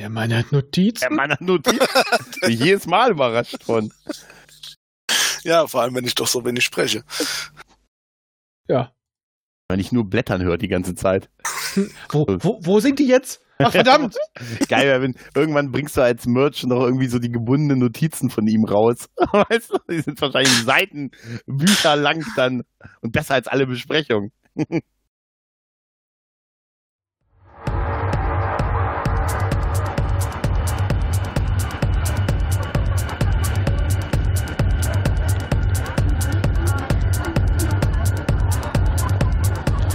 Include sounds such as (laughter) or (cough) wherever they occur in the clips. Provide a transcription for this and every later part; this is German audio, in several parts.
Ja, meine Notizen. Ja, meiner Notiz. Bin ich jedes Mal überrascht von. Ja, vor allem, wenn ich doch so wenig spreche. Ja. Wenn ich nur blättern höre die ganze Zeit. Wo, wo, wo sind die jetzt? Ach, verdammt! (laughs) Geil, wenn irgendwann bringst du als Merch noch irgendwie so die gebundenen Notizen von ihm raus. (laughs) Weißt du, die sind wahrscheinlich Seiten, Bücher lang dann und besser als alle Besprechungen.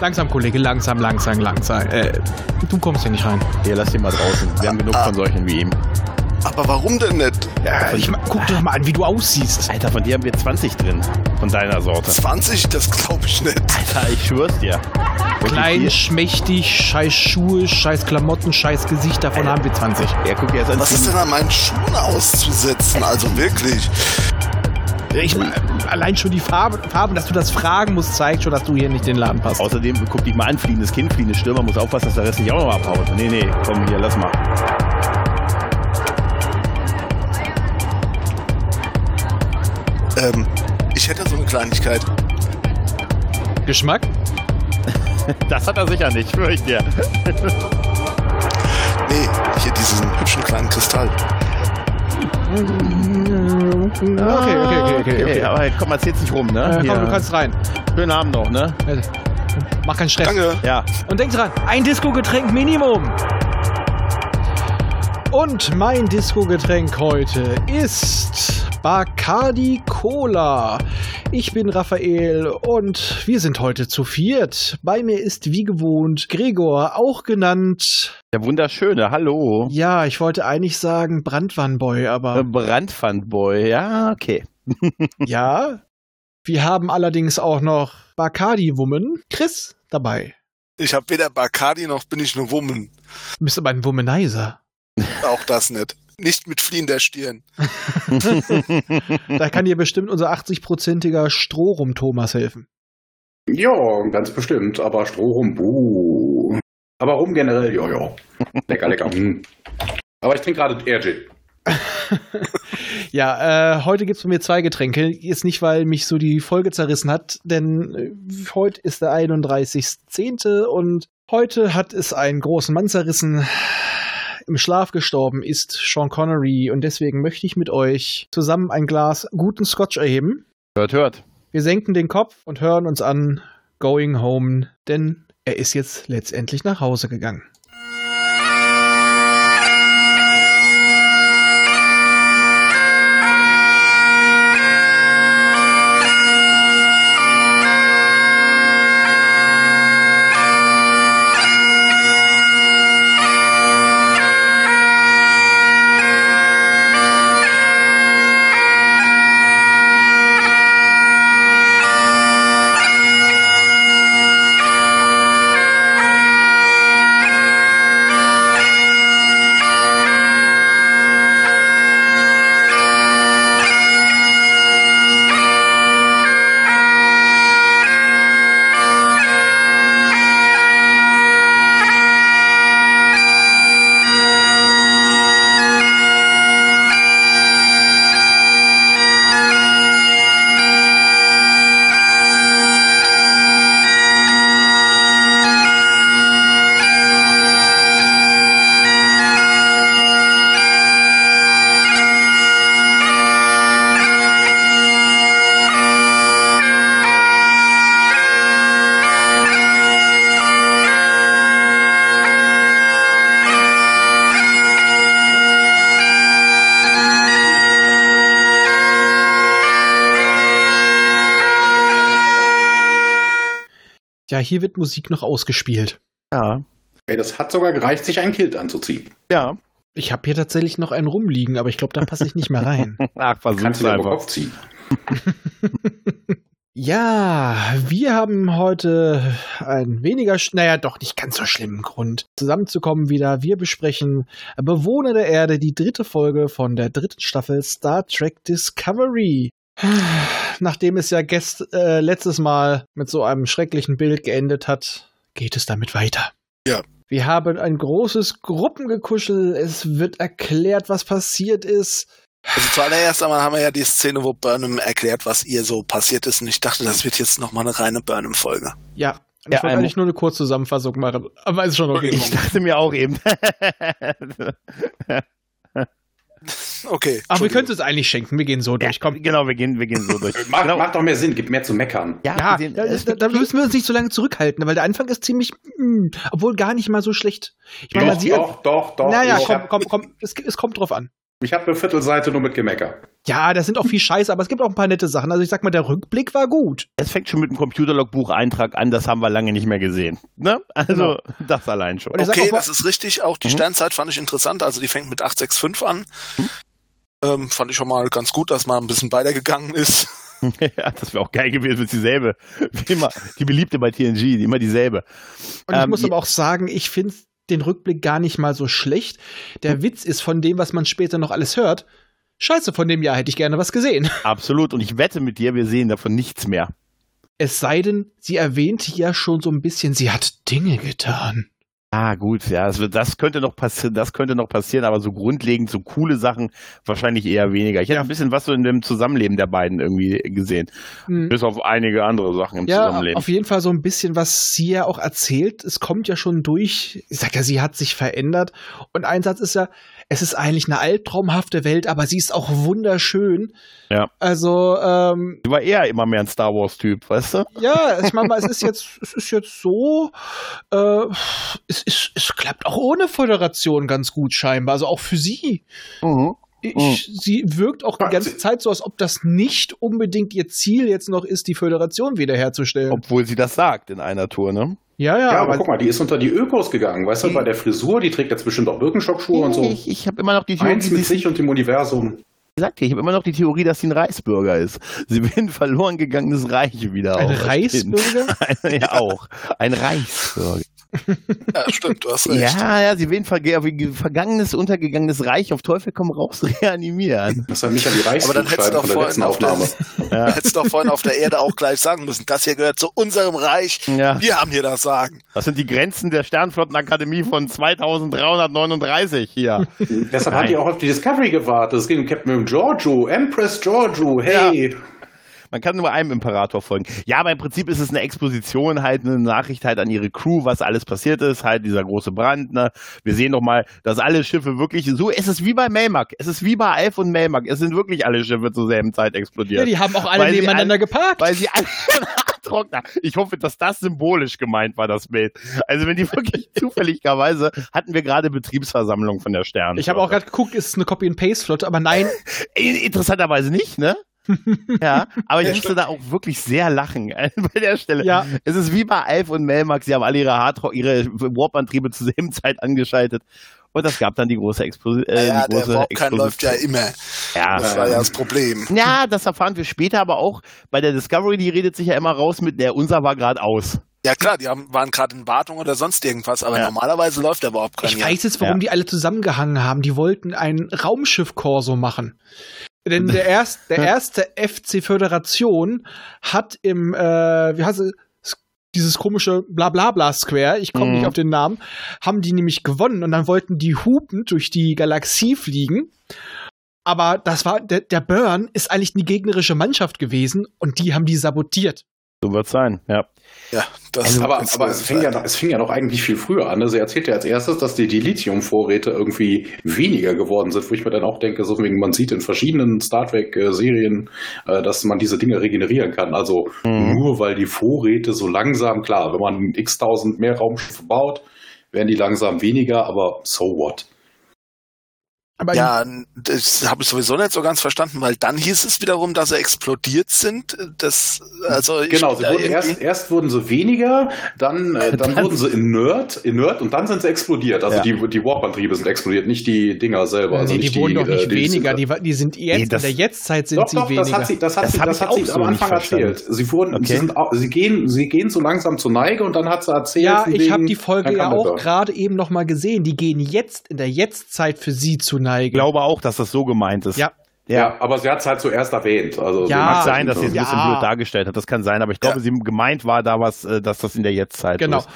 Langsam, Kollege, langsam, langsam, langsam. Äh, du kommst hier nicht rein. Hier, lass ihn mal draußen. Wir haben genug von solchen wie ihm. Aber warum denn nicht? Ja, ich, guck doch mal an, wie du aussiehst. Alter, von dir haben wir 20 drin. Von deiner Sorte. 20? Das glaube ich nicht. Alter, ich schwör's dir. Wirklich Klein, hier- schmächtig, scheiß Schuhe, scheiß Klamotten, scheiß Gesicht, davon haben wir 20. Ja, guck dir erst an. Was ist denn an meinen Schuhen auszusetzen? Also wirklich. Ich, allein schon die Farbe, Farben, dass du das fragen musst, zeigt schon, dass du hier nicht in den Laden passt. Außerdem, guck dich mal an, fliehendes Kind, fliehendes Stürmer, muss aufpassen, dass der Rest nicht auch noch abhaut. Nee, nee, komm hier, lass mal. Ähm, ich hätte so eine Kleinigkeit. Geschmack? (laughs) Das hat er sicher nicht, schwör ich dir. Nee, hier diesen hübschen kleinen Kristall. (laughs) Okay, okay, okay, okay. okay. Aber komm, erzähl's nicht rum, ne? Äh, komm, du kannst rein. Schönen Abend noch, ne? Mach keinen Stress. Danke. Ja. Und denk dran, ein Disco-Getränk Minimum. Und mein Disco-Getränk heute ist Bacardi Cola. Ich bin Raphael und wir sind heute zu viert. Bei mir ist wie gewohnt Gregor, auch genannt. Der Wunderschöne, hallo. Ja, ich wollte eigentlich sagen Brandwannboy, Äh, aber Brandpfandboy, ja, okay. (laughs) ja. Wir haben allerdings auch noch Bacardi Woman Chris dabei. Ich habe weder Bacardi noch bin ich eine Woman. Du bist aber ein Womanizer. Auch das nicht. Nicht mit fliehender Stirn. (laughs) Da kann dir bestimmt unser 80-prozentiger Strohrum Thomas helfen. Ja, ganz bestimmt, aber Strohrum, buh. Aber rum generell, ja, ja. Lecker, lecker. hm. Aber ich trinke gerade Gin. (laughs) Ja, äh, heute gibt's von mir zwei Getränke. Jetzt nicht, weil mich so die Folge zerrissen hat, denn äh, heute ist der 31.10. und heute hat es einen großen Mann zerrissen. Im Schlaf gestorben ist Sean Connery und deswegen möchte ich mit euch zusammen ein Glas guten Scotch erheben. Hört, hört. Wir senken den Kopf und hören uns an Going Home, denn er ist jetzt letztendlich nach Hause gegangen. Hier wird Musik noch ausgespielt. Ja. Ey, das hat sogar gereicht, sich ein Kilt anzuziehen. Ja. Ich habe hier tatsächlich noch einen rumliegen, aber ich glaube, da passe ich nicht mehr rein. (laughs) Ach, Kannst versuch's du dir aber einfach. Kopf ziehen. (laughs) Ja, wir haben heute ein weniger, naja, doch nicht ganz so schlimmen Grund, zusammenzukommen wieder. Wir besprechen Bewohner der Erde, die dritte Folge von der dritten Staffel Star Trek Discovery. Nachdem es ja gest, äh, letztes Mal mit so einem schrecklichen Bild geendet hat, geht es damit weiter. Ja, Wir haben ein großes Gruppengekuschel. Es wird erklärt, was passiert ist. Also zuallererst einmal haben wir ja die Szene, wo Burnham erklärt, was ihr so passiert ist. Und ich dachte, das wird jetzt nochmal eine reine Burnham-Folge. Ja, ich Ja, wollte eigentlich nur eine Kurzzusammenfassung machen. Aber ist schon okay. Ich dachte mir auch eben. (laughs) Okay. Aber wir können es eigentlich schenken. Wir gehen so durch. Komm. genau, wir gehen, wir gehen so durch. Macht, genau. macht doch mehr Sinn, gibt mehr zu meckern. Ja, Ja, da, da, da müssen wir uns nicht so lange zurückhalten, weil der Anfang ist ziemlich, mh, obwohl gar nicht mal so schlecht. Ich meine, Doch, sieht, doch, doch, doch. naja, komm, komm, komm, es, es kommt drauf an. ich habe eine Viertelseite nur mit Gemecker. Ja, da sind auch viel Scheiße, aber es gibt auch ein paar nette Sachen. Also ich sag mal, der Rückblick war gut. es fängt schon mit einem Computerlogbucheintrag an, das haben wir lange nicht mehr gesehen. Ne? Also, das allein schon. Okay, auch das ist richtig. Auch die Mhm. Sternzeit fand ich interessant. Also die fängt mit 865 an. Ähm, fand ich schon mal ganz gut, dass man ein bisschen weitergegangen ist. (laughs) (laughs) ja, das wäre auch geil gewesen, wenn es dieselbe, wie immer, die beliebte bei TNG, die immer dieselbe. Und ich Ähm, muss aber auch sagen, ich finde den Rückblick gar nicht mal so schlecht. Der Witz ist von dem, was man später noch alles hört. Scheiße, von dem Jahr hätte ich gerne was gesehen. (laughs) Absolut. Und ich wette mit dir, wir sehen davon nichts mehr. Es sei denn, sie erwähnte ja schon so ein bisschen, sie hat Dinge getan. Ah, gut, ja, das, das könnte noch passieren, das könnte noch passieren, aber so grundlegend, so coole Sachen wahrscheinlich eher weniger. Ich hätte Ja. ein bisschen was so in dem Zusammenleben der beiden irgendwie gesehen. Hm. Bis auf einige andere Sachen im Ja, Zusammenleben. auf jeden Fall so ein bisschen, was sie ja auch erzählt. Es kommt ja schon durch. Ich sag ja, sie hat sich verändert. Und ein Satz ist ja, es ist eigentlich eine albtraumhafte Welt, aber sie ist auch wunderschön. Ja. Also, ähm, Sie war eher immer mehr ein Star Wars-Typ, weißt du? ja, ich meine mal, es ist jetzt, es ist jetzt so, äh, es, es, es klappt auch ohne Föderation ganz gut scheinbar. Also auch für sie. Ich, Sie wirkt auch die Ja, ganze Zeit so, als ob das nicht unbedingt ihr Ziel jetzt noch ist, die Föderation wiederherzustellen. Obwohl sie das sagt in einer Tour, ne? ja, ja, Ja, aber aber guck mal, die ist unter die Ökos gegangen. Weißt du, bei der Frisur, die trägt jetzt bestimmt auch Birkenstock-Schuhe und so. Ich, ich habe immer noch die Theorie, Eins mit sie- sich und dem Universum. ich sag dir, ich habe immer noch die Theorie, dass sie ein Reichsbürger ist. Sie will ein verloren gegangenes Reich wieder ein. Reisbürger? (laughs) ja, auch. Ein Reichsbürger. Ja, stimmt, du hast (laughs) recht. Ja, ja, sie verge vergangenes, untergegangenes Reich auf Teufel komm raus (laughs) reanimieren. Das hat mich an die Aber dann hättest du doch vorhin auf der, Aufnahme. (laughs) hättest doch vorhin auf der Erde auch gleich sagen müssen, das hier gehört zu unserem Reich. Ja, Wir haben hier das Sagen. das sind die Grenzen der Sternflottenakademie von 2339 hier. Deshalb Nein. hat die auch auf die Discovery gewartet. Es ging um Captain Giorgio, Empress Giorgio, hey. Man kann nur einem Imperator folgen. Ja, aber im Prinzip ist es eine Exposition, halt eine Nachricht halt an ihre Crew, was alles passiert ist, halt dieser große Brand. Ne? Wir sehen doch mal, dass alle Schiffe wirklich so, es ist wie bei Melmac, es ist wie bei Alf und Melmac, es sind wirklich alle Schiffe zur selben Zeit explodiert. Ja, die haben auch alle Weil nebeneinander alle- geparkt. weil sie alle (laughs) Trockner. Ich hoffe, dass das symbolisch gemeint war, das Bild. Also wenn die wirklich (laughs) zufälligerweise hatten wir gerade Betriebsversammlung von der Stern. Ich habe auch gerade geguckt, ist es eine Copy-and-Paste-Flotte, aber nein, (laughs) Interessanterweise nicht, ne? Ja, aber ich musste da auch wirklich sehr lachen äh, (laughs) bei der Stelle. Ja. Es ist wie bei Alf und Melmax, sie haben alle ihre Hardrock, ihre Warp-Antriebe zur selben Zeit angeschaltet. Und das gab dann die große, Explo äh, ja, die der große Warpkern läuft ja Explosion. immer. Ja, Das war ja das Problem. ja, das erfahren wir später, aber auch bei der Discovery, die redet sich ja immer raus mit, der unser war gerade aus. Ja klar, die haben, waren gerade in Wartung oder sonst irgendwas, aber Ja. normalerweise läuft der Warpkern ich ja. weiß jetzt, warum Ja. die alle zusammengehangen haben. Die wollten ein Raumschiff-Korso machen. Denn der, erst, der (laughs) erste FC Föderation hat im, äh, wie heißt es, dieses komische Blablabla Square, ich komme Mhm. nicht auf den Namen, haben die nämlich gewonnen und dann wollten die hupend durch die Galaxie fliegen. Aber das war, der, der Burn ist eigentlich eine gegnerische Mannschaft gewesen und die haben die sabotiert. So wird's sein, ja. Ja, das Also, Aber, aber es, fing ja noch, es fing ja noch eigentlich viel früher an. ne? Sie erzählt ja als erstes, dass die, die Lithium-Vorräte irgendwie weniger geworden sind, wo ich mir dann auch denke, so wegen, man sieht in verschiedenen Star Trek-Serien, äh, dass man diese Dinge regenerieren kann. Also Mhm. nur weil die Vorräte so langsam, klar, wenn man x tausend mehr Raumschiffe baut, werden die langsam weniger, aber so what? Aber Ja, das habe ich sowieso nicht so ganz verstanden, weil dann hieß es wiederum, dass sie explodiert sind. Das, also Genau, sie da wurden erst, erst wurden sie weniger, dann, äh, (laughs) dann Dann- wurden sie inert, inert und dann sind sie explodiert. Also Ja. die, die Warp-Antriebe sind explodiert, nicht die Dinger selber. Also nee, die nicht wurden doch äh, nicht die- weniger, die, die sind jetzt, Nee, das- in der Jetztzeit sind Doch, sie doch, weniger. das hat sie, das hat Das sie, das hat sie so am Anfang erzählt. Sie wurden, Okay. sie, sind, sie gehen, sie gehen so langsam zur Neige und dann hat sie erzählt. ja, ich habe die Folge ja auch gerade eben noch mal gesehen. Die gehen jetzt in der Jetztzeit für sie zu Ich neigen. glaube auch, dass das so gemeint ist. Ja. Ja, ja aber sie hat es halt zuerst erwähnt. Also ja, mag sein, dass sie es ein bisschen blöd dargestellt hat. Das kann sein, aber ich glaube, Ja. sie gemeint war da was, äh, dass das in der Jetztzeit Genau. ist.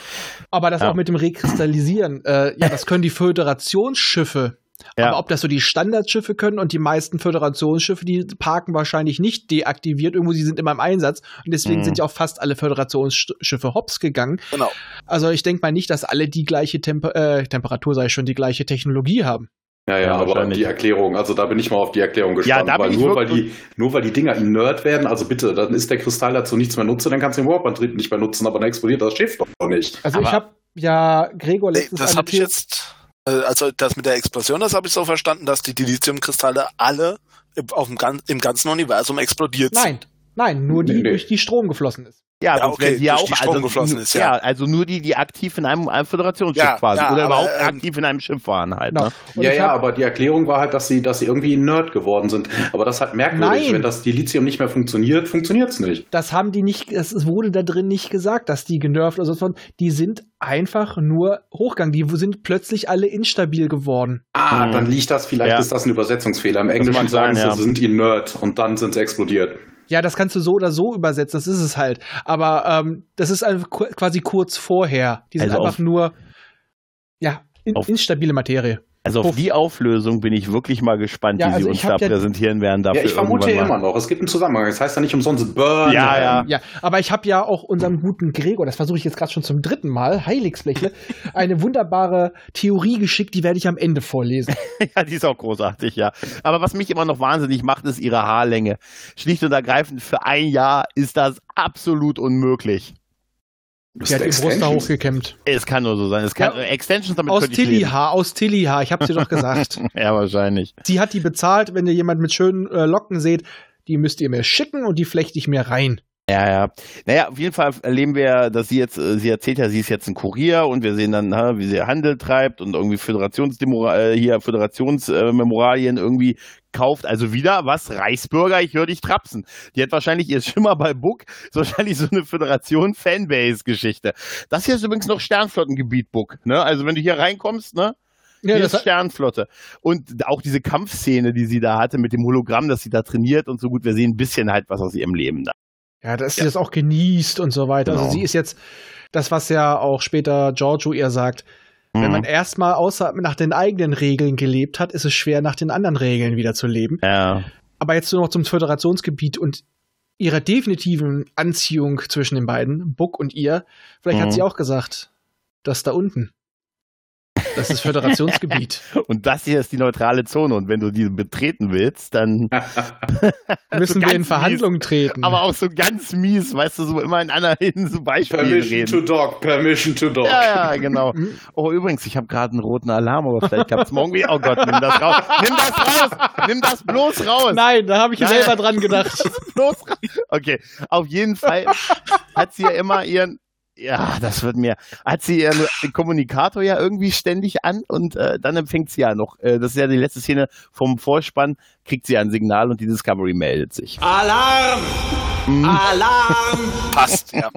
Aber das Ja. auch mit dem Rekristallisieren, äh, ja, das können die Föderationsschiffe. Ja. Aber ob das so die Standardschiffe können und die meisten Föderationsschiffe, die parken wahrscheinlich nicht deaktiviert, irgendwo, sie sind immer im Einsatz und deswegen Mhm. sind ja auch fast alle Föderationsschiffe hops gegangen. Genau. Also ich denke mal nicht, dass alle die gleiche Temper äh, Temperatur, sei schon, die gleiche Technologie haben. Ja, ja, Ja, aber die Erklärung, also da bin ich mal auf die Erklärung gespannt, bin weil ich nur weil die nur weil die Dinger in Nerd werden, also bitte, dann ist der Kristall dazu nichts mehr nutze, dann kannst du den Warp-Antrieb nicht mehr nutzen, aber dann explodiert das Schiff doch nicht. Also ich Aber- habe ja Gregor Nee, letztens das habe ich jetzt, äh, also das mit der Explosion, das habe ich so verstanden, dass die Dilithiumkristalle alle im- auf dem, im ganzen Universum explodiert Nein, sind. Nein, nur die Nee, nee. durch die Strom geflossen ist. Ja, Ja, okay, die ja durch auch die Strom also, geflossen nur- ist, ja. also nur die, die aktiv in einem, einem Föderationsschiff Ja, quasi ja, oder aber, überhaupt ähm, aktiv in einem Schiff waren halt. Genau. Ne? Ja, ja, hab- aber die Erklärung war halt, dass sie, dass sie irgendwie ein Nerd geworden sind. Aber das hat merkwürdig, Nein. wenn das Dilithium nicht mehr funktioniert, funktioniert es nicht. Das haben die nicht, es wurde da drin nicht gesagt, dass die genervt oder so. Die sind einfach nur hochgegangen. Die sind plötzlich alle instabil geworden. Ah, Mhm. dann liegt das, vielleicht Ja. ist das ein Übersetzungsfehler. Im Englischen sagen sie, ja. sie sind ihr Nerd und dann sind sie explodiert. Ja, das kannst du so oder so übersetzen, das ist es halt. Aber ähm, das ist quasi kurz vorher. Die sind Also einfach nur, ja, in, auf- instabile Materie. Also auf die Auflösung bin ich wirklich mal gespannt, Ja, die also sie uns da ja- präsentieren werden. Dafür Ja, ich vermute immer noch. Es gibt einen Zusammenhang. Es heißt ja nicht umsonst Burn. Ja, ja. Ja, aber ich habe ja auch unserem guten Gregor, das versuche ich jetzt gerade schon zum dritten Mal, Heiligsflächle, (laughs) eine wunderbare Theorie geschickt, die werde ich am Ende vorlesen. (laughs) Ja, die ist auch großartig, ja. Aber was mich immer noch wahnsinnig macht, ist ihre Haarlänge. Schlicht und ergreifend, für ein Jahr ist das absolut unmöglich. Sie hat die Brust da hochgekämmt. Es kann nur so sein. Es kann Ja, Extensions damit Aus leben. Tilly-Haar, aus Tilly-Haar, ich habe sie doch gesagt. (laughs) Ja, wahrscheinlich. Sie hat die bezahlt, wenn ihr jemand mit schönen äh, Locken seht, die müsst ihr mir schicken und die flechte ich mir rein. Ja, ja. Naja, auf jeden Fall erleben wir, dass sie jetzt, äh, sie erzählt ja, sie ist jetzt ein Kurier und wir sehen dann, wie sie Handel treibt und irgendwie Föderationsdemora äh, hier Föderationsmemoralien irgendwie kauft. Also wieder was? Reichsbürger, ich höre dich trapsen. Die hat wahrscheinlich ihr Schimmer bei Book, ist wahrscheinlich so eine Föderation-Fanbase-Geschichte. Das hier ist übrigens noch Sternflottengebiet, Book. Ne? Also wenn du hier reinkommst, ne? Ja, Hier ist Sternflotte. Und auch diese Kampfszene, die sie da hatte mit dem Hologramm, das sie da trainiert und so gut, wir sehen ein bisschen halt was aus ihrem Leben da. Ja, dass sie das auch genießt und so weiter. Genau. Also sie ist jetzt das, was ja auch später Giorgio ihr sagt. Wenn Mhm. man erstmal außer nach den eigenen Regeln gelebt hat, ist es schwer, nach den anderen Regeln wieder zu leben. Ja. Aber jetzt nur noch zum Föderationsgebiet und ihrer definitiven Anziehung zwischen den beiden, Buck und ihr. Vielleicht Mhm. hat sie auch gesagt, das da unten. Das ist Föderationsgebiet. (laughs) Und das hier ist die neutrale Zone. Und wenn du die betreten willst, dann (laughs) Müssen wir ganz in Verhandlungen treten. aber auch so ganz mies, weißt du, so immer in einer (laughs) hin so Beispielen Permission reden. to dog, permission to dog. ja, ja, genau. Oh, übrigens, ich habe gerade einen roten Alarm, aber vielleicht gab's morgen wieder. Oh Gott, nimm das raus. Nimm das raus. Nimm das bloß raus. Nein, da habe ich Nein. selber dran gedacht. bloß raus. Okay, auf jeden Fall hat sie ja immer ihren ja, das wird mir. Hat sie ihren Kommunikator ja irgendwie ständig an und äh, dann empfängt sie ja noch. Äh, das ist ja die letzte Szene vom Vorspann. Kriegt sie ein Signal und die Discovery meldet sich. Alarm! Alarm! (laughs) Passt, ja.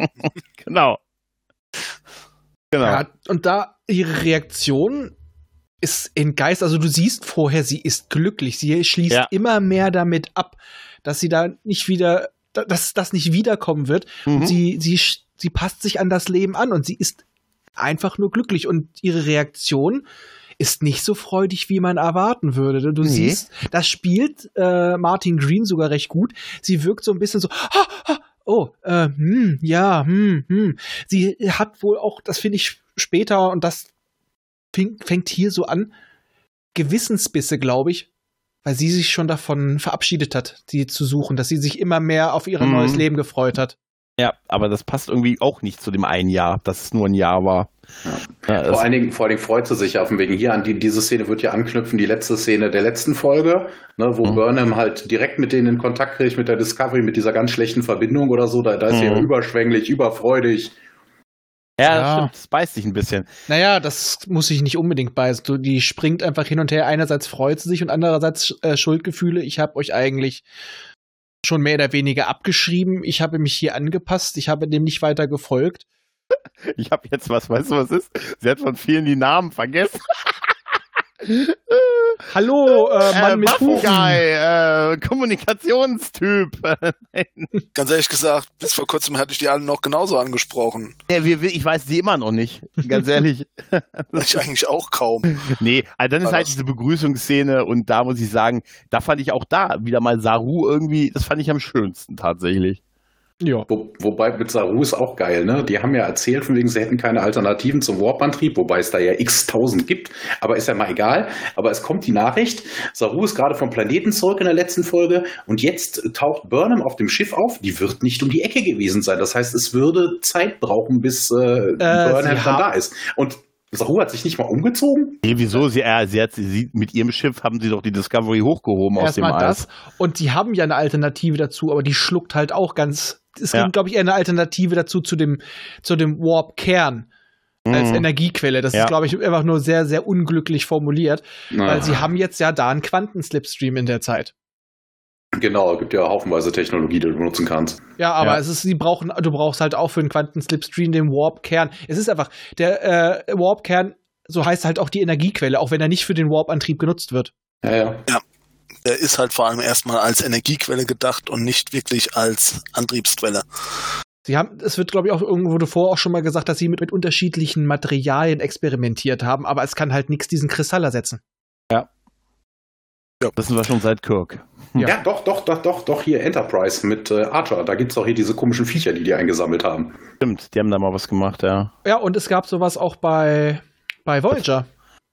Genau. Genau. Ja, und da ihre Reaktion ist in Geist, also du siehst vorher, sie ist glücklich. Sie schließt Ja. immer mehr damit ab, dass sie da nicht wieder, da- dass das nicht wiederkommen wird. Mhm. Und sie, sie, sie passt sich an das Leben an und sie ist einfach nur glücklich. Und ihre Reaktion ist nicht so freudig, wie man erwarten würde. Du Nee. siehst, das spielt äh, Martin Green sogar recht gut. Sie wirkt so ein bisschen so, "Ha, ha, oh, äh, hm, ja, hm, hm. Sie hat wohl auch, das finde ich später, und das fängt hier so an, Gewissensbisse, glaube ich, weil sie sich schon davon verabschiedet hat, sie zu suchen, dass sie sich immer mehr auf ihr Mhm. neues Leben gefreut hat. Ja, aber das passt irgendwie auch nicht zu dem einen Jahr, dass es nur ein Jahr war. Ja, Vor allen, Dingen, vor allen Dingen freut sie sich auf dem Wegen hier an. Die, diese Szene wird ja anknüpfen, die letzte Szene der letzten Folge, ne, wo Mhm. Burnham halt direkt mit denen in Kontakt kriegt, mit der Discovery, mit dieser ganz schlechten Verbindung oder so. Da, da ist sie ja Mhm. überschwänglich, überfreudig. ja, Ja. das stimmt. Das beißt sich ein bisschen. Naja, das muss ich nicht unbedingt beißen. Die springt einfach hin und her. Einerseits freut sie sich und andererseits äh, Schuldgefühle. Ich habe euch eigentlich schon mehr oder weniger abgeschrieben. Ich habe mich hier angepasst. Ich habe dem nicht weiter gefolgt. (laughs) Ich habe jetzt was, weißt du, was ist? Sie hat von vielen die Namen vergessen. (laughs) Hallo, äh, Mann mit Hufen. Äh, Kommunikationstyp. (laughs) Ganz ehrlich gesagt, bis vor kurzem hatte ich die alle noch genauso angesprochen. ja, wir, ich weiß die immer noch nicht, ganz ehrlich. (laughs) Ich eigentlich auch kaum. Nee, also dann ist halt das- diese Begrüßungsszene und da muss ich sagen, da fand ich auch da wieder mal Saru irgendwie, das fand ich am schönsten tatsächlich. Ja. Wo, wobei mit Saru ist auch geil, ne? Die haben ja erzählt, von wegen, sie hätten keine Alternativen zum Warp-Antrieb, wobei es da ja x-tausend gibt, aber ist ja mal egal. Aber es kommt die Nachricht, Saru ist gerade vom Planeten zurück in der letzten Folge und jetzt taucht Burnham auf dem Schiff auf. Die wird nicht um die Ecke gewesen sein. Das heißt, es würde Zeit brauchen, bis äh, Burnham sie dann da ist. Und Saru hat sich nicht mal umgezogen? Nee, wieso? Sie, äh, sie hat, sie, mit ihrem Schiff haben sie doch die Discovery hochgehoben aus dem Erstmal Eis. das. Und die haben ja eine Alternative dazu, aber die schluckt halt auch ganz. Es Ja. gibt, glaube ich, eher eine Alternative dazu zu dem, zu dem Warp-Kern als Mhm. Energiequelle. Das Ja. ist, glaube ich, einfach nur sehr, sehr unglücklich formuliert, Na, weil sie haben jetzt ja da einen Quantenslipstream in der Zeit. Genau, gibt ja haufenweise Technologie, die du benutzen kannst. Ja, aber Ja. es ist, sie brauchen, du brauchst halt auch für einen Quantenslipstream den Warp-Kern. Es ist einfach, der äh, Warp-Kern, so heißt halt auch die Energiequelle, auch wenn er nicht für den Warp-Antrieb genutzt wird. Ja, ja. Der ist halt vor allem erstmal als Energiequelle gedacht und nicht wirklich als Antriebsquelle. Sie haben, es wird, glaube ich, auch irgendwo davor auch schon mal gesagt, dass sie mit, mit unterschiedlichen Materialien experimentiert haben, aber es kann halt nichts diesen Kristall ersetzen. Das wissen wir schon seit Kirk. Ja. Ja. doch, doch, doch, doch, doch, hier Enterprise mit äh, Archer. Da gibt's doch hier diese komischen Viecher, die die eingesammelt haben. Stimmt, die haben da mal was gemacht, ja. Ja, und es gab sowas auch bei, bei Voyager.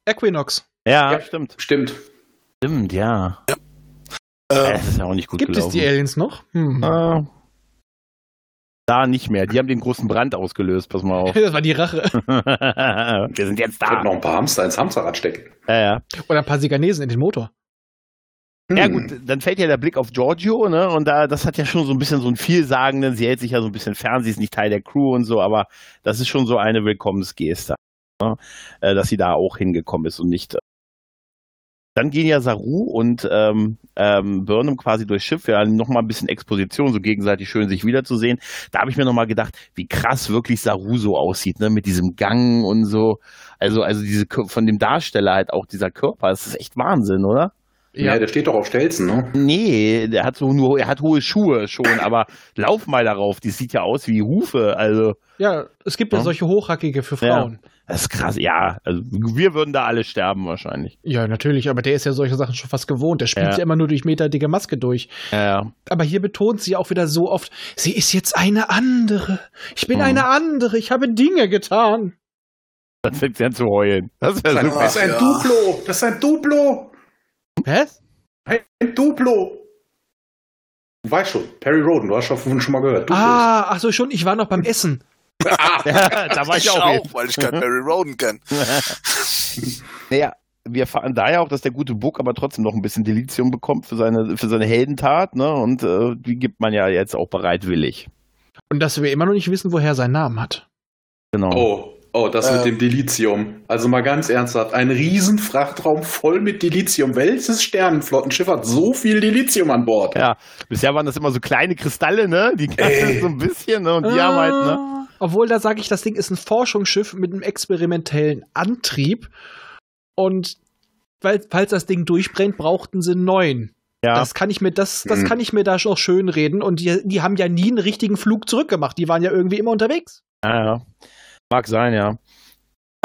Equinox. Ja, Ja. stimmt. Stimmt. Stimmt, ja. Ähm, Das ist ja auch nicht gut Gibt es gelaufen. die Aliens noch? Hm. Ah. Da nicht mehr. Die haben den großen Brand ausgelöst, pass mal auf. (laughs) Das war die Rache. (laughs) Wir sind jetzt da. noch ein paar Hamster ins Hamsterrad stecken. Ja, ja. Oder ein paar Siganesen in den Motor. Ja Hm. gut, dann fällt ja der Blick auf Giorgio, ne? Und da, das hat ja schon so ein bisschen so einen vielsagenden, sie hält sich ja so ein bisschen fern, sie ist nicht Teil der Crew und so, aber das ist schon so eine Willkommensgeste, ne? äh, dass sie da auch hingekommen ist und nicht. äh, Dann gehen ja Saru und ähm, ähm, Burnham quasi durchs Schiff, ja, nochmal ein bisschen Exposition, so gegenseitig schön sich wiederzusehen. Da habe ich mir nochmal gedacht, wie krass wirklich Saru so aussieht, ne, mit diesem Gang und so. Also, also diese von dem Darsteller halt auch dieser Körper, das ist echt Wahnsinn, oder? Ja. der steht doch auf Stelzen, ne? Nee, der hat so nur, er hat hohe Schuhe schon, (laughs) aber lauf mal darauf, die sieht ja aus wie Hufe, also Ja, es gibt ja, Ja. solche Hochhackige für Ja. Frauen. das ist krass, ja, also wir würden da alle sterben wahrscheinlich. Ja. natürlich, aber der ist ja solche Sachen schon fast gewohnt. Der spielt Ja. ja, immer nur durch meterdicke Maske durch. Ja, ja. Aber hier betont sie auch wieder so oft, sie ist jetzt eine andere. Ich bin Mhm. eine andere. Ich habe Dinge getan. Dann fängt sie an zu heulen. Das Das ist ein Ja. Duplo! Das ist ein Duplo! Was? Ein Duplo! Du weißt schon, Perry Roden, du hast schon, schon mal gehört. Duplos. Ah, ach so, schon, ich war noch beim Essen. (laughs) Ja, da war ich, ich auch. auch, weil ich keinen Barry Roden kenne. (laughs) naja, wir erfahren da ja auch, dass der gute Book aber trotzdem noch ein bisschen Delizium bekommt für seine, für seine Heldentat, ne? Und äh, die gibt man ja jetzt auch bereitwillig. Und dass wir immer noch nicht wissen, woher er seinen Namen hat. Genau. Oh, oh, das mit Ähm. dem Dilithium. Also mal ganz ernsthaft, ein Riesenfrachtraum voll mit Dilithium. Welches Sternenflottenschiff hat so viel Dilithium an Bord? Ja, bisher waren das immer so kleine Kristalle, ne? Die Ey. so ein bisschen, ne? Und die haben halt, ne? Ah, Obwohl, da sage ich, das Ding ist ein Forschungsschiff mit einem experimentellen Antrieb. Und weil, falls das Ding durchbrennt, brauchten sie einen neuen. Ja. Das kann ich mir, das, das Mhm. kann ich mir da schon schön reden. Und die, die haben ja nie einen richtigen Flug zurückgemacht. Die waren ja irgendwie immer unterwegs. Ja, ja. Mag sein, ja.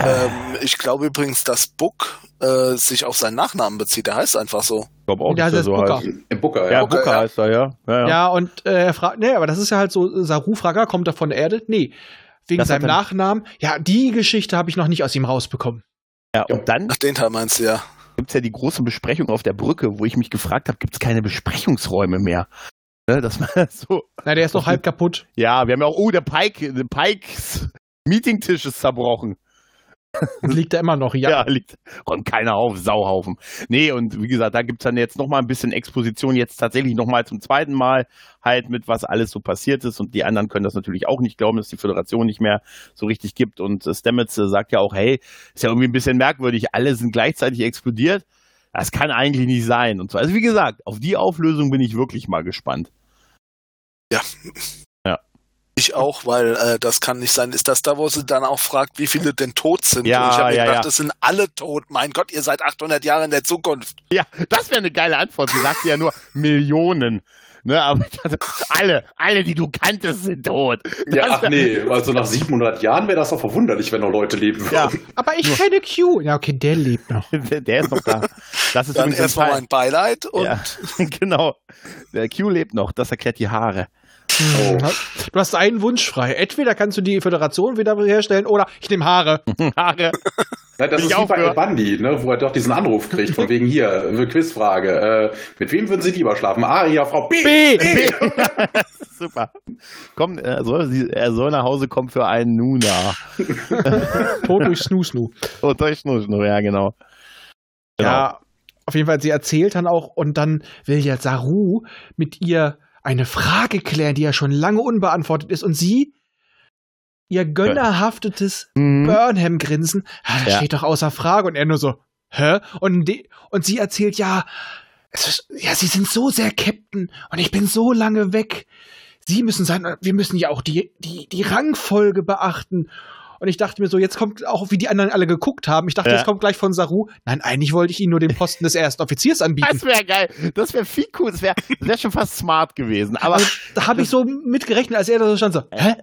Ähm, ich glaube übrigens, dass Book äh, sich auf seinen Nachnamen bezieht. Der heißt einfach so. Ich glaube auch, Ja, dass er das so ist Booker. heißt. Im Booker, Ja, ja. Booker, Booker ja. heißt er, ja. Ja, Ja, ja. und äh, er fragt, nee, aber das ist ja halt so, Saru Frager kommt er von der Erde? Nee. Wegen Das seinem Nachnamen. Ja, die Geschichte habe ich noch nicht aus ihm rausbekommen. ja. Und dann Ach, den Teil meinst du ja. gibt es ja die große Besprechung auf der Brücke, wo ich mich gefragt habe, gibt es keine Besprechungsräume mehr? Ne, dass man (laughs) so, Na, der ist noch (laughs) halb kaputt. ja, wir haben ja auch, oh, der Pike, der Pikes Meetingtisch ist zerbrochen. Liegt da immer noch. Ja. Ja, liegt, räumt keiner auf, Sauhaufen. Nee, und wie gesagt, da gibt's dann jetzt nochmal ein bisschen Exposition, jetzt tatsächlich nochmal zum zweiten Mal, halt mit was alles so passiert ist. Und die anderen können das natürlich auch nicht glauben, dass die Föderation nicht mehr so richtig gibt. Und äh, Stamets äh, sagt ja auch, hey, ist ja irgendwie ein bisschen merkwürdig, alle sind gleichzeitig explodiert. Das kann eigentlich nicht sein. Und so. Also wie gesagt, auf die Auflösung bin ich wirklich mal gespannt. Ja. Ja. Ich auch, weil äh, das kann nicht sein. Ist das da, wo sie dann auch fragt, wie viele denn tot sind? Ja, Und ich habe mir ja, gedacht, ja. das sind alle tot. Mein Gott, ihr seid 800 Jahre in der Zukunft. Ja, das wäre eine geile Antwort. Sie sagte ja nur Millionen. Ne, aber ich dachte, alle, alle, die du kanntest, sind tot. Ja, Das ach wär- nee, also nach 700 Jahren wäre das doch verwunderlich, wenn noch Leute leben würden. Ja, Aber ich kenne Q. Ja, okay, der lebt noch. (laughs) der, der ist noch da. Das ist Dann erstmal mein Beileid und Ja, (laughs) genau. Der Q lebt noch, das erklärt die Haare. Oh. Du hast einen Wunsch frei. Entweder kannst du die Föderation wieder herstellen oder ich nehme Haare. (laughs) Haare. Ja, das Ich ist wie bei. El Bandi, ne, wo er doch diesen Anruf kriegt, von wegen hier, eine Quizfrage. Äh, mit wem würden Sie lieber schlafen? Aria, Frau B. B. (laughs) Super. Komm, er soll, er soll nach Hause kommen für einen Nuna. (laughs) Tod durch Snoo. Und durch Schnurschnur, ja, genau. Genau. Ja, auf jeden Fall, sie erzählt dann auch und dann will ja Saru mit ihr eine Frage klären, die ja schon lange unbeantwortet ist und sie ihr gönnerhaftetes Mhm. Burnham-Grinsen, ah, das Ja. steht doch außer Frage und er nur so, hä? Und, und sie erzählt, ja, es ist, ja, sie sind so sehr Captain und ich bin so lange weg. Sie müssen sein, wir müssen ja auch die, die, die Rangfolge beachten. Und ich dachte mir so, jetzt kommt auch, wie die anderen alle geguckt haben. Ich dachte, Ja. jetzt kommt gleich von Saru. Nein, eigentlich wollte ich ihnen nur den Posten des ersten Offiziers anbieten. Das wäre geil. Das wäre viel cool. Das wäre wär schon fast smart gewesen. Aber Also, da habe ich so mitgerechnet, als er da so stand, so, hä?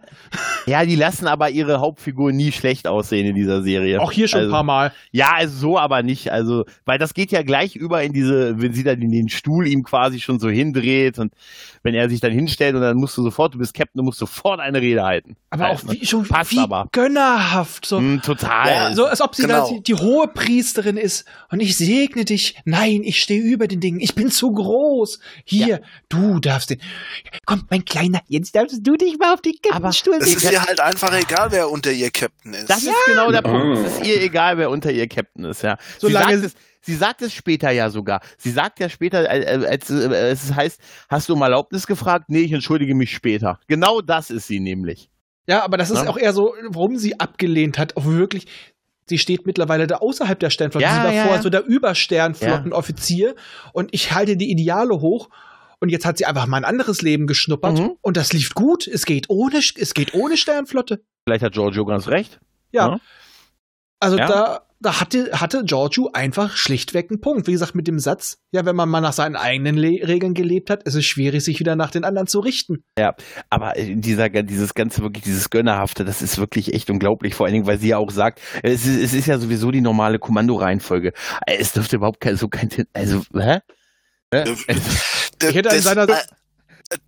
ja, die lassen aber ihre Hauptfigur nie schlecht aussehen in dieser Serie. Auch hier schon also, ein paar Mal. Ja, also so aber nicht. Also, weil das geht ja gleich über in diese, wenn sie dann in den Stuhl ihm quasi schon so hindreht und wenn er sich dann hinstellt und dann musst du sofort, du bist Captain, du musst sofort eine Rede halten. Aber Halt, auch ne? wie, schon Passt wie aber. Gönnerhaft. So, Mm, total. Ja, so als ob sie Genau. da die, die hohe Priesterin ist und ich segne dich. Nein, ich stehe über den Dingen. Ich bin zu groß. Hier, du darfst den. Komm, mein Kleiner, jetzt darfst du dich mal auf den Captainstuhl es ist setzen. ihr halt einfach egal, wer unter ihr Captain ist. Das ist genau der Punkt. Es ist ihr egal, wer unter ihr Captain ist, ja. Sie Solange sagt, es, sie sagt es später ja sogar. Sie sagt ja später, äh, äh, als äh, es heißt, hast du um Erlaubnis gefragt? Nee, ich entschuldige mich später. Genau das ist sie nämlich. Ja, aber das ist Ja. auch eher so, warum sie abgelehnt hat. Auch wirklich, sie steht mittlerweile da außerhalb der Sternflotte. Ja, sie war ja, vorher ja. so der Übersternflottenoffizier und ich halte die Ideale hoch. Und jetzt hat sie einfach mal ein anderes Leben geschnuppert Mhm. und das lief gut. Es geht ohne, es geht ohne Sternflotte. Vielleicht hat Giorgio ganz recht. Ja. Ja. Also da, da hatte, hatte Giorgio einfach schlichtweg einen Punkt. Wie gesagt, mit dem Satz, ja, wenn man mal nach seinen eigenen Le Regeln gelebt hat, ist es schwierig, sich wieder nach den anderen zu richten. Aber äh, dieser, dieses ganze, wirklich dieses Gönnerhafte, das ist wirklich echt unglaublich. Vor allen Dingen, weil sie ja auch sagt, es ist, es ist ja sowieso die normale Kommandoreihenfolge. Äh, Es dürfte überhaupt kein, so kein, also, hä? (laughs) Ich hätte an seiner- äh,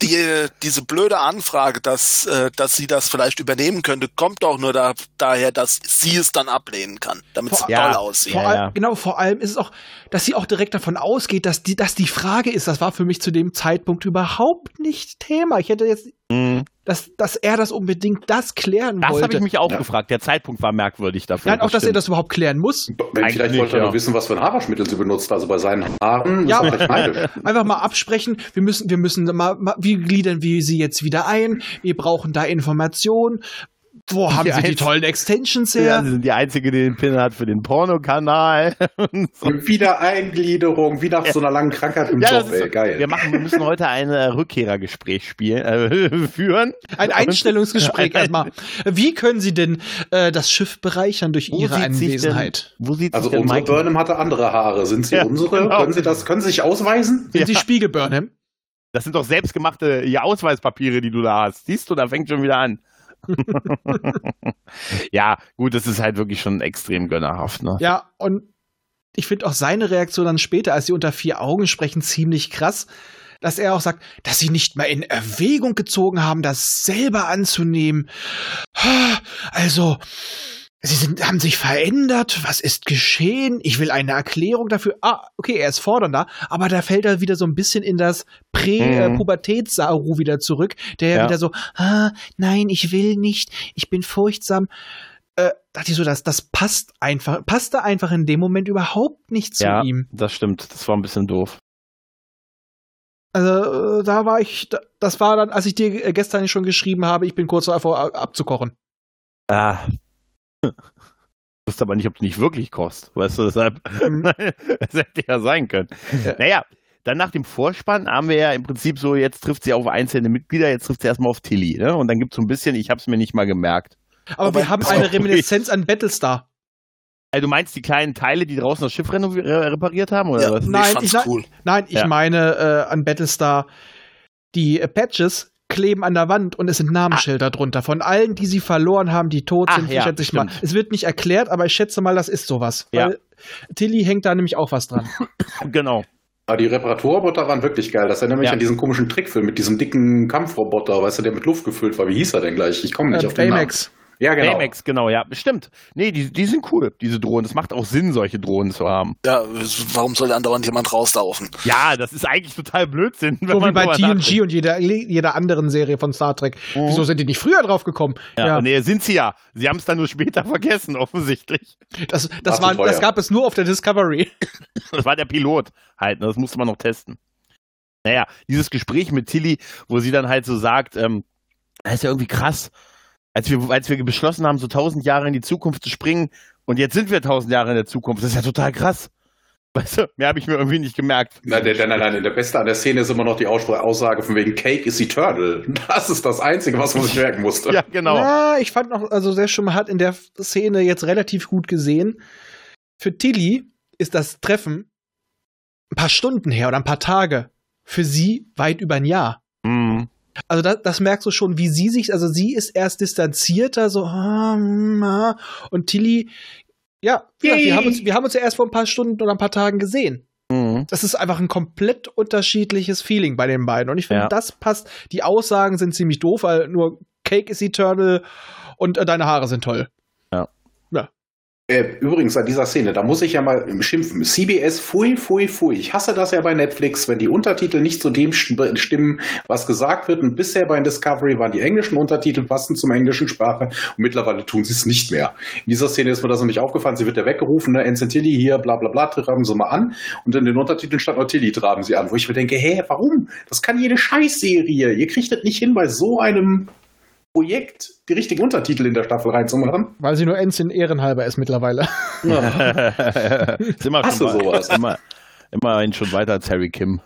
die, diese blöde Anfrage, dass, äh, dass sie das vielleicht übernehmen könnte, kommt doch nur da, daher, dass sie es dann ablehnen kann, damit es toll Ja. aussieht. Vor Ja, allem, ja. Genau, vor allem ist es auch, dass sie auch direkt davon ausgeht, dass die, dass die Frage ist, das war für mich zu dem Zeitpunkt überhaupt nicht Thema. Ich hätte jetzt, Mhm. dass, dass er das unbedingt das klären Das habe wollte. ich mich auch Ja. gefragt. Der Zeitpunkt war merkwürdig dafür. Nein, auch, dass er das überhaupt klären muss. Wenn, Eigentlich vielleicht wollte er ja. nur wissen, was für ein Haarwaschmittel sie benutzt. Also bei seinen Haaren Ja. (laughs) Einfach mal absprechen. Wir müssen, wir müssen mal, mal wie gliedern wir sie jetzt wieder ein? Wir brauchen da Informationen. Wo haben Die sie die tollen Extensions Ja, her? sie sind die Einzige, die den Pin hat für den Pornokanal. (laughs) Und so. Wiedereingliederung, wie nach so einer langen Krankheit im Ja, das Job, ist ey, so. geil. Wir, machen, wir müssen heute ein äh, Rückkehrergespräch spielen, äh, (laughs) führen. Ein Einstellungsgespräch Ein- (laughs) erstmal. Wie können Sie denn äh, das Schiff bereichern durch Wo Ihre Anwesenheit? Denn, wo sieht Also sich denn unsere Michael? Burnham hatte andere Haare. Sind sie Ja, unsere? genau. Können sie das? Können sie sich ausweisen? Sind Sie Spiegel Burnham? Das sind doch selbstgemachte ja, Ausweispapiere, die du da hast. Siehst du, da fängt schon wieder an. (laughs) ja, gut, das ist halt wirklich schon extrem gönnerhaft. Ne? Ja, und ich finde auch seine Reaktion dann später, als sie unter vier Augen sprechen, ziemlich krass, dass er auch sagt, dass sie nicht mal in Erwägung gezogen haben, das selber anzunehmen. (sighs) Also, sie sind, haben sich verändert. Was ist geschehen? Ich will eine Erklärung dafür. Ah, okay, er ist fordernder, aber da fällt er wieder so ein bisschen in das Mhm. Prä-Pubertäts-Saru wieder zurück, der Ja. wieder so, ah, nein, ich will nicht, ich bin furchtsam äh, dachte ich so, das, das passt einfach, passte einfach in dem Moment überhaupt nicht zu ja, ihm. das stimmt. Das war ein bisschen doof. Also, äh, da war ich, da, das war dann, als ich dir äh, gestern schon geschrieben habe, ich bin kurz davor abzukochen. Ah. Du wusst aber nicht, ob du nicht wirklich kochst. Weißt du, deshalb. Mhm. (laughs) das hätte ja sein können. Ja. Naja, dann nach dem Vorspann haben wir ja im Prinzip so, jetzt trifft sie auf einzelne Mitglieder, jetzt trifft sie erstmal auf Tilly, ne? Und dann gibt es so ein bisschen, ich habe es mir nicht mal gemerkt. Aber, Aber- wir haben (laughs) eine Reminiszenz an Battlestar. Also du meinst die kleinen Teile, die draußen das Schiff repariert haben, oder Ja, was? Nein, ich ich- cool. Nein, ich Ja. meine äh, an Battlestar, die äh, Patches kleben an der Wand und es sind Namensschilder drunter von allen, die sie verloren haben, die tot Ach, sind, ja, schätze ich mal. stimmt. Es wird nicht erklärt, aber ich schätze mal, das ist sowas. Ja. Weil Tilly hängt da nämlich auch was dran. (laughs) Genau. Aber die Reparaturroboter waren wirklich geil. Das erinnert mich Ja. an diesen komischen Trickfilm mit diesem dicken Kampfroboter, weißt du, der mit Luft gefüllt war. Wie hieß er denn gleich? Ich komme nicht Äh, auf den Namen. Ja, genau. Baymax, genau, ja, stimmt. Nee, die, die sind cool, diese Drohnen. Es macht auch Sinn, solche Drohnen zu haben. Ja, warum soll andauernd jemand rauslaufen? Ja, das ist eigentlich total Blödsinn. Wenn So wie man bei TNG nachdenkt. und jeder, jeder anderen Serie von Star Trek. Mhm. Wieso sind die nicht früher drauf gekommen? Ja, Nee, sind sie ja. Sie haben es dann nur später (laughs) vergessen, offensichtlich. das, das, War das gab es nur auf der Discovery. (laughs) Das war der Pilot halt, ne? das musste man noch testen. Naja, dieses Gespräch mit Tilly, wo sie dann halt so sagt, ähm, das ist ja irgendwie krass, als wir, als wir beschlossen haben, so tausend Jahre in die Zukunft zu springen und jetzt sind wir tausend Jahre in der Zukunft, das ist ja total krass. (laughs) Weißt du, mehr habe ich mir irgendwie nicht gemerkt. Nein, nein, nein, nein, der Beste an der Szene ist immer noch die Aussage von wegen Cake is eternal. (laughs) Das ist das Einzige, was man sich merken musste. Ja, genau. Ja, ich fand noch, also sehr schon, man hat in der Szene jetzt relativ gut gesehen. Für Tilly ist das Treffen ein paar Stunden her oder ein paar Tage. Für sie weit über ein Jahr. Mhm. Also das, das merkst du schon, wie sie sich, also sie ist erst distanzierter, so, ah, mm, ah, und Tilly, ja, gesagt, wir haben, uns, wir haben uns ja erst vor ein paar Stunden oder ein paar Tagen gesehen. Mhm. Das ist einfach ein komplett unterschiedliches Feeling bei den beiden. Und ich finde, Ja. das passt. Die Aussagen sind ziemlich doof, weil nur Cake is eternal und äh, deine Haare sind toll. Äh, übrigens an dieser Szene, da muss ich ja mal schimpfen. CBS, fui, fui, fui. Ich hasse das ja bei Netflix, wenn die Untertitel nicht zu dem st- stimmen, was gesagt wird. Und bisher bei Discovery waren die englischen Untertitel passend zum englischen Sprache. Und mittlerweile tun sie es nicht mehr. In dieser Szene ist mir das noch nicht aufgefallen. Sie wird ja weggerufen, ne? Tilly hier, bla bla bla, traben sie mal an. Und in den Untertiteln stand Tilly, traben sie an. Wo ich mir denke, hä, warum? Das kann jede Scheißserie. Ihr kriegt das nicht hin, bei so einem Projekt die richtigen Untertitel in der Staffel reinzumachen. Weil sie nur Ensign ehrenhalber ist mittlerweile. (laughs) ist immer Hast schon du sowas? Immer, immerhin schon weiter als Harry Kim.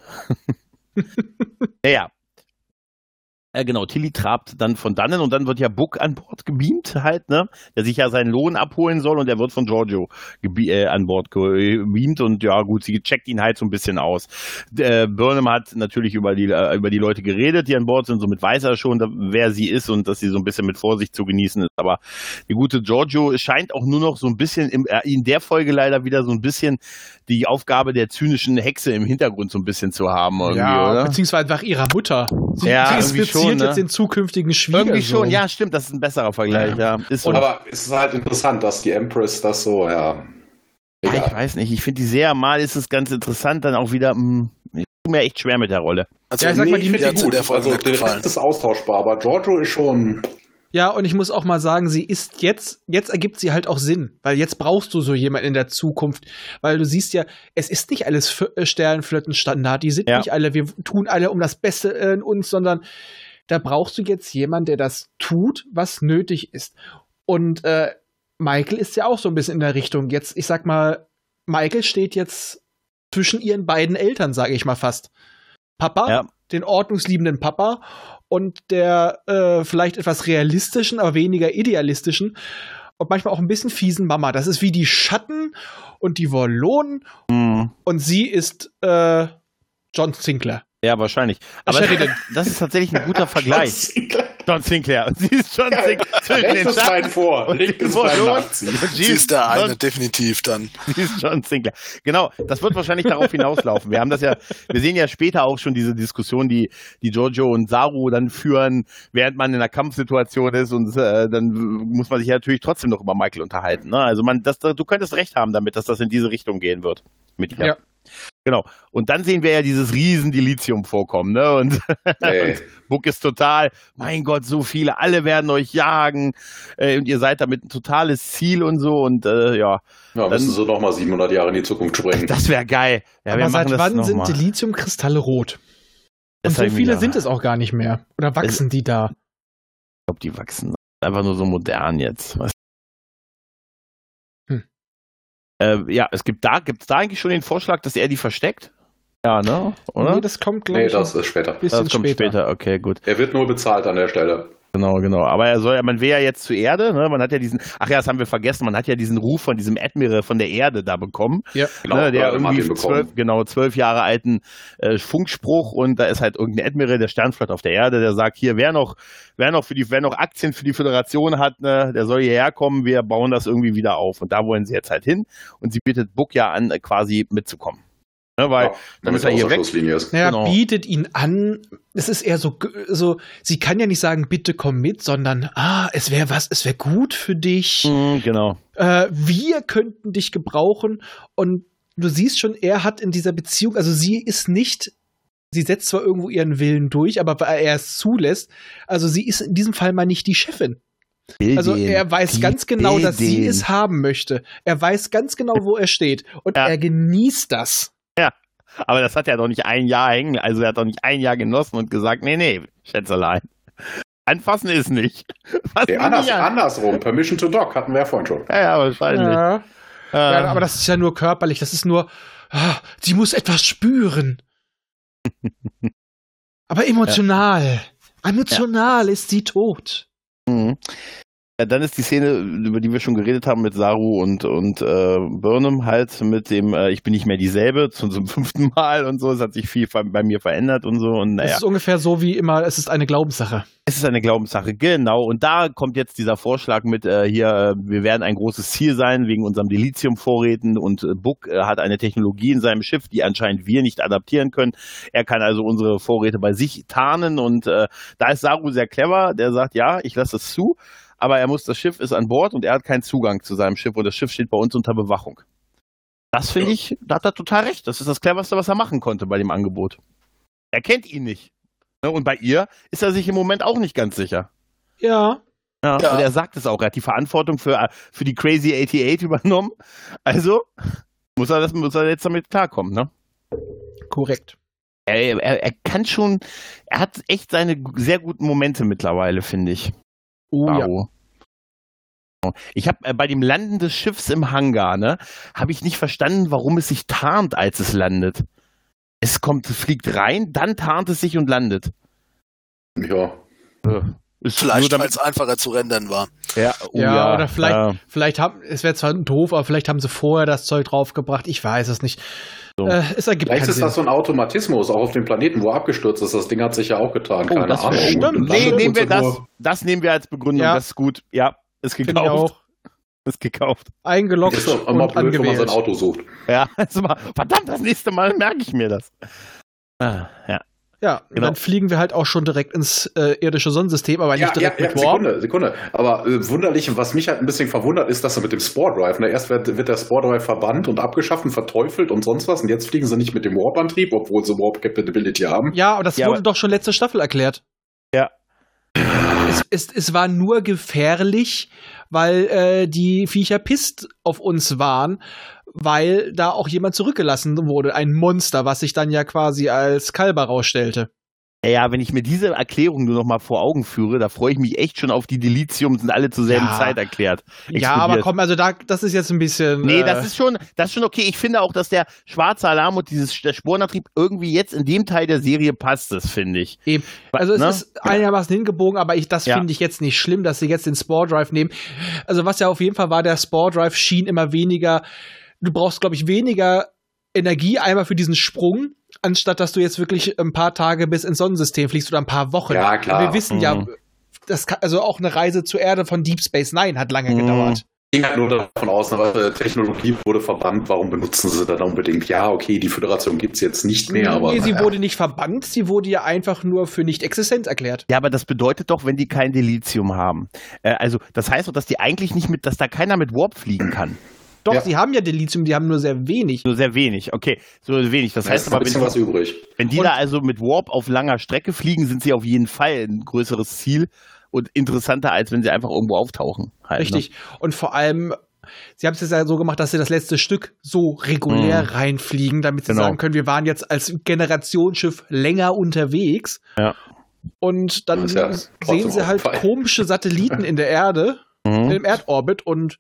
(laughs) ja, ja. Äh, genau, Tilly trabt dann von dannen und dann wird ja Book an Bord gebeamt halt, ne? Der sich ja seinen Lohn abholen soll und er wird von Giorgio äh, an Bord gebeamt und ja gut, sie checkt ihn halt so ein bisschen aus. Äh, Burnham hat natürlich über die, äh, über die Leute geredet, die an Bord sind, somit weiß er schon, da, wer sie ist und dass sie so ein bisschen mit Vorsicht zu genießen ist. Aber die gute Giorgio scheint auch nur noch so ein bisschen im, äh, in der Folge leider wieder so ein bisschen die Aufgabe der zynischen Hexe im Hintergrund so ein bisschen zu haben irgendwie, oder? beziehungsweise nach ihrer Mutter. Sie, Ja, sie irgendwie inspiziert schon, ne? jetzt den zukünftigen Schwiegersohn. Irgendwie schon, ja, stimmt, das ist ein besserer Vergleich, ja. Ist so. Aber es ist halt interessant, dass die Empress das so, ja. ja, ich weiß nicht, ich finde die sehr mal ist es ganz interessant, dann auch wieder, mh, ich tue mir echt schwer mit der Rolle. Also Ja, ich sag mal, die mit hat's in der Also der. Rest ist austauschbar, aber Giorgio ist schon. Ja, und ich muss auch mal sagen, sie ist jetzt, jetzt ergibt sie halt auch Sinn, weil jetzt brauchst du so jemanden in der Zukunft, weil du siehst ja, es ist nicht alles Sternenflottenstandard, die sind Ja. nicht alle, wir tun alle um das Beste in uns, sondern da brauchst du jetzt jemanden, der das tut, was nötig ist. Und äh, Michael ist ja auch so ein bisschen in der Richtung. Jetzt, ich sag mal, Michael steht jetzt zwischen ihren beiden Eltern, sage ich mal fast. Papa, Ja. den ordnungsliebenden Papa und der äh, vielleicht etwas realistischen, aber weniger idealistischen und manchmal auch ein bisschen fiesen Mama. Das ist wie die Schatten und die Wollonen Mhm. und sie ist äh, John Sinclair. Ja, wahrscheinlich. Aber das, das ist tatsächlich ein guter (laughs) Vergleich. John Sinclair. Und (laughs) sie ist John Sinclair. den Rechtes Bein vor, und linkes Bein nachziehen. Sie ist der eine, definitiv dann. (laughs) Sie ist John Sinclair. Genau, das wird wahrscheinlich darauf hinauslaufen. Wir haben das ja, wir sehen ja später auch schon diese Diskussion, die, die Giorgio und Saru dann führen, während man in einer Kampfsituation ist und äh, dann muss man sich ja natürlich trotzdem noch über Michael unterhalten. Ne? Also man, das, du könntest recht haben damit, dass das in diese Richtung gehen wird. Mit ihr. Ja. Genau. Und dann sehen wir ja dieses riesen Dilithium vorkommen, ne? Und, (laughs) Ey. und Buck ist total, mein Gott, so viele, alle werden euch jagen äh, und ihr seid damit ein totales Ziel und so und äh, ja, Ja, müssen sie noch mal 700 Jahre in die Zukunft springen. das wäre geil. Ja, aber seit das wann noch sind mal. die Lithiumkristalle rot? Das Und so viele sind es auch gar nicht mehr. Oder wachsen die da? Ich glaube, die wachsen einfach nur so modern jetzt. Weißt. Äh, ja, es gibt da, gibt es da eigentlich schon den Vorschlag, dass er die versteckt? Ja, ne? Oder? Nee, das kommt gleich. Nee, das ist später. bisschen das kommt später. später. Okay, gut. Er wird nur bezahlt an der Stelle. Genau, genau. Aber er soll ja, man will ja jetzt zur Erde, ne? Man hat ja diesen, ach ja, das haben wir vergessen, man hat ja diesen Ruf von diesem Admiral von der Erde da bekommen. Ja. Genau, ne, der irgendwie zwölf, genau, zwölf Jahre alten äh, Funkspruch und da ist halt irgendein Admiral der Sternflotte auf der Erde, der sagt, hier, wer noch, wer noch für die, wer noch Aktien für die Föderation hat, ne, der soll hierher kommen, wir bauen das irgendwie wieder auf. Und da wollen sie jetzt halt hin und sie bittet Book ja an, äh, quasi mitzukommen. Ne, weil Ja, dann ist er er hier weg. Schlusslinie ist. Naja, Genau. bietet ihn an. Es ist eher so, so, sie kann ja nicht sagen, bitte komm mit, sondern, ah, es wäre was, es wäre gut für dich. Mhm, genau. Äh, wir könnten dich gebrauchen. Und du siehst schon, er hat in dieser Beziehung, also sie ist nicht, sie setzt zwar irgendwo ihren Willen durch, aber weil er es zulässt, also sie ist in diesem Fall mal nicht die Chefin. Also Will er weiß den, ganz genau, dass sie den. es haben möchte. Er weiß ganz genau, wo er steht. Und Ja. er genießt das. Aber das hat er doch nicht ein Jahr hängen, also er hat doch nicht ein Jahr genossen und gesagt, nee, nee, Schätzelein. Anfassen ist nicht. (laughs) Fass Nee, anders, nicht an. andersrum. Permission to Doc hatten wir ja vorhin schon. Ja, ja, wahrscheinlich. Ja. Äh, Ja, aber das ist ja nur körperlich. Das ist nur, ah, sie muss etwas spüren. (laughs) aber emotional. Emotional ist sie tot. mhm. Ja, dann ist die Szene, über die wir schon geredet haben mit Saru und, und äh, Burnham halt mit dem äh, Ich bin nicht mehr dieselbe (laughs) zu zum fünften Mal und so. Es hat sich viel bei mir verändert und so. Und Es naja, ist ungefähr so wie immer, es ist eine Glaubenssache. es ist eine Glaubenssache, genau. Und da kommt jetzt dieser Vorschlag mit, äh, hier, äh, wir werden ein großes Ziel sein wegen unserem Dilithium-Vorräten und äh, Book äh, hat eine Technologie in seinem Schiff, die anscheinend wir nicht adaptieren können. Er kann also unsere Vorräte bei sich tarnen und äh, da ist Saru sehr clever, der sagt, ja, ich lasse es zu, aber er muss, das Schiff ist an Bord und er hat keinen Zugang zu seinem Schiff und das Schiff steht bei uns unter Bewachung. Das finde ich, da hat er total recht. Das ist das cleverste, was er machen konnte bei dem Angebot. Er kennt ihn nicht. Ne, Und bei ihr ist er sich im Moment auch nicht ganz sicher. Ja. Ja, Ja. Und er sagt es auch, er hat die Verantwortung für, für die Crazy 88 übernommen. Also muss er, das, muss er jetzt damit klarkommen, ne? Korrekt. Er, er, er kann schon, er hat echt seine sehr guten Momente mittlerweile, finde ich. Oh ja. Baro. Ich habe äh, bei dem Landen des Schiffs im Hangar, ne, habe ich nicht verstanden, warum es sich tarnt, als es landet. Es kommt, es fliegt rein, dann tarnt es sich und landet. Ja. Äh, Ist nur Vielleicht, weil damit, es einfacher zu rendern war. ja, oh Ja, oder vielleicht, ja. vielleicht haben, es wäre zwar doof, aber vielleicht haben sie vorher das Zeug draufgebracht. Ich weiß es nicht. So. Äh, es ergibt Vielleicht ist Sinn. das so ein Automatismus, auch auf dem Planeten, wo er abgestürzt ist. Das Ding hat sich ja auch getan. Oh, Keine das Ahnung. stimmt. Nee, nehmen wir das. Das nehmen wir als Begründung. Ja. Das ist gut. Ja, ist gekauft. auch. (laughs) Ist gekauft. Eingeloggt Ist doch immer und blöd, wenn man sein angewählt. Auto sucht. Ja, (laughs) also mal, verdammt, das nächste Mal merke ich mir das. Ah, ja. Ja, und Genau. dann fliegen wir halt auch schon direkt ins äh, irdische Sonnensystem, aber nicht direkt mit Warp. Sekunde, Sekunde. Aber äh, wunderlich, was mich halt ein bisschen verwundert, ist, dass er mit dem Spore Drive, ne, erst wird, wird der Spore Drive verbannt und abgeschafft und verteufelt und sonst was und jetzt fliegen sie nicht mit dem Warp-Antrieb, obwohl sie Warp Capability haben. Ja, aber das Ja, wurde aber- doch schon letzte Staffel erklärt. Ja. Es, es, es war nur gefährlich, weil äh, die Viecher pisst auf uns waren, weil da auch jemand zurückgelassen wurde. Ein Monster, was sich dann ja quasi als Kalber rausstellte. Ja, wenn ich mir diese Erklärung nur noch mal vor Augen führe, da freue ich mich echt schon auf die Dilithium, sind alle zur selben Ja. Zeit erklärt. Ja, aber Explodiert. komm, also da, das ist jetzt ein bisschen. Nee, äh, das ist schon, das ist schon okay. Ich finde auch, dass der schwarze Alarm und dieses der Sporenantrieb irgendwie jetzt in dem Teil der Serie passt, das finde ich. Eben. Also es Ne? ist einigermaßen hingebogen, aber ich, das Ja. finde ich jetzt nicht schlimm, dass sie jetzt den Spore Drive nehmen. Also was ja auf jeden Fall war, der Spore Drive schien immer weniger, du brauchst, glaube ich, weniger Energie einmal für diesen Sprung, anstatt dass du jetzt wirklich ein paar Tage bis ins Sonnensystem fliegst oder ein paar Wochen. Ja, klar. Wir wissen ja, Mhm. das kann, also auch eine Reise zur Erde von Deep Space Nine hat lange Mhm. gedauert. ging halt nur davon aus, eine Technologie wurde verbannt, warum benutzen sie dann unbedingt? Ja, okay, die Föderation gibt's jetzt nicht mehr, aber. nee, sie naja. wurde nicht verbannt, sie wurde ja einfach nur für nicht existent erklärt. Ja, aber das bedeutet doch, wenn die kein Dilithium haben. Äh, also, das heißt doch, dass die eigentlich nicht mit, dass da keiner mit Warp fliegen kann. Doch, Ja. sie haben ja Dilithium, die haben nur sehr wenig. Nur sehr wenig. Okay, so wenig. Das Da heißt aber, bisschen wenn, was übrig. wenn die Und- da also mit Warp auf langer Strecke fliegen, sind sie auf jeden Fall ein größeres Ziel und interessanter, als wenn sie einfach irgendwo auftauchen. Halt, Richtig. Und vor allem, sie haben es jetzt ja so gemacht, dass sie das letzte Stück so regulär Mhm. reinfliegen, damit sie Genau. sagen können, wir waren jetzt als Generationsschiff länger unterwegs. Ja. Und dann Das ja sehen sie halt komische Satelliten in der Erde, Ne? Mhm. im Erdorbit und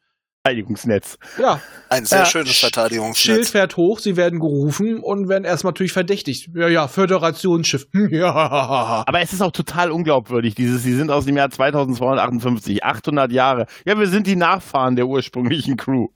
Verteidigungsnetz. Ja, Ein sehr Ja. schönes Schild Verteidigungsnetz. fährt hoch, sie werden gerufen und werden erstmal natürlich verdächtigt. Ja, ja, Föderationsschiff. (laughs) Ja, Aber es ist auch total unglaubwürdig, dieses, sie sind aus dem Jahr 2258, 800 Jahre. Ja, wir sind die Nachfahren der ursprünglichen Crew.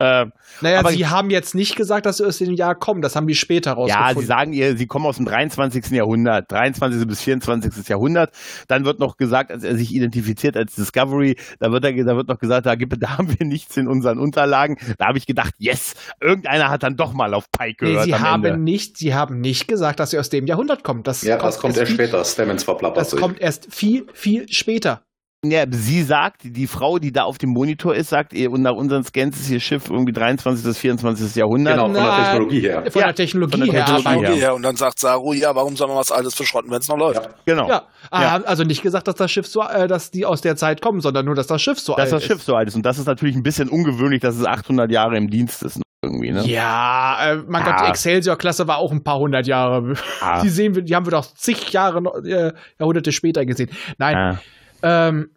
Äh, naja, Aber- sie haben jetzt nicht gesagt, dass sie aus dem Jahr kommen. Das haben die später ja, rausgefunden. sie sagen ihr, sie kommen aus dem 23. Jahrhundert, 23. bis 24. Jahrhundert. Dann wird noch gesagt, als er sich identifiziert als Discovery, da wird, er, da wird noch gesagt, da, gibt, da haben wir nichts in unseren Unterlagen. Da habe ich gedacht, yes, irgendeiner hat dann doch mal auf Pike Nee, gehört. sie am haben Ende. nicht, sie haben nicht gesagt, dass sie aus dem Jahrhundert kommen. Das Ja, das kommt erst viel, später. Stamens verplappert Das sich. kommt erst viel, viel später. Ja, sie sagt, die Frau, die da auf dem Monitor ist, sagt, ihr, und nach unseren Scans ist ihr Schiff irgendwie 23. bis 24. Jahrhundert. Genau, von der Na, Technologie her. Von Ja, der Technologie von der her. Technologie her. Her. Und dann sagt Saru, ja, warum soll man was alles verschrotten, wenn es noch läuft? Ja. Genau. Ja, ah, also nicht gesagt, dass das Schiff so, äh, dass die aus der Zeit kommen, sondern nur, dass das Schiff so Dass alt das Schiff ist. so alt ist. Und das ist natürlich ein bisschen ungewöhnlich, dass es 800 Jahre im Dienst ist. Irgendwie, ne? Ja, äh, mein Gott, Ah. die Excelsior-Klasse war auch ein paar hundert Jahre. Ah. Die sehen wir, die haben wir doch zig Jahre, äh, Jahrhunderte später gesehen. Nein, Ah. Ähm,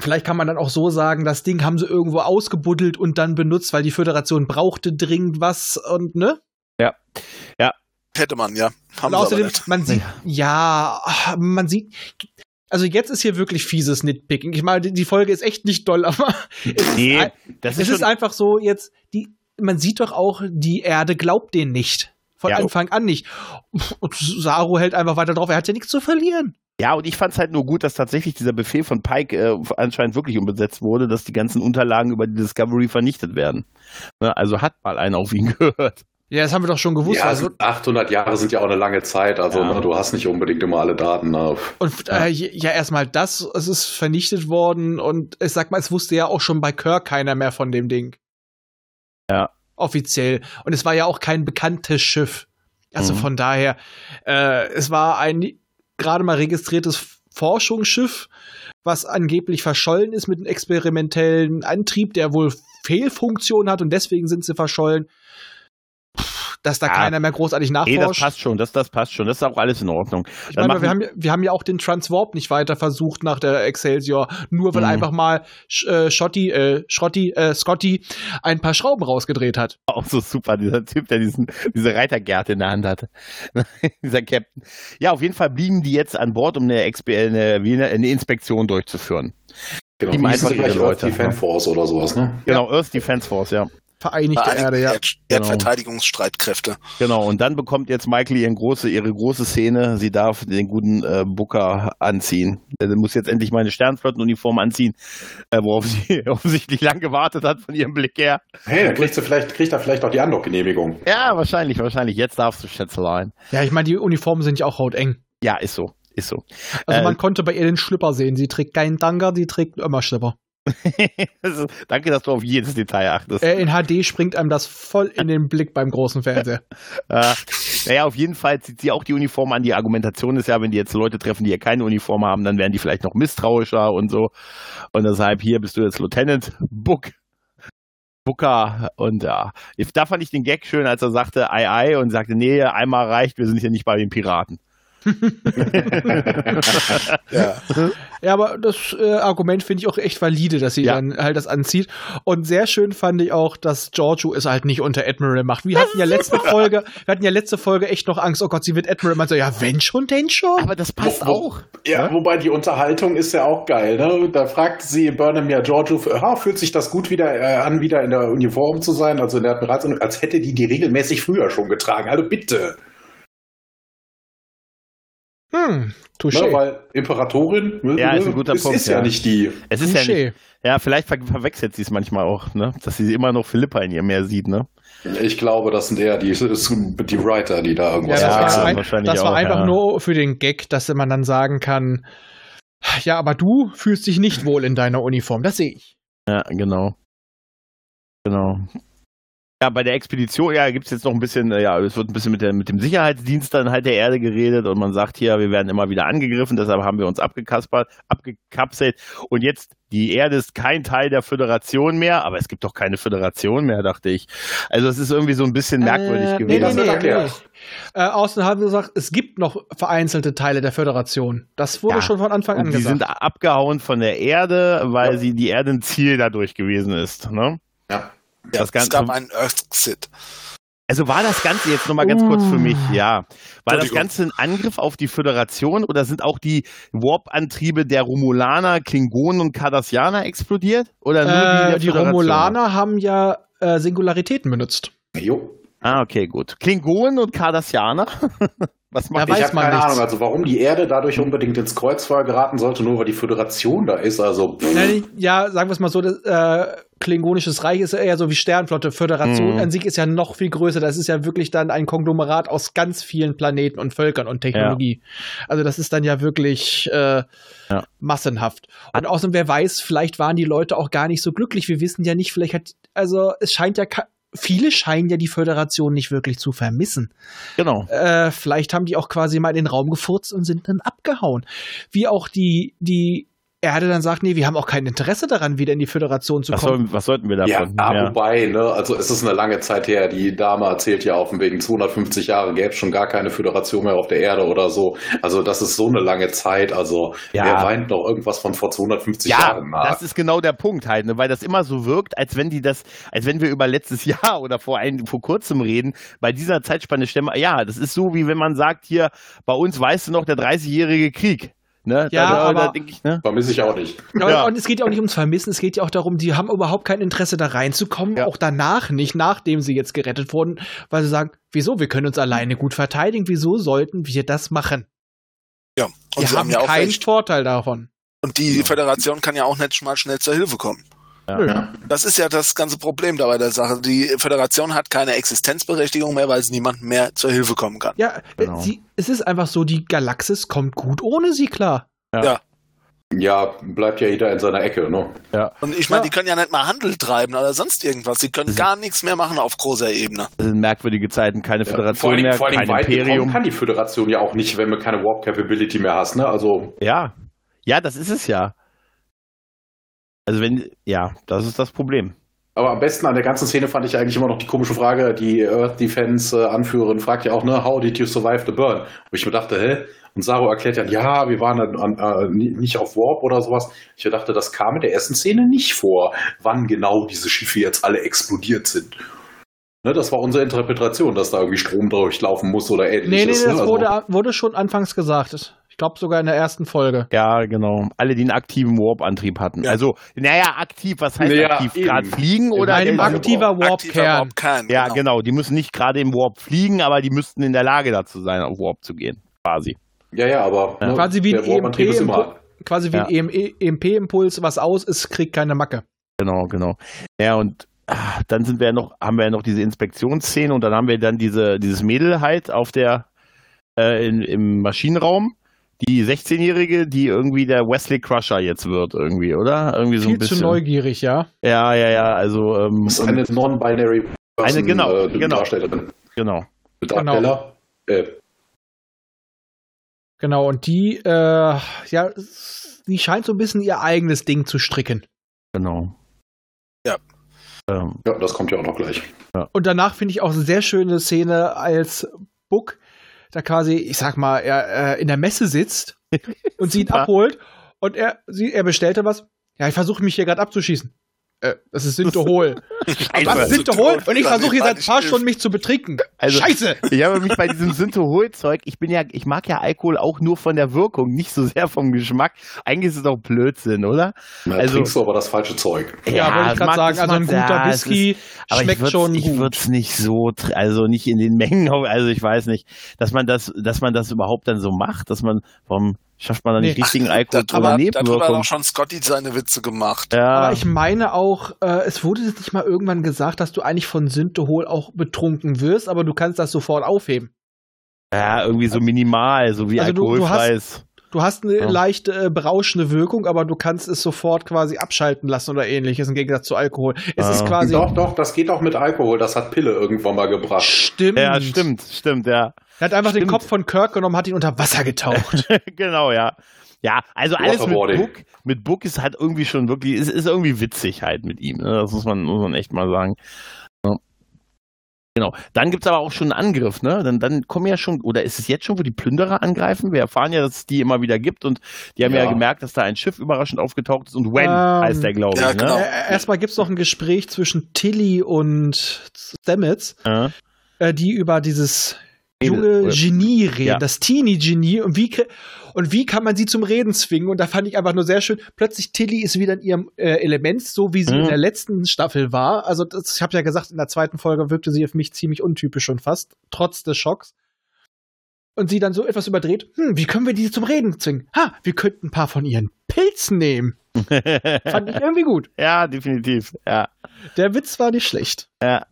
vielleicht kann man dann auch so sagen, das Ding haben sie irgendwo ausgebuddelt und dann benutzt, weil die Föderation brauchte dringend was und ne? Hätte man, ja. Haben Und außerdem, man sieht, ja, man sieht, also jetzt ist hier wirklich fieses Nitpicking. Ich meine, die- Folge ist echt nicht doll, aber es Nee, ist, das es ist ist schon, einfach so jetzt, die, man sieht doch auch, die Erde glaubt denen nicht. Von Ja. Anfang an nicht. Und Saru hält einfach weiter drauf, er hat ja nichts zu verlieren. Ja, und ich fand es halt nur gut, dass tatsächlich dieser Befehl von Pike äh, anscheinend wirklich umgesetzt wurde, dass die ganzen Unterlagen über die Discovery vernichtet werden. Ne, also hat mal einer auf ihn (laughs) gehört. Ja, das haben wir doch schon gewusst. Ja, also, also 800 Jahre sind ja auch eine lange Zeit. Also Ja. ne, du hast nicht unbedingt immer alle Daten. Ne. und äh, ja, erstmal das, es ist vernichtet worden und ich sag mal, es wusste ja auch schon bei Kirk keiner mehr von dem Ding. Ja. Offiziell. Und es war ja auch kein bekanntes Schiff. Also Mhm. von daher, äh, es war ein gerade mal registriertes Forschungsschiff, was angeblich verschollen ist mit einem experimentellen Antrieb, der wohl Fehlfunktion hat und deswegen sind sie verschollen. Dass da Ja. keiner mehr großartig Nee, das nachforscht. passt schon, das, das passt schon, das ist auch alles in Ordnung. Ich meine, wir haben, ja- wir haben ja auch den Transwarp nicht weiter versucht nach der Excelsior, nur weil Mhm. einfach mal Sch äh, Schotti, äh, Schrotti, äh, Scotty ein paar Schrauben rausgedreht hat. (laughs) Auch so super, dieser Typ, der diesen, diese Reitergerte in der Hand hatte. (laughs) dieser Captain. Ja, auf jeden Fall blieben die jetzt an Bord, um eine, XP, eine, wie eine, eine Inspektion durchzuführen. Genau, Die ihre Leute, Leute, Defense Force oder sowas, ne? Genau, Earth Defense Force, ja. Vereinigte Vereinigte Erde, ja. Erd Erdverteidigungsstreitkräfte. Genau, und dann bekommt jetzt Michael ihren große, ihre große Szene. Sie darf den guten äh, Booker anziehen. Er muss jetzt endlich mal eine Sternflottenuniform anziehen, äh, worauf sie (laughs) offensichtlich lang gewartet hat von ihrem Blick her. Hey, dann kriegst du vielleicht, kriegt er vielleicht auch die Andock-Genehmigung. Ja, wahrscheinlich, wahrscheinlich. Jetzt darfst du Schätzelein. Ja, ich meine, die Uniformen sind ja auch hauteng. Ja, ist so, ist so. Also Äh, man konnte bei ihr den Schlüpper sehen. Sie trägt keinen Tanga, sie trägt immer Schlüpper. (laughs) Danke, dass du auf jedes Detail achtest. Äh, in HD springt einem das voll in den Blick beim großen Fernseher. (laughs) Äh, naja, auf jeden Fall zieht sie auch die Uniform an. Die Argumentation ist ja, wenn die jetzt Leute treffen, die ja keine Uniform haben, dann werden die vielleicht noch misstrauischer und so. Und deshalb, hier bist du jetzt Lieutenant Book. Booker und ja, da fand ich den Gag schön, als er sagte, ei, ei, und sagte, nee, einmal reicht, wir sind hier nicht bei den Piraten. Ja. Ja, aber das äh, Argument finde ich auch echt valide, dass sie Ja. dann halt das anzieht. Und sehr schön fand ich auch, dass Giorgio es halt nicht unter Admiral macht. Wir hatten ja letzte Folge, wir hatten ja letzte Folge echt noch Angst, oh Gott, sie wird Admiral. Man so, ja, wenn schon, denn schon. Aber das passt Wo- wo- auch. Ja, wobei die Unterhaltung ist ja auch geil. Ne? Da fragt sie Burnham ja Giorgio, ah, fühlt sich das gut wieder äh, an, wieder in der Uniform zu sein, also in der Admiralsuniform, als hätte die die regelmäßig früher schon getragen. Also bitte. Hm, touché. Ne? Weil Imperatorin ne, Ja, ist ein guter ist, Punkt, ist ja. ja. nicht die. Es ist ja touché. nicht, ja, vielleicht ver verwechselt sie es manchmal auch, ne, dass sie immer noch Philippa in ihr mehr sieht, ne. Ich glaube, das sind eher die, die Writer, die da Ja, irgendwas das Ja, war, verwechseln. ein, wahrscheinlich das war auch, einfach ja. nur für den Gag, dass man dann sagen kann, ja, aber du fühlst dich nicht wohl in deiner Uniform. Das sehe ich. Ja, genau. Genau. Ja, bei der Expedition, ja, gibt es jetzt noch ein bisschen, äh, ja, es wird ein bisschen mit, der, mit dem Sicherheitsdienst dann halt der Erde geredet und man sagt hier, wir werden immer wieder angegriffen, deshalb haben wir uns abgekaspert, abgekapselt und jetzt, die Erde ist kein Teil der Föderation mehr, aber es gibt doch keine Föderation mehr, dachte ich. Also es ist irgendwie so ein bisschen merkwürdig Äh, gewesen. Nee, das nee, wird nee, erklärt. nee. Äh, außen haben sie gesagt, es gibt noch vereinzelte Teile der Föderation. Das wurde Ja. schon von Anfang an Und die gesagt. sind abgehauen von der Erde, weil Ja. sie die Erde ein Ziel dadurch gewesen ist. Ne? Ja. Das es Ganze- gab einen Exit. Also war das Ganze jetzt nochmal ganz kurz für mich, ja. War das. Ganze ein Angriff auf die Föderation oder sind auch die Warp-Antriebe der Romulaner, Klingonen und Cardassianer explodiert? Oder nur die, Äh, die Föderation? Romulaner haben ja äh, Singularitäten benutzt. Jo. Ah, okay, gut. Klingonen und Cardassianer? (laughs) Was macht Ja, Ich habe keine nichts. Ahnung, also warum die Erde dadurch unbedingt ins Kreuzfeuer geraten sollte, nur weil die Föderation da ist. Also pff, Ja, Ja, sagen wir es mal so, das, äh, Klingonisches Reich ist ja eher so wie Sternflotte. Föderation Mhm. an sich ist ja noch viel größer. Das ist ja wirklich dann ein Konglomerat aus ganz vielen Planeten und Völkern und Technologie. Also das ist dann ja wirklich äh, Ja. massenhaft. Und außerdem, wer weiß, vielleicht waren die Leute auch gar nicht so glücklich. Wir wissen ja nicht, vielleicht hat, also es scheint ja, viele scheinen ja die Föderation nicht wirklich zu vermissen. Genau. Äh, vielleicht haben die auch quasi mal in den Raum gefurzt und sind dann abgehauen. Wie auch die, die Erde dann sagt, nee, wir haben auch kein Interesse daran, wieder in die Föderation zu Was, kommen. soll, was sollten wir ja, davon? ah, wobei, ne, also es ist eine lange Zeit her, die Dame erzählt ja auf dem wegen 250 Jahre gäbe es schon gar keine Föderation mehr auf der Erde oder so. Also das ist so eine lange Zeit, also Ja. wer weint noch irgendwas von vor 250 Ja, Jahren nach? das ist genau der Punkt halt, ne? weil das immer so wirkt, als wenn die das, als wenn wir über letztes (laughs) Jahr oder vor ein, vor kurzem reden. Bei dieser Zeitspanne stemmen, ja, das ist so wie wenn man sagt hier, bei uns weißt du noch der 30-jährige Krieg. Ne? Ja, da, da, da aber- ich, ne? Vermisse ich auch nicht. Ja. Und es geht ja auch nicht ums Vermissen, es geht ja auch darum, die haben überhaupt kein Interesse da reinzukommen, Ja. auch danach nicht, nachdem sie jetzt gerettet wurden, weil sie sagen, wieso, wir können uns alleine gut verteidigen, wieso sollten wir das machen? Ja, und wir sie haben haben ja auch keinen recht. Vorteil davon. Und die Föderation kann ja auch nicht mal schnell zur Hilfe kommen. Ja. Das ist ja das ganze Problem dabei der Sache. Die Föderation hat keine Existenzberechtigung mehr, weil sie niemandem mehr zur Hilfe kommen kann. Ja, Genau. äh, sie, es ist einfach so, die Galaxis kommt gut ohne sie klar. Ja, bleibt ja jeder in seiner Ecke, ne? Und ich meine, Ja. die können ja nicht mal Handel treiben oder sonst irgendwas. Sie können gar nichts mehr machen auf großer Ebene. Das sind merkwürdige Zeiten, keine Ja, Föderation vor Dingen, mehr, vor Dingen kein Imperium. kann die Föderation ja auch nicht, wenn du keine Warp Capability mehr hast, ne? Also Ja, ja, das ist es ja. Also wenn, ja, das ist das Problem. Aber am besten an der ganzen Szene fand ich eigentlich immer noch die komische Frage, die Earth Defense äh, Anführerin fragt ja auch, ne, how did you survive the burn? Wo ich mir dachte, hä? Und Saro erklärt ja, ja, wir waren an, an, äh, ni- nicht auf Warp oder sowas. Ich dachte, das kam in der ersten Szene nicht vor, wann genau diese Schiffe jetzt alle explodiert sind. Ne, das war unsere Interpretation, dass da irgendwie Strom durchlaufen muss oder ähnliches. Nee, nee, ne? das Also- wurde, wurde schon anfangs gesagt. Ich glaube sogar in der ersten Folge. Ja, genau. Alle, die einen aktiven Warp-Antrieb hatten. Ja. Also, naja, aktiv, was heißt Naja, aktiv? Gerade fliegen oder Ein aktiver Warp-Kern. Warp-Kern, Ja, genau. genau. Die müssen nicht gerade im Warp fliegen, aber die müssten in der Lage dazu sein, auf Warp zu gehen. Quasi. Ja, ja, aber Ja. ne, Quasi wie ein Warp-Antrieb ist immer- EMP, quasi wie Ja. ein EMP-Impuls, was aus ist, kriegt keine Macke. Genau, genau. Ja, und ah, dann sind wir ja noch, haben wir ja noch diese Inspektionsszene und dann haben wir dann diese, dieses Mädel halt auf der, äh, in, im Maschinenraum. Die 16-Jährige, die irgendwie der Wesley Crusher jetzt wird, irgendwie, oder? Irgendwie so Viel ein bisschen. zu neugierig, ja. Ja, ja, ja, also, ähm, Das ist eine non-binary Person, Eine- genau, äh, genau. Darstellerin. genau. Darsteller. Äh, Genau, und die, äh, ja, die scheint so ein bisschen ihr eigenes Ding zu stricken. Genau. Ja. Ähm, ja, das kommt ja auch noch gleich. Und danach finde ich auch eine sehr schöne Szene, als Book da quasi, ich sag mal, er äh, in der Messe sitzt (laughs) und sie ihn abholt und er, sie, er bestellte was. Ja, ich versuche mich hier gerade abzuschießen. Äh, das ist Sintohol. Was (laughs) ist. Sintohol? Und ich versuche hier seit ein paar. Stunden mich zu betrinken. Also- Scheiße! Ich habe mich bei diesem Synthehol-Zeug, ich bin ja, ich mag ja Alkohol auch nur von der Wirkung, nicht so sehr vom Geschmack. Eigentlich ist es doch Blödsinn, oder? Na, Also- trinkst du aber das falsche Zeug. Ja, wollte ich gerade mag- sagen, also ein guter ja, Whisky Aber schmeckt ich schon ich gut. würde es nicht so, also nicht in den Mengen, (laughs) also ich weiß nicht, dass man das, dass man das überhaupt dann so macht, dass man, warum schafft man da nicht Nee. richtigen Alkohol Da oder hat da hat Nebenwirkungen? auch schon Scotty seine Witze gemacht. Ja, Aber ich meine auch, äh, es wurde jetzt nicht mal irgendwann gesagt, dass du eigentlich von Syntohol auch betrunken wirst, aber du kannst das sofort aufheben. ja, irgendwie so minimal, so wie Also du- du hast- alkoholfreies. Du hast eine Ja. leichte äh, berauschende Wirkung, aber du kannst es sofort quasi abschalten lassen oder ähnliches im Gegensatz zu Alkohol. Es Ah. ist quasi Doch, doch, das geht auch mit Alkohol. Das hat Pille irgendwann mal gebracht. stimmt. ja, stimmt, stimmt, ja. Er hat einfach den Stimmt. Kopf von Kirk genommen, hat ihn unter Wasser getaucht. (laughs) genau, ja. Ja, also alles mit. Book, mit Book ist halt irgendwie schon wirklich, ist, ist irgendwie witzig halt mit ihm. Ne? Das muss man, muss man echt mal sagen. Ja. Genau. Dann gibt's aber auch schon einen Angriff, ne? Dann, dann kommen ja schon, oder ist es jetzt schon, wo die Plünderer angreifen? Wir erfahren ja, dass es die immer wieder gibt und die haben ja, Ja. gemerkt, dass da ein Schiff überraschend aufgetaucht ist und Wen Ähm, heißt der, glaube ich. ja, ne? genau. Äh, erstmal gibt's noch ein Gespräch zwischen Tilly und Stamets, Ja. äh, die über dieses junge Genie reden, Ja. das Teenie-Genie und wie, und wie kann man sie zum Reden zwingen? Und da fand ich einfach nur sehr schön, plötzlich Tilly ist wieder in ihrem äh, Element, so wie sie Mhm. in der letzten Staffel war. Also das, ich habe ja gesagt, in der zweiten Folge wirkte sie auf mich ziemlich untypisch schon fast, trotz des Schocks. Und sie dann so etwas überdreht, hm, wie können wir die zum Reden zwingen? Ha, wir könnten ein paar von ihren Pilzen nehmen. (laughs) Fand ich irgendwie gut. ja, definitiv. Ja. Der Witz war nicht schlecht. Ja.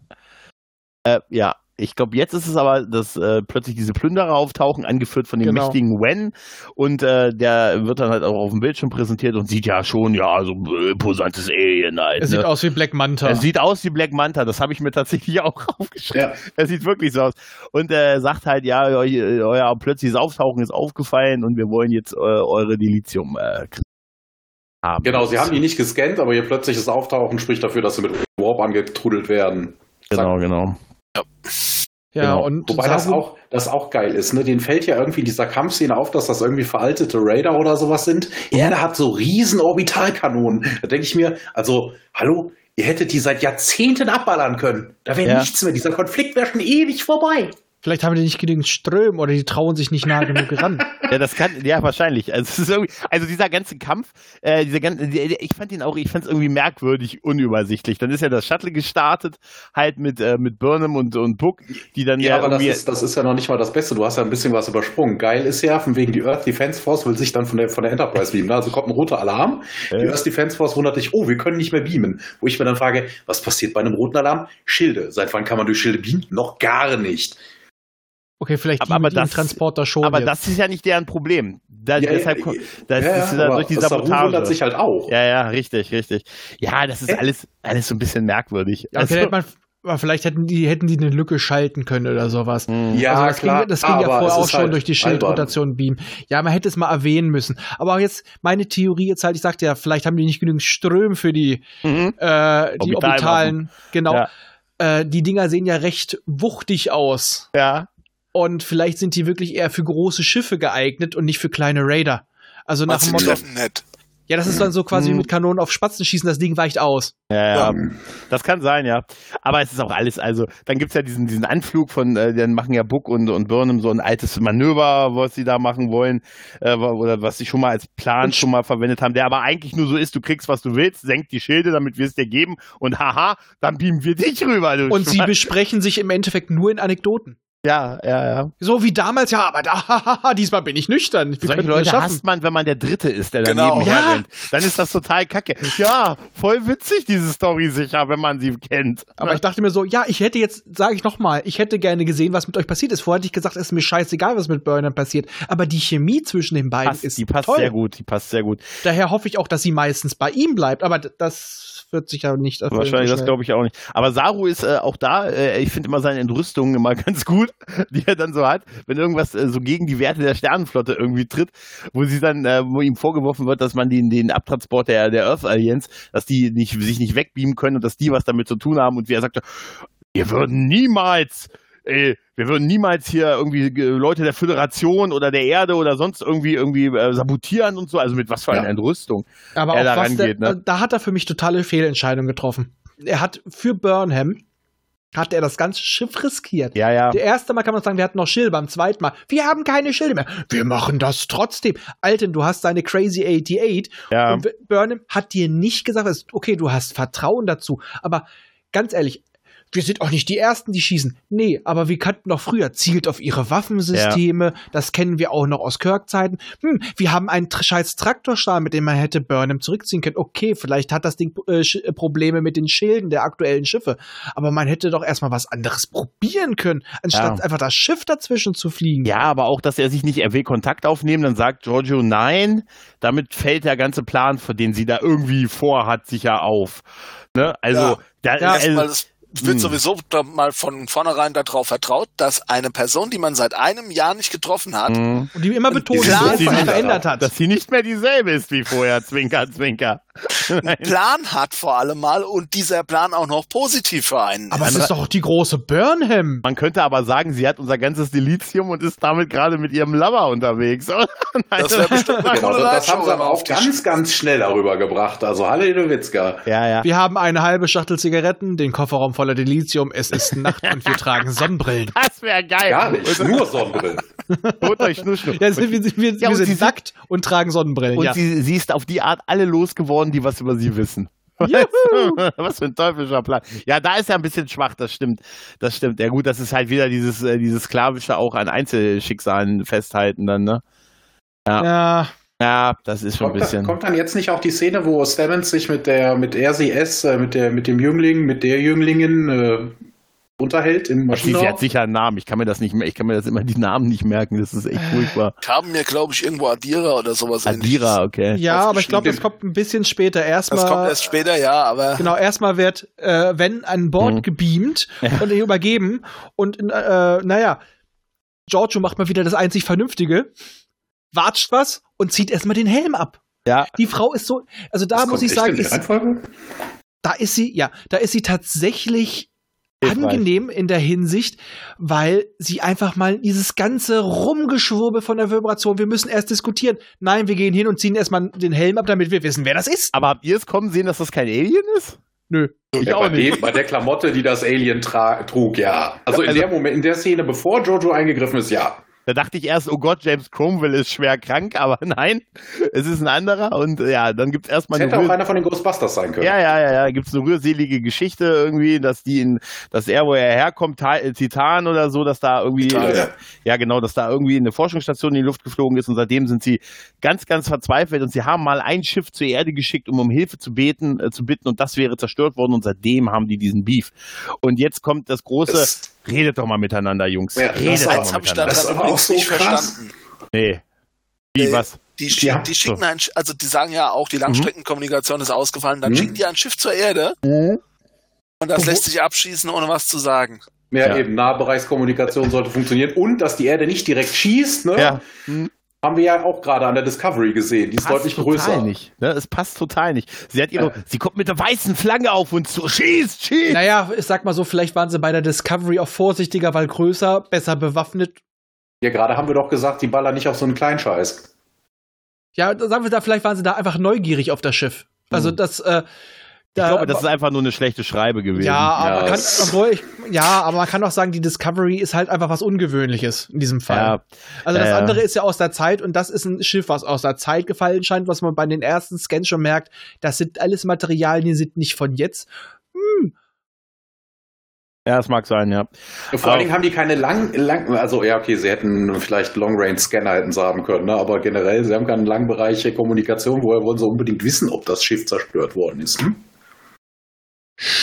Äh, ja. Ich glaube, jetzt ist es aber, dass äh, plötzlich diese Plünderer auftauchen, angeführt von dem Genau. mächtigen Wen. Und äh, der wird dann halt auch auf dem Bildschirm präsentiert und sieht ja schon, ja, so äh, imposantes Alien halt. Er sieht ne? aus wie Black Manta. Er sieht aus wie Black Manta, das habe ich mir tatsächlich (laughs) auch aufgeschrieben. Ja. Er sieht wirklich so aus. Und er sagt halt, ja, eu- euer plötzliches Auftauchen ist aufgefallen und wir wollen jetzt äh, eure Dilithium äh, haben. Genau, sie haben die nicht gescannt, aber ihr plötzliches Auftauchen spricht dafür, dass sie mit Warp angetrudelt werden. Genau, genau. Ja, genau. und Wobei das Saru- auch, das auch geil ist, ne? Den fällt ja irgendwie in dieser Kampfszene auf, dass das irgendwie veraltete Raider oder sowas sind. Ja, der hat so riesen Orbitalkanonen. Da denke ich mir, also, hallo, ihr hättet die seit Jahrzehnten abballern können. Da wäre Ja. nichts mehr. Dieser Konflikt wäre schon ewig vorbei. Vielleicht haben die nicht genügend Ström oder die trauen sich nicht nah genug ran. (laughs) Ja, das kann, ja, wahrscheinlich. Also, es ist irgendwie, also dieser ganze Kampf, äh, dieser ganze, die- ich fand ihn auch, ich fand es irgendwie merkwürdig, unübersichtlich. Dann ist ja das Shuttle gestartet, halt mit, äh, mit Burnham und, und Book, die dann Ja, ja, aber das ist, das ist ja noch nicht mal das Beste. Du hast ja ein bisschen was übersprungen. Geil ist ja, von wegen die Earth Defense Force will sich dann von der, von der Enterprise beamen. Also kommt ein roter Alarm. Die Ja. Earth Defense Force wundert sich, oh, wir können nicht mehr beamen. Wo ich mir dann frage, was passiert bei einem roten Alarm? Schilde. Seit wann kann man durch Schilde beamen? Noch gar nicht. Okay, vielleicht Aber- die aber das- Transporter schon. aber jetzt. das ist ja nicht deren Problem. Da, Ja, deshalb, ja, das ja, ist ja, ja durch die Sabotage. wundert sich halt auch. Ja, ja, richtig, richtig. Ja, das ist Äh. alles, alles so ein bisschen merkwürdig. ja, okay, Also- hätte man, vielleicht hätten die, hätten die eine Lücke schalten können oder sowas. Hm. Ja, also das klar. ging, das ging ja aber vorher es auch schon halt durch die. Schildrotation beamen. Ja, man hätte es mal erwähnen müssen. Aber auch jetzt meine Theorie jetzt halt, ich sagte ja, vielleicht haben die nicht genügend Ström für die, Mhm. äh, die Orbitalwaffen. Orbitalen. Genau. Ja. Äh, die Dinger sehen ja recht wuchtig aus. Ja. Und vielleicht sind die wirklich eher für große Schiffe geeignet und nicht für kleine Raider. Also nach dem sie Motto, nett. ja, das ist dann so quasi wie Mhm. mit Kanonen auf Spatzen schießen, das Ding weicht aus. Ja, ja, das kann sein, ja. Aber es ist auch alles, also dann gibt's ja diesen, diesen Anflug von, äh, dann machen ja Book und, und Burnham so ein altes Manöver, was sie da machen wollen, äh, oder was sie schon mal als Plan Und- schon mal verwendet haben, der aber eigentlich nur so ist, du kriegst, was du willst, senk die Schilde, damit wir es dir geben und haha, dann beamen wir dich rüber. Du Und sie Schwein. besprechen sich im Endeffekt nur in Anekdoten. Ja, ja, ja. So wie damals, ja, aber da, (laughs) hahaha, diesmal bin ich nüchtern. Wir Solche Leute schaffen. hasst man, wenn man der Dritte ist, der Genau. daneben Ja. herrennt. Dann ist das total kacke. Ja, voll witzig, diese Story sicher, wenn man sie kennt. Aber ich dachte mir so, ja, ich hätte jetzt, sage ich nochmal, ich hätte gerne gesehen, was mit euch passiert ist. Vorher hätte ich gesagt, es ist mir scheißegal, was mit Burnham passiert. Aber die Chemie zwischen den beiden passt, ist die passt toll. sehr gut, die passt sehr gut. Daher hoffe ich auch, dass sie meistens bei ihm bleibt. Aber das wird sich ja nicht erfüllen. Wahrscheinlich, so das glaube ich auch nicht. Aber Saru ist äh, auch da, äh, ich finde immer seine Entrüstungen immer (laughs) ganz gut, die er dann so hat, wenn irgendwas äh, so gegen die Werte der Sternenflotte irgendwie tritt, wo sie dann, äh, wo ihm vorgeworfen wird, dass man den, den Abtransport der, der Earth Alliance, dass die nicht, sich nicht wegbeamen können und dass die was damit zu tun haben und wie er sagte, wir würden niemals ey, wir würden niemals hier irgendwie äh, Leute der Föderation oder der Erde oder sonst irgendwie irgendwie äh, sabotieren und so. Also mit was für einer Ja. Entrüstung. Aber er da was der, rangeht, ne? da hat er für mich totale Fehlentscheidungen getroffen. Er hat für Burnham hat er das ganze Schiff riskiert. Ja, ja. Der erste Mal kann man sagen, wir hatten noch Schilde, beim zweiten Mal, wir haben keine Schilde mehr. Wir machen das trotzdem. Alten, du hast deine Crazy 88 ja. und Burnham hat dir nicht gesagt, okay, du hast Vertrauen dazu, aber ganz ehrlich, wir sind auch nicht die Ersten, die schießen. Nee, aber wir kannten noch früher, zielt auf ihre Waffensysteme, das kennen wir auch noch aus Kirk-Zeiten. Hm, wir haben einen scheiß Traktorstahl, mit dem man hätte Burnham zurückziehen können. Okay, vielleicht hat das Ding äh, äh, Probleme mit den Schilden der aktuellen Schiffe, aber man hätte doch erstmal was anderes probieren können, anstatt Ja. einfach das Schiff dazwischen zu fliegen. Ja, aber auch, dass er sich nicht, er will Kontakt aufnehmen, dann sagt Giorgio nein. Damit fällt der ganze Plan, für den sie da irgendwie vorhat, sicher auf. Ne? Also, Ja. da, Ja, also wird Hm. sowieso mal von vornherein darauf vertraut, dass eine Person, die man seit einem Jahr nicht getroffen hat, mh, Und die immer betont, dass sie verändert hat. dass sie nicht mehr dieselbe ist wie vorher, Zwinker, Zwinker. Einen Plan hat vor allem mal und dieser Plan auch noch positiv für einen Aber es ist. doch die große Burnham. Man könnte aber sagen, sie hat unser ganzes Delizium und ist damit gerade mit ihrem Lover unterwegs. (laughs) Nein, Das wäre bestimmt eine Genau, das, das haben sie aber auch auf die ganz, ganz schnell darüber gebracht. Also Halle Witzka. ja, ja. Wir haben eine halbe Schachtel Zigaretten, den Kofferraum voller Delizium, es ist (laughs) Nacht und wir tragen Sonnenbrillen. Das wäre geil. Gar nicht, nur Sonnenbrillen. (laughs) Holt euch Schnurschnur. Ja, wir, wir, wir, Ja, wir und sie sind nackt und tragen Sonnenbrillen. Und ja. sie, sie ist auf die Art alle losgeworden, die was über sie wissen. (laughs) was für ein teuflischer Plan. Ja, da ist er ein bisschen schwach, das stimmt. Das stimmt. Ja gut, das ist halt wieder dieses, äh, dieses sklavische auch an Einzelschicksalen festhalten dann, ne? ja, Ja, das ist schon ein Kommt, da, bisschen. kommt dann jetzt nicht auch die Szene, wo Stevens sich mit der mit RCS, äh, mit der mit dem Jüngling, mit der Jünglingin äh, unterhält im Sie, sie Maschinenraum? hat sicher einen Namen. Ich kann mir das nicht mehr, ich kann mir das immer die Namen nicht merken. Das ist echt furchtbar. Haben mir, glaube ich, irgendwo Adira oder sowas Adira, okay. ja aber ich glaube, das kommt ein bisschen später. Das Erstmal. kommt erst später, ja, aber Genau, erstmal wird, äh, wenn an Bord Mhm. gebeamt und ihn übergeben und äh, naja, Giorgio macht mal wieder das einzig Vernünftige, watscht was und zieht erstmal den Helm ab. Ja, Die Frau ist so, also da Das muss ich sagen, ist, da ist sie, ja, da ist sie tatsächlich. Angenehm in der Hinsicht, weil sie einfach mal dieses ganze Rumgeschwurbel von der Vibration, wir müssen erst diskutieren. Nein, wir gehen hin und ziehen erstmal den Helm ab, damit wir wissen, wer das ist. aber habt ihr es kommen sehen, dass das kein Alien ist? Nö. Ich ja, auch bei, nicht. dem, bei der Klamotte, die das Alien trug, ja. Also in Also- der Moment, in der Szene, bevor Jojo eingegriffen ist, ja. Da dachte ich erst, oh Gott, James Cromwell ist schwer krank, aber (laughs) nein, es ist ein anderer und äh, ja, dann gibt's erstmal Das eine hätte auch einer von den Ghostbusters sein können. ja, ja, ja, ja, gibt's eine rührselige Geschichte irgendwie, dass die in, dass er, wo er herkommt, äh, Titan oder so, dass da irgendwie, Titan, äh, ja. ja genau, dass da irgendwie eine Forschungsstation in die Luft geflogen ist und seitdem sind sie ganz, ganz verzweifelt und sie haben mal ein Schiff zur Erde geschickt, um um Hilfe zu beten, äh, zu bitten und das wäre zerstört worden und seitdem haben die diesen Beef. Und jetzt kommt das große, Das- redet doch mal miteinander, Jungs. Ja, redet das doch mal habe ich da miteinander. Das ist aber auch so nicht krass. verstanden. Nee. Wie, was? Die, schick, Ja. die schicken ein, also die sagen ja auch, die Langstreckenkommunikation ist ausgefallen, dann Mhm. schicken die ein Schiff zur Erde und das Wo- lässt sich abschießen, ohne was zu sagen. Ja, Ja. eben, Nahbereichskommunikation sollte funktionieren. Und dass die Erde nicht direkt schießt, ne? Ja. Haben wir ja auch gerade an der Discovery gesehen. Die ist deutlich total größer. nicht. Ne? Es passt total nicht. Sie hat ihre, sie kommt mit der weißen Flagge auf uns zu. Schießt, schießt. Naja, ich sag mal so, vielleicht waren sie bei der Discovery auch vorsichtiger, weil größer, besser bewaffnet. Ja, gerade haben wir doch gesagt, die ballern nicht auf so einen Kleinscheiß. Ja, da sagen wir da, vielleicht waren sie da einfach neugierig auf das Schiff. Also Hm. das, äh, Ich glaube, das ist einfach nur eine schlechte Schreibe gewesen. ja, aber Ja, man kann, obwohl ich, ja, aber man kann auch sagen, die Discovery ist halt einfach was Ungewöhnliches in diesem Fall. Ja, also das ja, ja. andere ist ja aus der Zeit und das ist ein Schiff, was aus der Zeit gefallen scheint, was man bei den ersten Scans schon merkt. Das sind alles Materialien, die sind nicht von jetzt. ja, das mag sein, ja. Vor allen Dingen haben die keine lang, lang, also ja, okay, sie hätten vielleicht Long-Range-Scanner hätten sie haben können, ne? aber generell, sie haben keine Langbereiche Kommunikation. Woher wollen sie unbedingt wissen, ob das Schiff zerstört worden ist? Hm?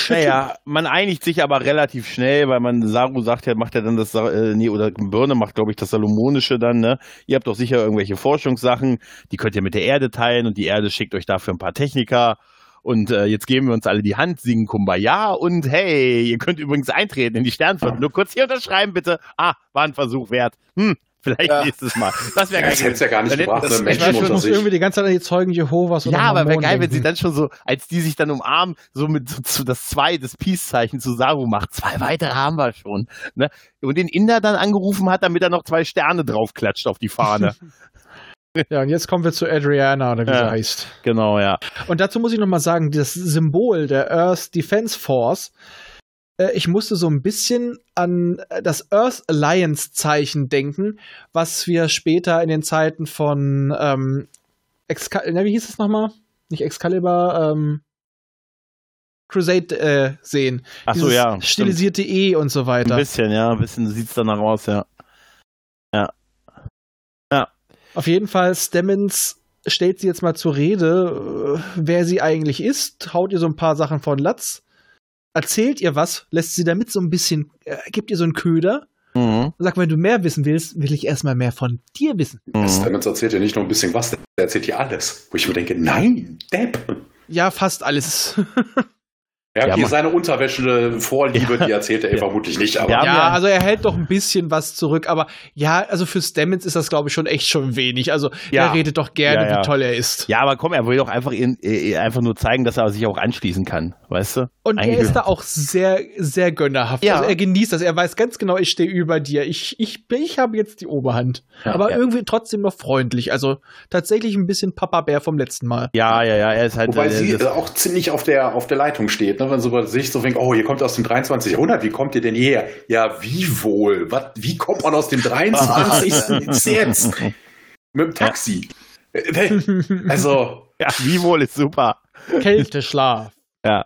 Naja, (laughs) man einigt sich aber relativ schnell, weil man, Saru sagt ja, macht ja dann das, äh, nee, oder Birne macht, glaube ich, das Salomonische dann, ne? Ihr habt doch sicher irgendwelche Forschungssachen, die könnt ihr mit der Erde teilen und die Erde schickt euch dafür ein paar Techniker. Und äh, jetzt geben wir uns alle die Hand, singen Kumbaya und hey, ihr könnt übrigens eintreten in die Sternflotte. Nur kurz hier unterschreiben, bitte. Ah, war ein Versuch wert. Hm, vielleicht Ja. nächstes Mal. Das wäre Ja, das hätte es ja gar nicht gebracht, das- ne? ich Menschen weiß unter muss sich. irgendwie die ganze Zeit an die Zeugen Jehovas oder Ja, aber wäre geil, wenn sie dann schon so, als die sich dann umarmen, so mit so, zu das zwei, das Peace-Zeichen zu Saru macht. Zwei weitere haben wir schon. Ne? Und den Inder dann angerufen hat, damit er noch zwei Sterne draufklatscht auf die Fahne. (laughs) (laughs) Ja, und jetzt kommen wir zu Adriana, oder wie Ja. sie heißt. genau, ja. Und dazu muss ich noch mal sagen, das Symbol der Earth Defense Force, äh, ich musste so ein bisschen an äh, das Earth Alliance Zeichen denken, was wir später in den Zeiten von ähm, Excal na, wie hieß es nochmal? Nicht Excalibur, ähm, Crusade äh, sehen. Ach so, Dieses ja. stimmt. Stilisierte E und so Ein weiter. bisschen, ja, ein bisschen sieht's danach aus, ja. Auf jeden Fall, Stemmons stellt sie jetzt mal zur Rede, äh, wer sie eigentlich ist, haut ihr so ein paar Sachen von Latz, erzählt ihr was, lässt sie damit so ein bisschen, äh, gibt ihr so einen Köder Mhm. und sagt, wenn du mehr wissen willst, will ich erstmal mehr von dir wissen. Mhm. Stamets erzählt ja nicht nur ein bisschen was, der erzählt ja alles. Wo ich mir denke, nein, Depp. Ja, fast alles. (laughs) Ja, Ja, okay, man- seine Unterwäsche Vorliebe, die erzählt er Ja. vermutlich nicht, aber Ja, Ja, ja. also er hält doch ein bisschen was zurück, aber ja, also für Stamets ist das, glaube ich, schon echt schon wenig. Also Ja. er redet doch gerne, Ja, ja. wie toll er ist. Ja, aber komm, er will doch einfach, ihn, äh, einfach nur zeigen, dass er sich auch anschließen kann, weißt du? Und er Eigentlich- ist da auch sehr, sehr gönnerhaft. Ja. Also er genießt das. Er weiß ganz genau, ich stehe über dir. Ich, ich, ich habe jetzt die Oberhand. Ja. aber Ja. irgendwie trotzdem noch freundlich. Also tatsächlich ein bisschen Papa-Bär vom letzten Mal. Ja, ja, ja, er ist halt. Wobei äh, sie äh, auch ziemlich auf der, auf der Leitung steht, ne? wenn sie bei sich so denkt, oh, ihr kommt aus dem 23. Jahrhundert, wie kommt ihr denn hierher? Ja, wie wohl? Was, wie kommt man aus dem 23. (laughs) jetzt? Mit dem Taxi. Äh, Also, ja, wie wohl ist super. Kälteschlaf. Ja, ja.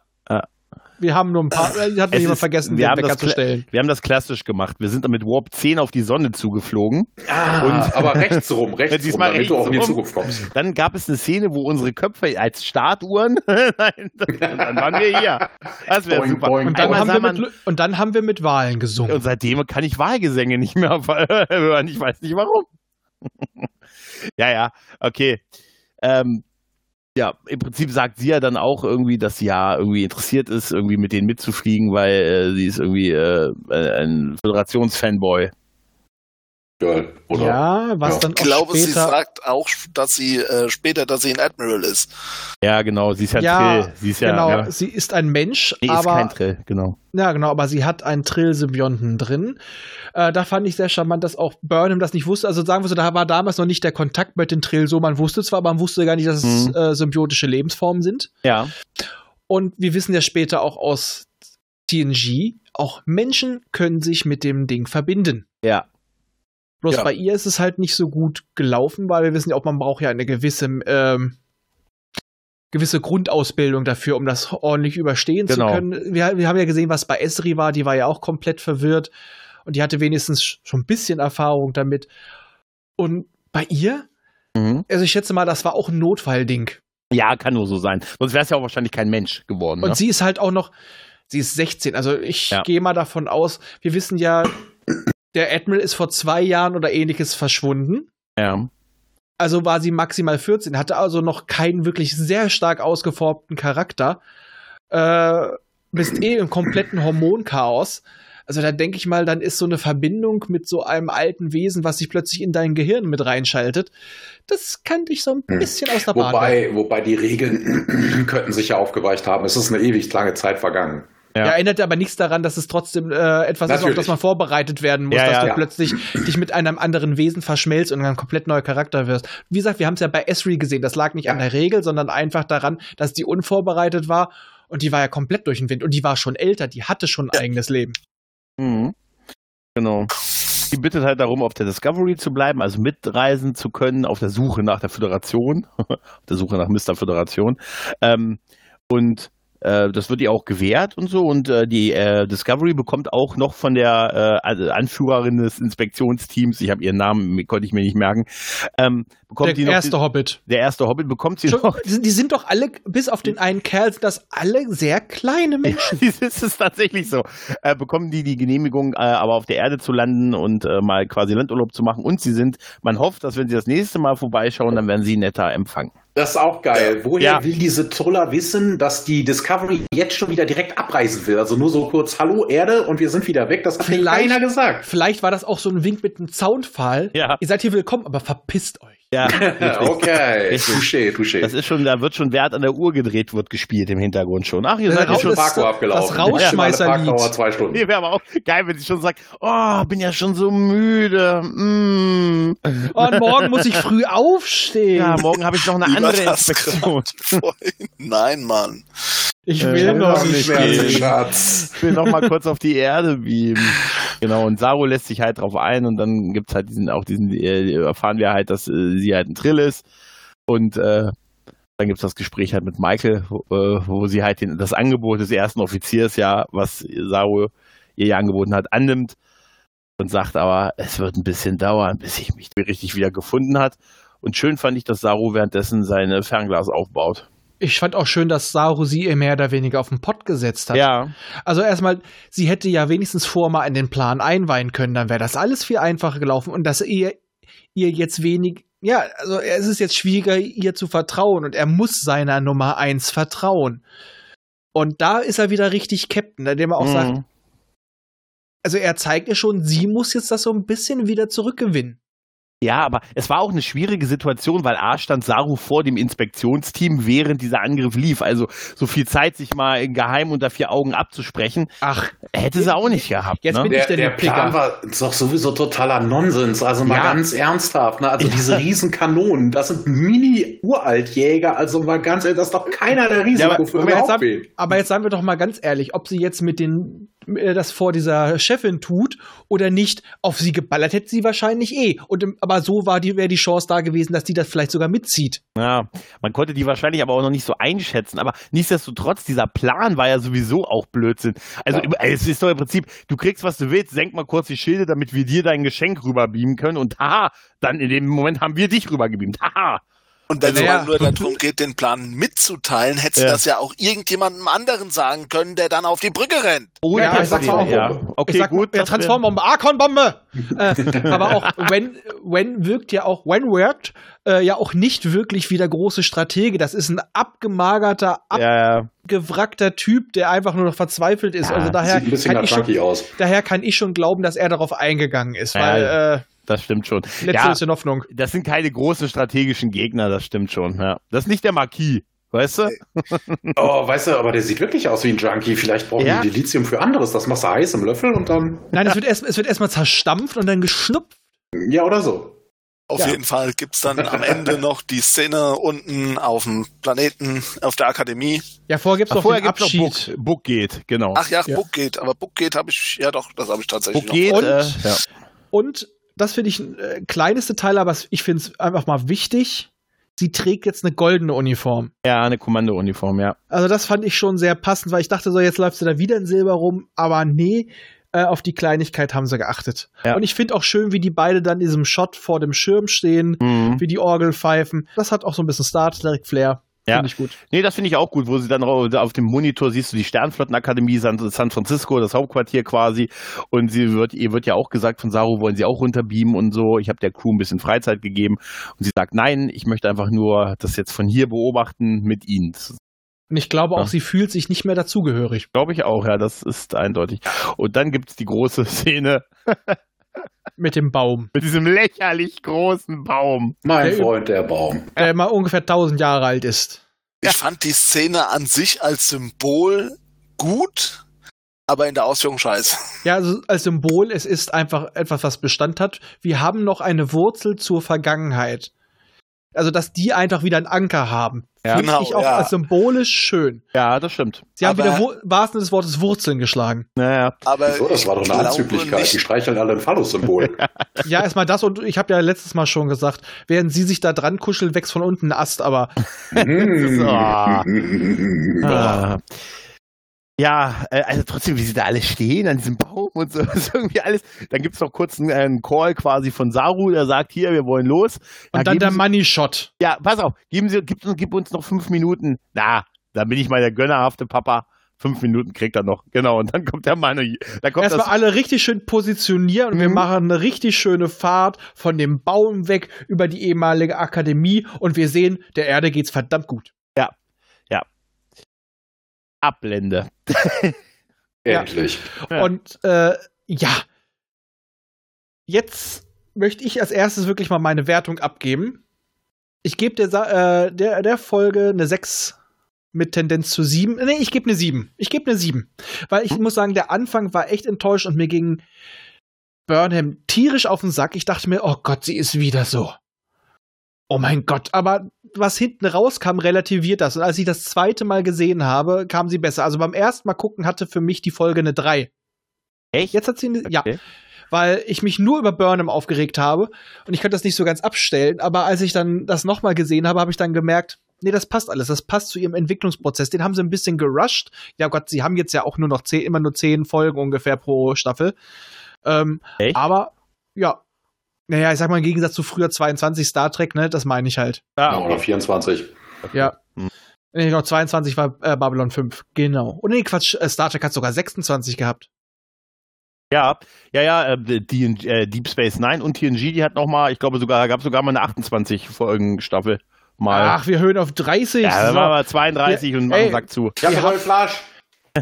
Wir haben nur ein paar, äh, hat jemand vergessen, wir den haben das zu stellen. Wir haben das klassisch gemacht. Wir sind mit Warp 10 auf die Sonne zugeflogen. ah, aber rechts rum, (laughs) rechts rum, Diesmal damit du auch in die rechts rum. Zukunft kommst. Dann gab es eine Szene, wo unsere Köpfe als Startuhren, (laughs) Nein, dann waren wir hier. Das wäre Boing, super. boing, Und dann, Einmal haben wir mit, und dann haben wir mit Wahlen gesungen. und seitdem kann ich Wahlgesänge nicht mehr (laughs) hören. Ich weiß nicht warum. ja, ja, okay. Ähm, ja, im Prinzip sagt sie ja dann auch irgendwie, dass sie ja irgendwie interessiert ist, irgendwie mit denen mitzufliegen, weil äh, sie ist irgendwie äh, ein Föderationsfanboy. Girl, oder? ja, was Ja. dann Ich auch glaube, sie später. sagt auch, dass sie äh, später, dass sie ein Admiral ist. Ja, genau, sie ist ja, Ja, Trill. Sie ist ja, genau, ja. sie ist ein Mensch, Nee, ist aber kein Trill, genau. Ja, genau, aber sie hat einen Trill-Symbionten drin. Äh, da fand ich sehr charmant, dass auch Burnham das nicht wusste. Also sagen wir so, da war damals noch nicht der Kontakt mit den Trill so. Man wusste zwar, aber man wusste gar nicht, dass es Mhm. äh, symbiotische Lebensformen sind. Ja. Und wir wissen ja später auch aus TNG, auch Menschen können sich mit dem Ding verbinden. Ja. Bloß Ja. bei ihr ist es halt nicht so gut gelaufen, weil wir wissen ja auch, man braucht ja eine gewisse, ähm, gewisse Grundausbildung dafür, um das ordentlich überstehen Genau. zu können. Wir, wir haben ja gesehen, was bei Esri war, die war ja auch komplett verwirrt und die hatte wenigstens schon ein bisschen Erfahrung damit. Und bei ihr, Mhm. also ich schätze mal, das war auch ein Notfallding. Ja, kann nur so sein. Sonst wäre es ja auch wahrscheinlich kein Mensch geworden. Und Ne? sie ist halt auch noch, sie ist 16. Also ich Ja. gehe mal davon aus, wir wissen ja, der Admiral ist vor zwei Jahren oder ähnliches verschwunden. Ja. Also war sie maximal 14, hatte also noch keinen wirklich sehr stark ausgeformten Charakter. Äh, bist eh im kompletten Hormonchaos. Also da denke ich mal, dann ist so eine Verbindung mit so einem alten Wesen, was sich plötzlich in dein Gehirn mit reinschaltet. Das kann dich so ein Hm. bisschen aus der Bahn. Wobei, werfen. wobei die Regeln (clears throat) könnten sich ja aufgeweicht haben. Es ist eine ewig lange Zeit vergangen. Ja. Ja. erinnert aber nichts daran, dass es trotzdem äh, etwas ist, auf Natürlich. das man vorbereitet werden muss, Ja, dass ja, du plötzlich dich mit einem anderen Wesen verschmelzt und ein komplett neuer Charakter wirst. Wie gesagt, wir haben es ja bei Esri gesehen. Das lag nicht an der Regel, sondern einfach daran, dass die unvorbereitet war und die war ja komplett durch den Wind und die war schon älter, die hatte schon ein eigenes Leben. Mhm. Genau. Die bittet halt darum, auf der Discovery zu bleiben, also mitreisen zu können, auf der Suche nach der Föderation, (laughs) auf der Suche nach Mr. Föderation. Ähm, und äh, das wird ihr auch gewährt und so. Und äh, die äh, Discovery bekommt auch noch von der äh, also Anführerin des Inspektionsteams, ich habe ihren Namen, konnte ich mir nicht merken, ähm, bekommt der die noch erste die, Hobbit. der erste Hobbit bekommt sie Schon, noch. die, sind- doch alle, bis auf den einen Kerl, sind das alle sehr kleine Menschen. (laughs) Es ist tatsächlich so. Äh, bekommen die die Genehmigung, äh, aber auf der Erde zu landen und äh, mal quasi Landurlaub zu machen. Und sie sind, man hofft, dass wenn sie das nächste Mal vorbeischauen, dann werden sie netter empfangen. Das ist auch geil. Woher Ja. will diese Truller wissen, dass die Discovery jetzt schon wieder direkt abreisen will? Also nur so kurz, hallo Erde und wir sind wieder weg. Das hat mir Vielleicht- keiner gesagt. Vielleicht war das auch so ein Wink mit einem Zaunpfahl. Ja. Ihr seid hier willkommen, aber verpisst euch. Ja, (laughs) okay, Richtig. touché, touché. das ist schon, da wird schon Wert an der Uhr gedreht, wird gespielt im Hintergrund schon. Ach, ihr Der seid ja schon. Parkour abgelaufen. das Rausschmeißerlied. Parkdauer zwei Stunden. Nee, wäre aber auch geil, wenn sie schon sagt, oh, bin ja schon so müde. Mm. Und morgen muss ich früh aufstehen. Ja, morgen habe ich noch eine andere Inspektion. Nein, Mann. Ich Äh, will ja, noch nicht gehen. Schatz. Ich will noch mal kurz auf die Erde beamen. Genau, und Saru lässt sich halt drauf ein und dann gibt's halt diesen, auch diesen, äh, erfahren wir halt, dass äh, sie halt ein Trill ist. Und äh, dann gibt's das Gespräch halt mit Michael, wo, äh, wo sie halt den, das Angebot des ersten Offiziers ja, was Saru ihr ja angeboten hat, annimmt und sagt aber, es wird ein bisschen dauern, bis ich mich richtig wieder gefunden hat. Und schön fand ich, dass Saru währenddessen seine Fernglas aufbaut. Ich fand auch schön, dass Saru sie ihr mehr oder weniger auf den Pott gesetzt hat. Ja, Also erstmal, sie hätte ja wenigstens vor mal in den Plan einweihen können, dann wäre das alles viel einfacher gelaufen und dass ihr ihr jetzt wenig, ja, also es ist jetzt schwieriger, ihr zu vertrauen und er muss seiner Nummer eins vertrauen. Und da ist er wieder richtig Captain, indem er auch sagt, Mhm. also er zeigt ihr schon, sie muss jetzt das so ein bisschen wieder zurückgewinnen. Ja, aber es war auch eine schwierige Situation, weil A stand Saru vor dem Inspektionsteam, während dieser Angriff lief. Also so viel Zeit, sich mal in Geheim unter vier Augen abzusprechen, Ach, hätte sie auch nicht gehabt. Jetzt ne? bin Der, ich denn der der Picker? Plan war doch sowieso totaler Nonsens. Also mal Ja. ganz ernsthaft. Ne? Also diese Riesenkanonen, das sind Mini-Uraltjäger. Also mal ganz ehrlich, das ist doch keiner der Risiko aber- für aber, jetzt sagen, aber jetzt sagen wir doch mal ganz ehrlich, ob sie jetzt mit den äh, das vor dieser Chefin tut oder nicht, auf sie geballert hätte sie wahrscheinlich eh. Und im, aber so war die wäre die Chance da gewesen, dass die das vielleicht sogar mitzieht. Ja, man konnte die wahrscheinlich aber auch noch nicht so einschätzen. Aber nichtsdestotrotz, dieser Plan war ja sowieso auch Blödsinn. Also Ja. im- es ist doch im Prinzip, du kriegst, was du willst, senk mal kurz die Schilde, damit wir dir dein Geschenk rüberbeamen können. Und haha, dann in dem Moment haben wir dich rübergebeamt. Haha. Und wenn es mal nur darum (laughs) geht, den Plan mitzuteilen, hätte Ja. das ja auch irgendjemandem anderen sagen können, der dann auf die Brücke rennt. Oh, Ja, mal auch- ja. ich Okay, sag, gut. Ja, Transformbombe, Archon-Bombe! äh, (laughs) aber auch when, when wirkt ja auch, when worked, äh, ja auch nicht wirklich wie der große Stratege. Das ist ein abgemagerter, Ja, ja. abgewrackter Typ, der einfach nur noch verzweifelt ist. Ja, also daher Sieht ein bisschen kann, ich schon, aus. daher kann ich schon glauben, dass er darauf eingegangen ist, Ja, weil äh, das stimmt schon. letzte ja, ist in Hoffnung. das sind keine großen strategischen Gegner, das stimmt schon. Ja. Das ist nicht der Marquis, weißt du? Oh, weißt du, aber der sieht wirklich aus wie ein Junkie. Vielleicht brauchen Ja. die Lithium für anderes. Das machst du heiß im Löffel und dann. Nein, es wird erst, es erstmal zerstampft und dann geschnupft. Ja, oder so. Auf Ja. jeden Fall gibt's dann am Ende noch die Szene unten auf dem Planeten, auf der Akademie. Ja, vorher gibt's Ach, noch vorher gibt's noch. Book, Book geht, genau. Ach ja, Ja. Book geht, aber Book geht habe ich, ja doch, das habe ich tatsächlich Book noch. geht, Und- äh, ja. Und das finde ich ein äh, kleines Detail, aber ich finde es einfach mal wichtig. Sie trägt jetzt eine goldene Uniform. ja, eine Kommandouniform, ja. Also das fand ich schon sehr passend, weil ich dachte so, jetzt läuft sie da wieder in Silber rum, aber nee, äh, auf die Kleinigkeit haben sie geachtet. Ja. Und ich finde auch schön, wie die beide dann in diesem Shot vor dem Schirm stehen, Mhm. wie die Orgel pfeifen. Das hat auch so ein bisschen Star Trek Flair. Ja. Finde ich gut. Nee, das finde ich auch gut, wo sie dann au- auf dem Monitor siehst du die Sternflottenakademie San, San Francisco, das Hauptquartier quasi. Und sie wird, ihr wird ja auch gesagt von Saru, wollen sie auch runterbeamen und so. Ich habe der Crew ein bisschen Freizeit gegeben. Und sie sagt, nein, ich möchte einfach nur das jetzt von hier beobachten mit ihnen. Und ich glaube auch, Ja. sie fühlt sich nicht mehr dazugehörig. glaube ich auch, ja, das ist eindeutig. Und dann gibt's die große Szene (laughs) Mit dem Baum, mit diesem lächerlich großen Baum. Mein Der- Freund, der Baum. der mal ungefähr 1000 Jahre alt ist. Ich fand die Szene an sich als Symbol gut, aber in der Ausführung scheiße. Ja, also als Symbol, es ist einfach etwas, was Bestand hat. Wir haben noch eine Wurzel zur Vergangenheit. Also, dass die einfach wieder einen Anker haben. Ja. Finde Genau, ich auch ja. als symbolisch schön. Ja, das stimmt. Sie haben Aber- wieder wahrsten des Wortes Wurzeln geschlagen. Naja. Aber So, das war doch eine Anzüglichkeit. Die streicheln alle ein Phallus-Symbol. (laughs) Ja, erstmal das und ich habe ja letztes Mal schon gesagt, während sie sich da dran kuscheln, wächst von unten ein Ast, aber (laughs) Hm. Ah. Ja, äh, also trotzdem, wie sie da alle stehen an diesem Baum und so, (laughs) ist irgendwie alles. Dann gibt's noch kurz einen, äh, einen Call quasi von Saru, der sagt, hier, wir wollen los. Ja, und dann der Sie- Money Shot. Ja, pass auf, geben Sie, gib, gib uns noch fünf Minuten. Na, da bin ich mal der gönnerhafte Papa. Fünf Minuten kriegt er noch. Genau, und dann kommt der Mann. Da kommt Erstmal alle richtig schön positionieren und wir Mhm. machen eine richtig schöne Fahrt von dem Baum weg über die ehemalige Akademie und wir sehen, der Erde geht's verdammt gut. Ablende. (laughs) Endlich. Ja. Und äh, ja, jetzt möchte ich als erstes wirklich mal meine Wertung abgeben. Ich gebe der, Sa- äh, der, der Folge eine 6 mit Tendenz zu 7. Nee, ich gebe eine 7. Ich gebe eine 7. Weil ich muss sagen, der Anfang war echt enttäuscht und mir ging Burnham tierisch auf den Sack. Ich dachte mir, oh Gott, sie ist wieder so. Oh mein Gott, aber was hinten rauskam, relativiert das. Und als ich das zweite Mal gesehen habe, kam sie besser. Also beim ersten Mal gucken hatte für mich die Folge eine 3. Echt? Jetzt hat sie eine, ja, Okay. weil ich mich nur über Burnham aufgeregt habe und ich konnte das nicht so ganz abstellen. Aber als ich dann das nochmal gesehen habe, habe ich dann gemerkt, nee, das passt alles. Das passt zu ihrem Entwicklungsprozess. Den haben sie ein bisschen gerusht. Ja Gott, sie haben jetzt ja auch nur noch zehn, immer nur zehn Folgen ungefähr pro Staffel. Ähm, Echt? aber ja, naja, ich sag mal im Gegensatz zu früher 22 Star Trek, ne, das meine ich halt. Ah, Oder okay. 24. Ja. Hm. Nee, noch 22 war äh, Babylon 5. Genau. Und nee, Quatsch, äh, Star Trek hat sogar 26 gehabt. Ja, ja, ja, äh, die, äh, Deep Space Nine und TNG, die hat noch mal, ich glaube sogar, gab sogar mal eine 28 Folgen Staffel. mal. Ach, wir hören auf 30. ja, dann So. machen wir 32 und machen Ey. den Sack zu. Ich einen neuen Flash.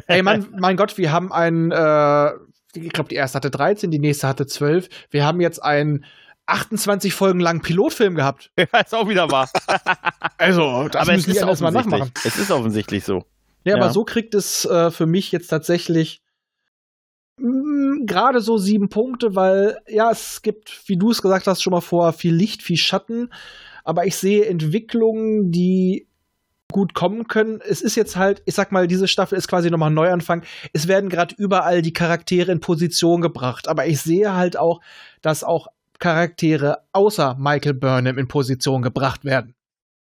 Ey, Mann, mein Gott, wir haben ein, äh, ich glaube, die erste hatte 13, die nächste hatte 12. Wir haben jetzt einen 28 Folgen langen Pilotfilm gehabt. (laughs) Ja, ist auch wieder wahr. (laughs) Also, das aber es müssen ist die alles mal offensichtlich. nachmachen. Es ist offensichtlich so. Ja, Ja. aber so kriegt es äh, für mich jetzt tatsächlich mh, gerade so sieben Punkte, weil ja, es gibt, wie du es gesagt hast, schon mal vor, viel Licht, viel Schatten. Aber ich sehe Entwicklungen, die gut kommen können. Es ist jetzt halt, ich sag mal, diese Staffel ist quasi nochmal ein Neuanfang. Es werden gerade überall die Charaktere in Position gebracht. Aber ich sehe halt auch, dass auch Charaktere außer Michael Burnham in Position gebracht werden.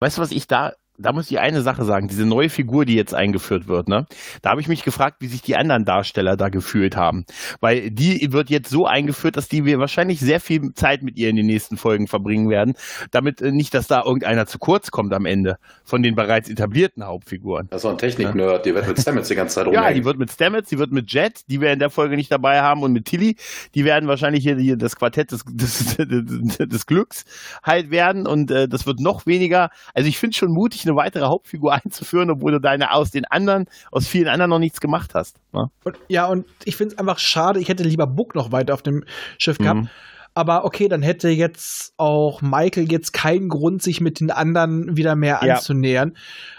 Weißt du, was ich da, da muss ich eine Sache sagen, diese neue Figur, die jetzt eingeführt wird, ne? Da habe ich mich gefragt, wie sich die anderen Darsteller da gefühlt haben. Weil die wird jetzt so eingeführt, dass die wir wahrscheinlich sehr viel Zeit mit ihr in den nächsten Folgen verbringen werden, damit äh, nicht, dass da irgendeiner zu kurz kommt am Ende von den bereits etablierten Hauptfiguren. Das ist so ein Technik-Nerd, die wird mit Stamets die ganze Zeit (laughs) Ja, rumhängen. die wird mit Stamets, die wird mit Jet, die wir in der Folge nicht dabei haben und mit Tilly, die werden wahrscheinlich hier, hier das Quartett des, (laughs) des, des, des Glücks halt werden und äh, das wird noch weniger. Also ich finde schon mutig, eine weitere Hauptfigur (laughs) einzuführen, obwohl du deine aus den anderen, aus vielen anderen noch nichts gemacht hast. Ne? Und, ja, und ich finde es einfach schade. Ich hätte lieber Book noch weiter auf dem Schiff gehabt. Mhm. Aber okay, dann hätte jetzt auch Michael jetzt keinen Grund, sich mit den anderen wieder mehr Ja. anzunähern.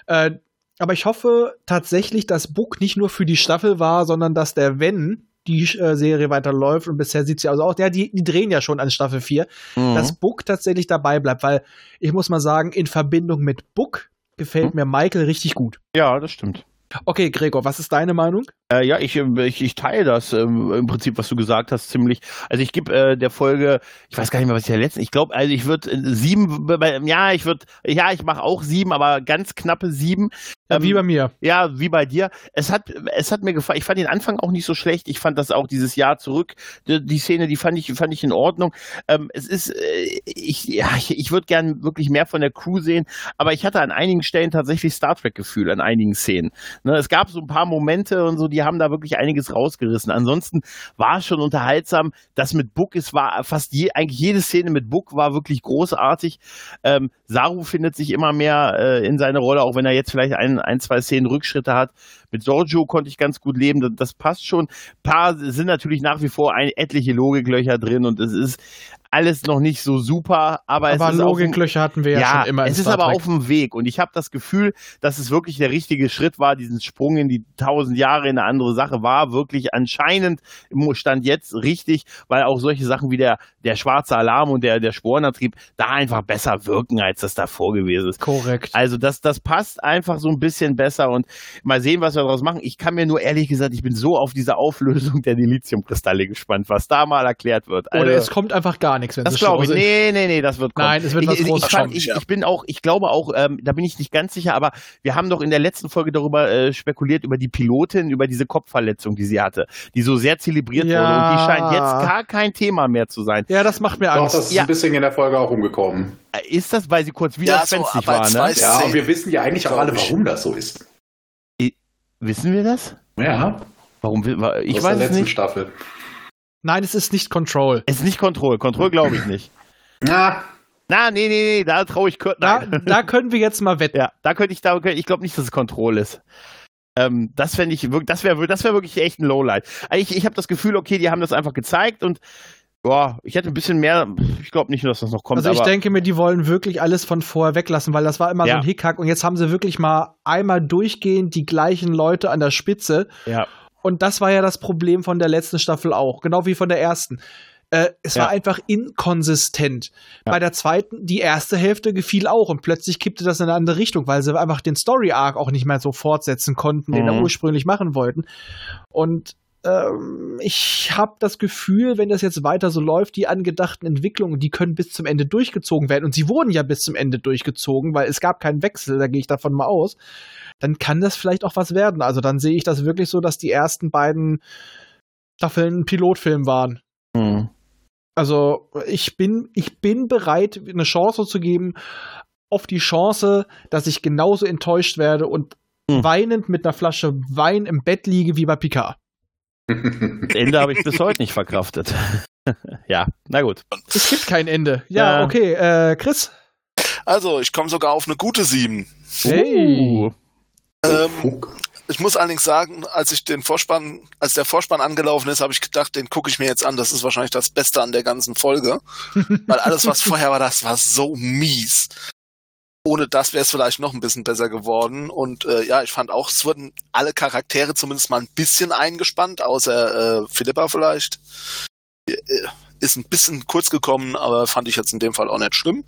Äh, aber ich hoffe tatsächlich, dass Book nicht nur für die Staffel war, sondern dass der Wenn die äh, Serie weiterläuft und bisher sieht sie also auch, ja, die, die drehen ja schon an Staffel 4, Mhm. dass Book tatsächlich dabei bleibt, weil ich muss mal sagen, in Verbindung mit Book gefällt Mhm. mir Michael richtig gut. ja, das stimmt. Okay, Gregor, was ist deine Meinung? Äh, ja, ich, ähm, ich, ich teile das ähm, im Prinzip, was du gesagt hast, ziemlich. Also ich gebe äh, der Folge, ich weiß gar nicht mehr, was ich der letzten, ich glaube, also ich würde sieben, b- b- ja, ich würde, ja, ich mache auch sieben, aber ganz knappe sieben. Ja, wie Ähm, bei mir. Ja, wie bei dir. Es hat, es hat mir gefallen. Ich fand den Anfang auch nicht so schlecht. Ich fand das auch dieses Jahr zurück. Die, die Szene, die fand ich, fand ich in Ordnung. Ähm, es ist, äh, ich, ja, ich, ich würde gern wirklich mehr von der Crew sehen, aber ich hatte an einigen Stellen tatsächlich Star Trek-Gefühl an einigen Szenen. Ne, es gab so ein paar Momente und so, die haben da wirklich einiges rausgerissen. Ansonsten war es schon unterhaltsam. Das mit Book, es war fast je, eigentlich jede Szene mit Book war wirklich großartig. Ähm, Saru findet sich immer mehr äh, in seine Rolle, auch wenn er jetzt vielleicht ein, ein, zwei Szenen Rückschritte hat. Mit Giorgio konnte ich ganz gut leben, das, das passt schon. Ein paar sind natürlich nach wie vor ein, etliche Logiklöcher drin und es ist alles noch nicht so super, aber, Aber es ist Logiklöcher hatten wir ja, ja, schon immer es ist Star aber Trek. auf dem Weg und ich habe das Gefühl, dass es wirklich der richtige Schritt war, diesen Sprung in die tausend Jahre in eine andere Sache war wirklich anscheinend im Stand jetzt richtig, weil auch solche Sachen wie der, der schwarze Alarm und der, der Sporenantrieb da einfach besser wirken, als das davor gewesen ist. Korrekt. Also das, das passt einfach so ein bisschen besser und mal sehen, was wir daraus machen. Ich kann mir nur ehrlich gesagt, ich bin so auf diese Auflösung der Dilithiumkristalle gespannt, was da mal erklärt wird. Oder Also- es kommt einfach gar nichts, wenn das sie glaube ich. Nee, nee, nee, das wird kommen. Nein, es wird ich, was ich, Großes ich, fand- ich, ich bin auch, ich glaube auch, ähm, da bin ich nicht ganz sicher, aber wir haben doch in der letzten Folge darüber äh, spekuliert, über die Pilotin, über diese Kopfverletzung, die sie hatte, die so sehr zelebriert Ja. wurde und die scheint jetzt gar kein Thema mehr zu sein. Ja, das macht mir Doch, Angst. das ist Ja. ein bisschen in der Folge auch umgekommen. Äh, Ist das, weil sie kurz Ja, so, war, ne? Ja, und wir wissen ja eigentlich auch alle, warum das so ist. Wissen wir das? Ja, Warum ich aus weiß der es letzten nicht. Staffel. Nein, es ist nicht Control. Es ist nicht Kontroll. Kontroll glaube ich nicht. Na, Na, nee, nee, nee, da traue ich Kurt. Da, da können wir jetzt mal wetten. Ja, da könnte ich, da, ich glaube nicht, dass es Control ist. Ähm, das fände ich wirklich, das wäre das wär wirklich echt ein Lowlight. Ich, ich habe das Gefühl, okay, die haben das einfach gezeigt und ja, ich hätte ein bisschen mehr, ich glaube nicht, dass das noch kommt. Also ich aber denke mir, die wollen wirklich alles von vorher weglassen, weil das war immer Ja. so ein Hickhack und jetzt haben sie wirklich mal einmal durchgehend die gleichen Leute an der Spitze ja, und das war ja das Problem von der letzten Staffel auch, genau wie von der ersten. Äh, es Ja. war einfach inkonsistent. Bei der zweiten, die erste Hälfte gefiel auch und plötzlich kippte das in eine andere Richtung, weil sie einfach den Story Arc auch nicht mehr so fortsetzen konnten, den Mhm. sie ursprünglich machen wollten. Und ähm, ich habe das Gefühl, wenn das jetzt weiter so läuft, die angedachten Entwicklungen, die können bis zum Ende durchgezogen werden. Und sie wurden ja bis zum Ende durchgezogen, weil es gab keinen Wechsel, da gehe ich davon mal aus. Dann kann das vielleicht auch was werden. Also dann sehe ich das wirklich so, dass die ersten beiden Staffeln ein Pilotfilm waren. hm. Also ich bin, ich bin bereit, eine Chance zu geben auf die Chance, dass ich genauso enttäuscht werde und Hm. weinend mit einer Flasche Wein im Bett liege wie bei Picard. Das Ende habe ich bis heute nicht verkraftet. (laughs) ja, na gut. Es gibt kein Ende. Ja, Ja. okay. Äh, Chris? Also, ich komme sogar auf eine gute 7. Hey. Uh, Ähm, ich muss allerdings sagen, als ich den Vorspann, als der Vorspann angelaufen ist, habe ich gedacht, den gucke ich mir jetzt an. Das ist wahrscheinlich das Beste an der ganzen Folge. (laughs) Weil alles, was vorher war, das war so mies. Ohne das wäre es vielleicht noch ein bisschen besser geworden. Und äh, ja, ich fand auch, es wurden alle Charaktere zumindest mal ein bisschen eingespannt, außer äh, Philippa vielleicht. Äh, Ist ein bisschen kurz gekommen, aber fand ich jetzt in dem Fall auch nicht schlimm.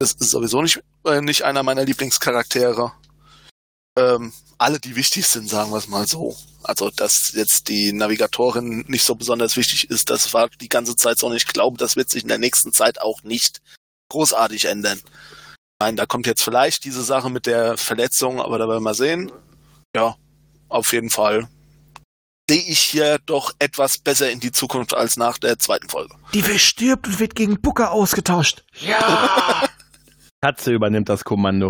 Das ist sowieso nicht, äh, nicht einer meiner Lieblingscharaktere. Ähm, alle, die wichtig sind, sagen wir es mal so. Also, dass jetzt die Navigatorin nicht so besonders wichtig ist, das war die ganze Zeit so. Und ich glaube, das wird sich in der nächsten Zeit auch nicht großartig ändern. Nein, da kommt jetzt vielleicht diese Sache mit der Verletzung, aber da werden wir sehen. Ja, auf jeden Fall sehe ich hier doch etwas besser in die Zukunft als nach der zweiten Folge. Die stirbt und wird gegen Booker ausgetauscht. Ja. (laughs) Katze übernimmt das Kommando.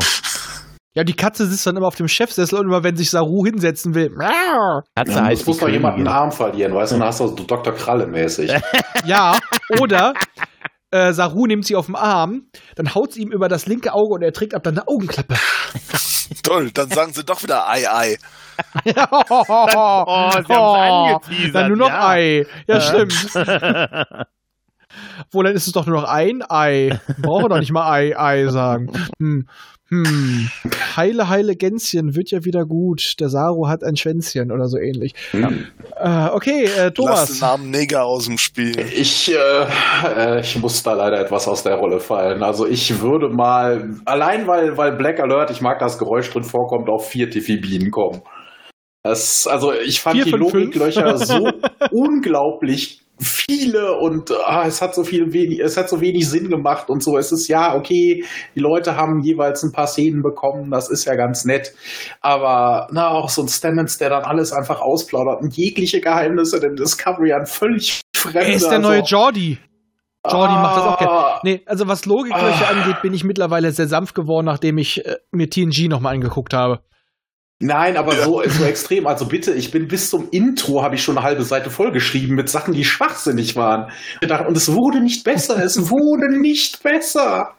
ja, die Katze sitzt dann immer auf dem Chefsessel und immer, wenn sich Saru hinsetzen will. Katze Ja, heißt jetzt muss die noch jemand einen. Arm verlieren, weißt du, dann hast du so Dr. Kralle mäßig. Ja, oder äh, Saru nimmt sie auf den Arm, dann haut sie ihm über das linke Auge und er trägt ab dann eine Augenklappe. (laughs) Toll, dann sagen sie doch wieder Ei, Ei. oh, sie haben's angeteasert, Dann nur noch ja. Ei. Ja, stimmt. (laughs) Wo, dann ist es doch nur noch ein Ei. Brauchen doch nicht mal Ei, Ei sagen. Hm. Hm. Heile, heile Gänschen wird ja wieder gut. Der Saru hat ein Schwänzchen oder so ähnlich. Hm. Äh, okay, äh, Lass den Thomas. Namen Neger aus dem Spiel. Ich, äh, äh, ich muss da leider etwas aus der Rolle fallen. Also ich würde mal, allein weil, weil Black Alert, ich mag das Geräusch drin vorkommt, auf vier Tiffy-Bienen kommen. Das, also ich fand Vier die von fünf? Logiklöcher so (laughs) unglaublich viele und ah, es hat so viel wenig, es hat so wenig Sinn gemacht und so. Es ist ja okay, die Leute haben jeweils ein paar Szenen bekommen, das ist ja ganz nett. Aber na, auch so ein Stamens, der dann alles einfach ausplaudert und jegliche Geheimnisse der Discovery an völlig fremde. Er ist der neue also- Jordi. Jordi macht das auch gerne. Ah, Nee, also was Logiklöcher Ah. angeht, bin ich mittlerweile sehr sanft geworden, nachdem ich äh, mir TNG nochmal angeguckt habe. Nein, aber so, so extrem. Also bitte, ich bin bis zum Intro habe ich schon eine halbe Seite vollgeschrieben mit Sachen, die schwachsinnig waren. Und es wurde nicht besser. Es wurde nicht besser.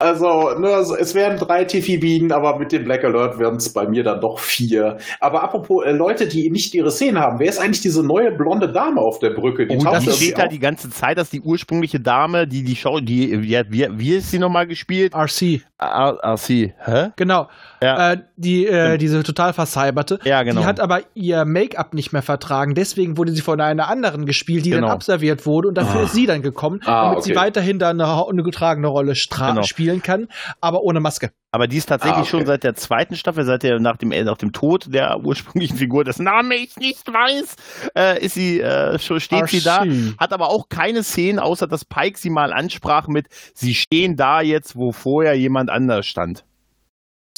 Also, ne, also es wären drei Tiffy-Bienen, aber mit dem Black Alert wären es bei mir dann doch vier. Aber apropos äh, Leute, die nicht ihre Szenen haben, wer ist eigentlich diese neue blonde Dame auf der Brücke? Die Oh, taucht das steht da die ganze Zeit, dass die ursprüngliche Dame, die die Show, die, wie, wie, wie ist sie nochmal gespielt? RC, ah, sie, hä? genau. Ja. Äh, die, äh, diese total vercyberte. Ja, genau. Die hat aber ihr Make-up nicht mehr vertragen. Deswegen wurde sie von einer anderen gespielt, die Genau. dann abserviert wurde. Und dafür Ah. ist sie dann gekommen, Ah, damit sie okay. weiterhin da eine, eine getragene Rolle Genau. Spielen kann, aber ohne Maske. Aber die ist tatsächlich Ah, okay. schon seit der zweiten Staffel, seit der nach dem, äh, nach dem Tod der (laughs) ursprünglichen Figur, dessen Name ich nicht weiß, äh, ist sie, äh, schon steht sie da. Hat aber auch keine Szenen, außer dass Pike sie mal ansprach mit, sie stehen da jetzt, wo vorher jemand anders stand.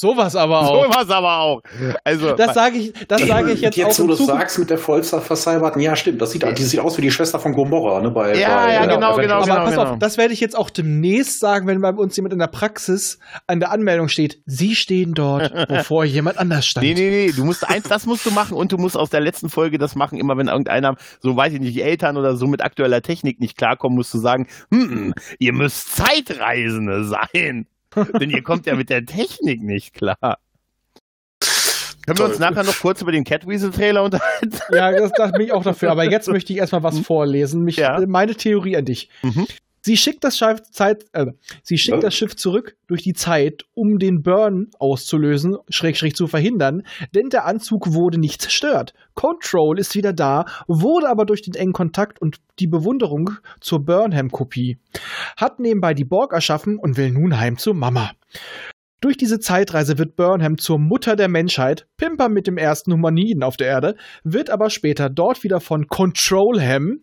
Sowas aber (laughs) auch. es aber auch. Also, Das sage ich, das sage ich jetzt, jetzt auch wo in du Zukunft. sagst mit der Vollzer vercyberten, ja stimmt, das sieht, die sieht aus wie die Schwester von Gomorra, ne? Bei, Ja, bei, ja, äh, genau, genau, Aber genau, pass genau. auf, das werde ich jetzt auch demnächst sagen, wenn bei uns jemand in der Praxis an der Anmeldung steht. Sie stehen dort, (laughs) wovor jemand anders stand. Nee, nee, nee, du musst eins, das musst du machen und du musst aus der letzten Folge das machen, immer wenn irgendeiner, so weiß ich nicht, Eltern oder so mit aktueller Technik nicht klarkommen, musst du sagen, hm, ihr müsst Zeitreisende sein. Denn ihr kommt ja mit der Technik nicht klar. Können wir uns Toll. nachher noch kurz über den Catweasel-Trailer unterhalten? Ja, das, bin ich auch dafür. Aber jetzt möchte ich erstmal was vorlesen. Mich, Ja. Meine Theorie an dich. Mhm. Sie schickt das Schiff, Zeit, äh, sie schickt Ja. das Schiff zurück durch die Zeit, um den Burn auszulösen, Schrägstrich zu verhindern, denn der Anzug wurde nicht zerstört. Control ist wieder da, wurde aber durch den engen Kontakt und die Bewunderung zur Burnham-Kopie. Hat nebenbei die Borg erschaffen und will nun heim zur Mama. Durch diese Zeitreise wird Burnham zur Mutter der Menschheit, Pimper mit dem ersten Humaniden auf der Erde, wird aber später dort wieder von Controlham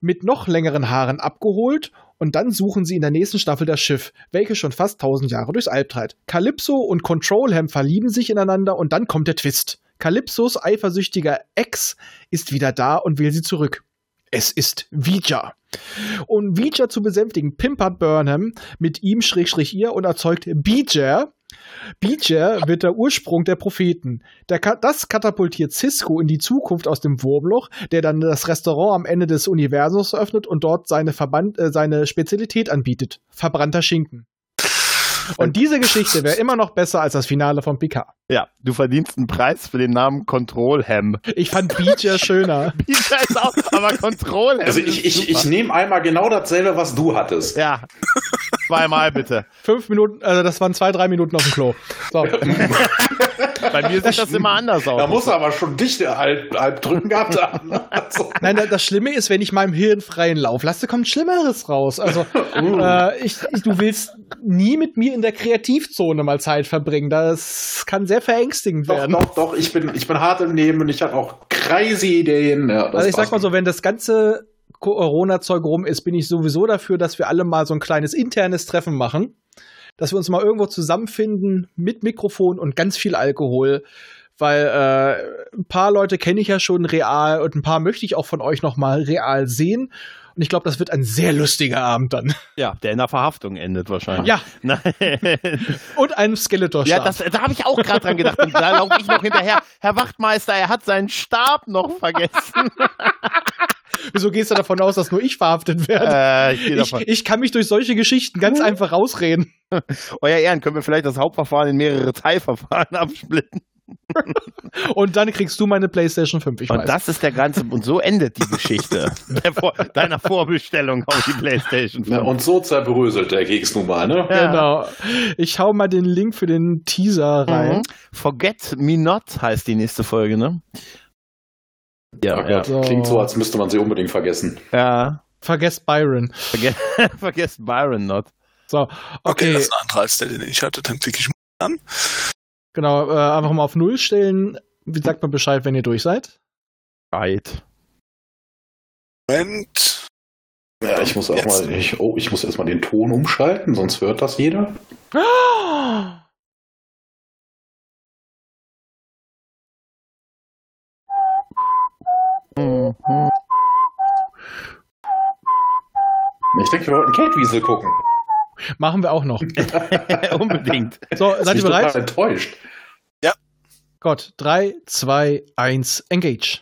mit noch längeren Haaren abgeholt und dann suchen sie in der nächsten Staffel das Schiff, welches schon fast 1000 Jahre durchs All treibt. Calypso und Controlham verlieben sich ineinander und dann kommt der Twist. Calypsos eifersüchtiger Ex ist wieder da und will sie zurück. Es ist Vija. Um Vija zu besänftigen, pimpert Burnham mit ihm Schrägstrich ihr und erzeugt Beecher. Beecher wird der Ursprung der Propheten. Der, Ka- das katapultiert Cisco in die Zukunft aus dem Wurmloch, der dann das Restaurant am Ende des Universums öffnet und dort seine, Verband, äh, seine Spezialität anbietet. Verbrannter Schinken. Und diese Geschichte wäre immer noch besser als das Finale von Picard. Ja, du verdienst einen Preis für den Namen Control Ham. Ich fand Beach ja schöner. (laughs) Peter ist auch, aber Control Ham. Also ich, ich, ich nehme einmal genau dasselbe, was du hattest. Ja. Zweimal bitte. Fünf Minuten, also das waren zwei, drei Minuten auf dem Klo. So. (laughs) Bei mir sieht das immer anders aus. Da muss er aber schon dichte halb, halb drücken gehabt haben. Also, Nein, da- das Schlimme ist, wenn ich meinem Hirn freien Lauf lasse, kommt Schlimmeres raus. Also, äh, ich, ich, du willst nie mit mir in der Kreativzone mal Zeit verbringen. Das kann sehr verängstigend doch, werden. doch, doch, ich bin, ich bin hart im Nehmen und ich habe auch crazy Ideen. Ja, Also ich sag mal so, wenn das ganze Corona-Zeug rum ist, bin ich sowieso dafür, dass wir alle mal so ein kleines internes Treffen machen. Dass wir uns mal irgendwo zusammenfinden mit Mikrofon und ganz viel Alkohol. Weil äh, ein paar Leute kenne ich ja schon real und ein paar möchte ich auch von euch noch mal real sehen. Und ich glaube, das wird ein sehr lustiger Abend dann. Ja, der in der Verhaftung endet wahrscheinlich. Ja, Nein. (laughs) und einem skeletor Ja, das, da habe ich auch gerade dran gedacht. Und da laufe ich noch hinterher. Herr Wachtmeister, er hat seinen Stab noch vergessen. (laughs) (laughs) Wieso gehst du davon aus, dass nur ich verhaftet werde? Äh, ich ich, ich kann mich durch solche Geschichten ganz einfach rausreden. (laughs) Euer Ehren, können wir vielleicht das Hauptverfahren in mehrere Teilverfahren (laughs) absplitten? Und dann kriegst du meine PlayStation 5. Ich Und weiß. das ist der ganze, und so endet die Geschichte Vor deiner Vorbestellung auf die Playstation 5. Ja, und so zerbröselt der Keks nun mal, ne? Ja. Genau. Ich hau mal den Link für den Teaser rein. Mhm. Forget Me Not heißt die nächste Folge, ne? Ja, ja. So. Klingt so, als müsste man sie unbedingt vergessen. ja. Vergesst Byron. Verge (laughs) Vergesst Byron Not. So, Okay, okay. das ist ein anderer als der, den ich hatte. Dann klicke ich mal an. genau, äh, einfach mal auf Null stellen. Wie sagt man Bescheid, wenn ihr durch seid? Right. Moment. Ja, ich muss auch Jetzt. mal, ich, oh, ich muss erstmal den Ton umschalten, sonst hört das jeder. Mhm. (gasps) (laughs) Ich denke, wir wollten Kate-Wiesel gucken. Machen wir auch noch. (laughs) (laughs) Unbedingt. So, seid ihr Ich bin bereit? enttäuscht. Gott, 3, 2, 1, engage.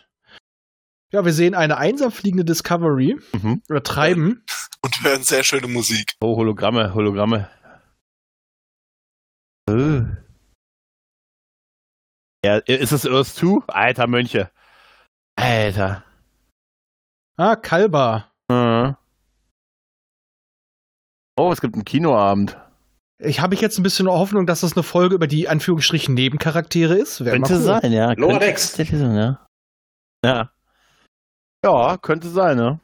Ja, wir sehen eine einsam fliegende Discovery Mhm. oder Treiben. Und hören sehr schöne Musik. Oh, Hologramme, Hologramme. Äh. Ja, ist es Earth 2? Alter Mönche. Alter. Ah, Kalber. Mhm. Oh, es gibt einen Kinoabend. Ich habe ich jetzt ein bisschen Hoffnung, dass das eine Folge über die Anführungsstrichen Nebencharaktere ist. Wäre Könnte cool. sein, ja. Lower Decks. sein, ja. Ja. Ja, könnte sein, ne?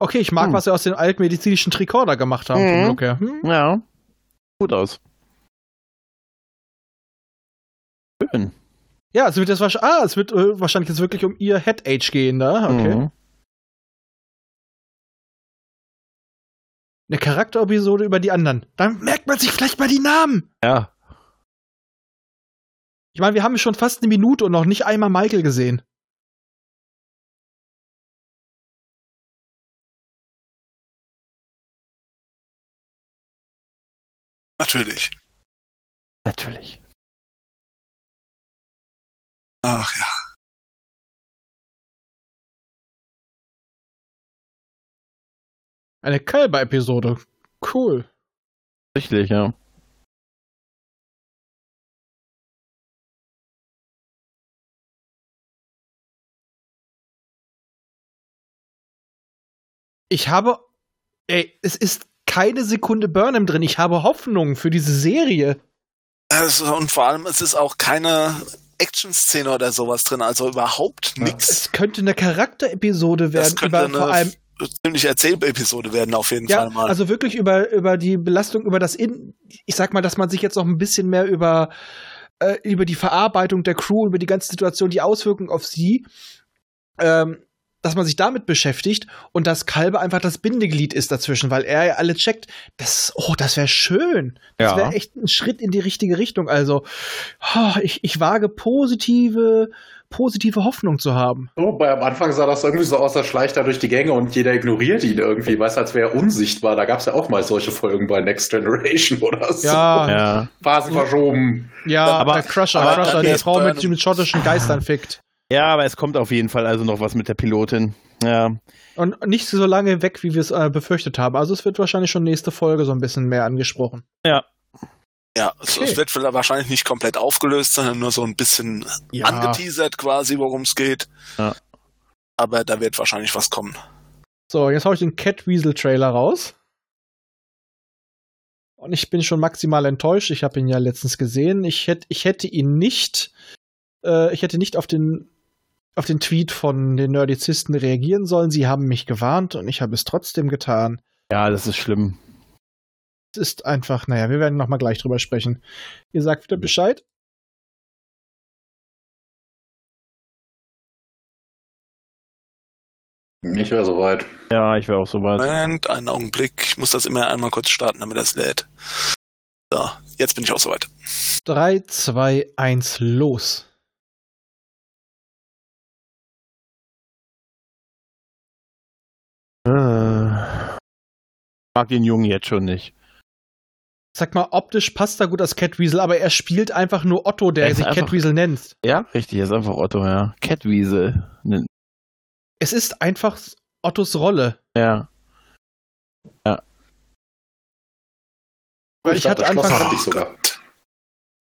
Okay, ich mag, Hm. was sie aus dem altmedizinischen Tricorder gemacht haben. Mhm. Her. Hm? Ja. Gut aus. Schön. Ja, es wird jetzt wahrscheinlich, ah, es wird äh, wahrscheinlich jetzt wirklich um ihr Head Age gehen, da. Okay. Mhm. Eine Charakterepisode über die anderen. Dann merkt man sich vielleicht mal die Namen. Ja. Ich meine, wir haben schon fast eine Minute und noch nicht einmal Michael gesehen. Natürlich. Natürlich. Ach ja. Eine Kalber-Episode. Cool. Richtig, ja. Ich habe, ey, es ist keine Sekunde Burnham drin. Ich habe Hoffnung für diese Serie. Also, und vor allem, es ist auch keine Action-Szene oder sowas drin, also überhaupt nichts. Es könnte eine Charakterepisode werden. Über, eine vor allem, ziemliche Erzählepisode werden, auf jeden ja, Fall mal. also wirklich über, über die Belastung, über das In, ich sag mal, dass man sich jetzt noch ein bisschen mehr über, äh, über die Verarbeitung der Crew, über die ganze Situation, die Auswirkungen auf sie, ähm, dass man sich damit beschäftigt und dass Kalbe einfach das Bindeglied ist dazwischen, weil er ja alle checkt. Das, oh, das wäre schön. Das Ja. wäre echt ein Schritt in die richtige Richtung. Also, oh, ich, ich wage positive, positive Hoffnung zu haben. So, bei am Anfang sah das irgendwie so aus, als schleicht er durch die Gänge und jeder ignoriert ihn irgendwie, weiß als wäre er unsichtbar. Da gab es ja auch mal solche Folgen bei Next Generation (laughs) oder so. Ja, ja, Ja. Phasen verschoben. aber Aber- der Crusher, aber Crusher, dann der ist Frau mit, mit schottischen Geistern fickt. Ja, aber es kommt auf jeden Fall also noch was mit der Pilotin. Ja. Und nicht so lange weg, wie wir es äh, befürchtet haben. Also es wird wahrscheinlich schon nächste Folge so ein bisschen mehr angesprochen. Ja, es, Okay. es wird wahrscheinlich nicht komplett aufgelöst, sondern nur so ein bisschen Ja. angeteasert quasi, worum es geht. Ja. Aber da wird wahrscheinlich was kommen. So, jetzt hau ich den Catweasel-Trailer raus. Und ich bin schon maximal enttäuscht. Ich habe ihn ja letztens gesehen. Ich hätte, ich hätte ihn nicht, äh, ich hätte nicht auf den, auf den Tweet von den Nerdizisten reagieren sollen. Sie haben mich gewarnt und ich habe es trotzdem getan. Ja, das ist schlimm. Es ist einfach, naja, wir werden nochmal gleich drüber sprechen. Ihr sagt wieder Bescheid. Ich wäre soweit. Ja, ich wäre auch soweit. Moment, einen Augenblick. Ich muss das immer einmal kurz starten, damit das lädt. So, jetzt bin ich auch soweit. 3, 2, 1, los. Äh. Mag den Jungen jetzt schon nicht. Sag mal, optisch passt er gut als Catweasel, aber er spielt einfach nur Otto, der Er sich einfach- Catweasel nennt. Ja, richtig, ist einfach Otto, ja. Catwiese. Ne- Es ist einfach Ottos Rolle. Ja. Weil ich hatte dachte, Schlosser anfangs- hatte ich sogar.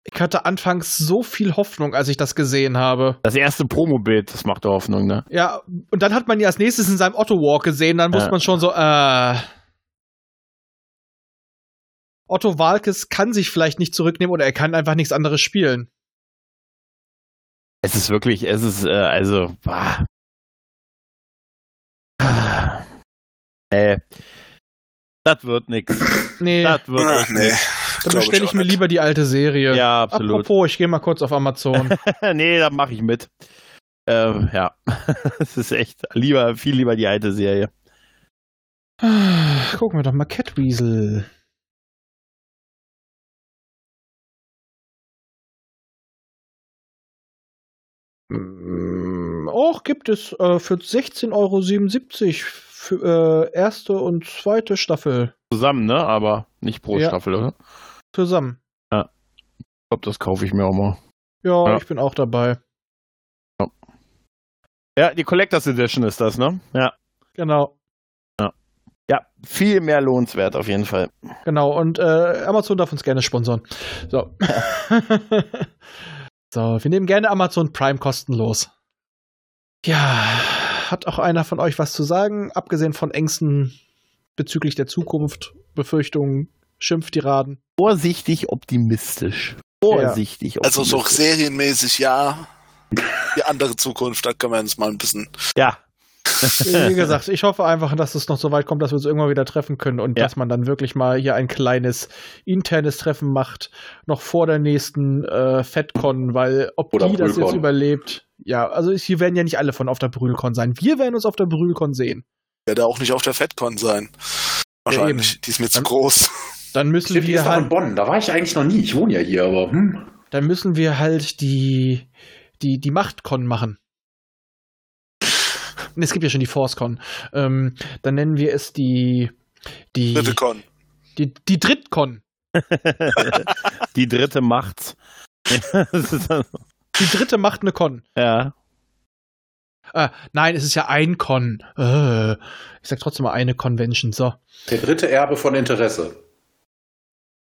Ich hatte anfangs so viel Hoffnung, als ich das gesehen habe. Das erste Promo-Bild, das macht Hoffnung, ne? Ja, und dann hat man ja als nächstes in seinem Otto Walk gesehen, dann wusste Ja. man schon so, äh. Otto Walkes kann sich vielleicht nicht zurücknehmen oder er kann einfach nichts anderes spielen. Es ist wirklich, es ist, äh, also, bah. Ah. Äh, das wird nix. (laughs) Nee, Das wird Ah, echt nee, nix. dann bestelle ich, auch mir nicht. lieber die alte Serie. Ja, absolut. Apropos, ich gehe mal kurz auf Amazon. (laughs) nee, da mache ich mit. Ähm, ja. (laughs) Es ist echt lieber, viel lieber die alte Serie. Gucken wir doch mal Catweasel. Auch gibt es äh, für 16,77 Euro für äh, erste und zweite Staffel Zusammen, ne? Aber nicht pro Ja. Staffel, oder? zusammen. Ich glaube, das kaufe ich mir auch mal. Ja, Ja. ich bin auch dabei. Ja, die Collectors Edition ist das, ne? Ja. Genau. Ja, viel mehr lohnenswert auf jeden Fall. Genau, und äh, Amazon darf uns gerne sponsern. So. (laughs) so, wir nehmen gerne Amazon Prime kostenlos. Ja, hat auch einer von euch was zu sagen, abgesehen von Ängsten bezüglich der Zukunft, Befürchtungen, Schimpftiraden? Vorsichtig optimistisch. Vorsichtig Also so optimistisch. serienmäßig ja. Die andere Zukunft, da können wir uns mal ein bisschen. Ja, Wie gesagt, ich hoffe einfach, dass es noch so weit kommt, dass wir uns irgendwann wieder treffen können und Ja. dass man dann wirklich mal hier ein kleines internes Treffen macht, noch vor der nächsten äh, FedCon, weil ob Oder die das jetzt überlebt, ja, also hier werden ja nicht alle von auf der Brühlcon sein. Wir werden uns auf der Brühlcon sehen. Werde auch nicht auf der FedCon sein. Wahrscheinlich. Die ist mir zu Dann- groß. Dann müssen Stimmt, wir doch in halt, Bonn. Da war ich eigentlich noch nie. Ich wohne ja hier, aber hm. dann müssen wir halt die, die, die Machtcon machen. Nee, Es gibt ja schon die ForceCon. Ähm, dann nennen wir es die, die, Dritte Con. die, die Drittcon. (laughs) die dritte macht's. Die dritte macht eine Con. ja. Ah, nein, es ist ja ein Con. Äh, ich sag trotzdem mal eine Convention. So. Der dritte Erbe von Interesse.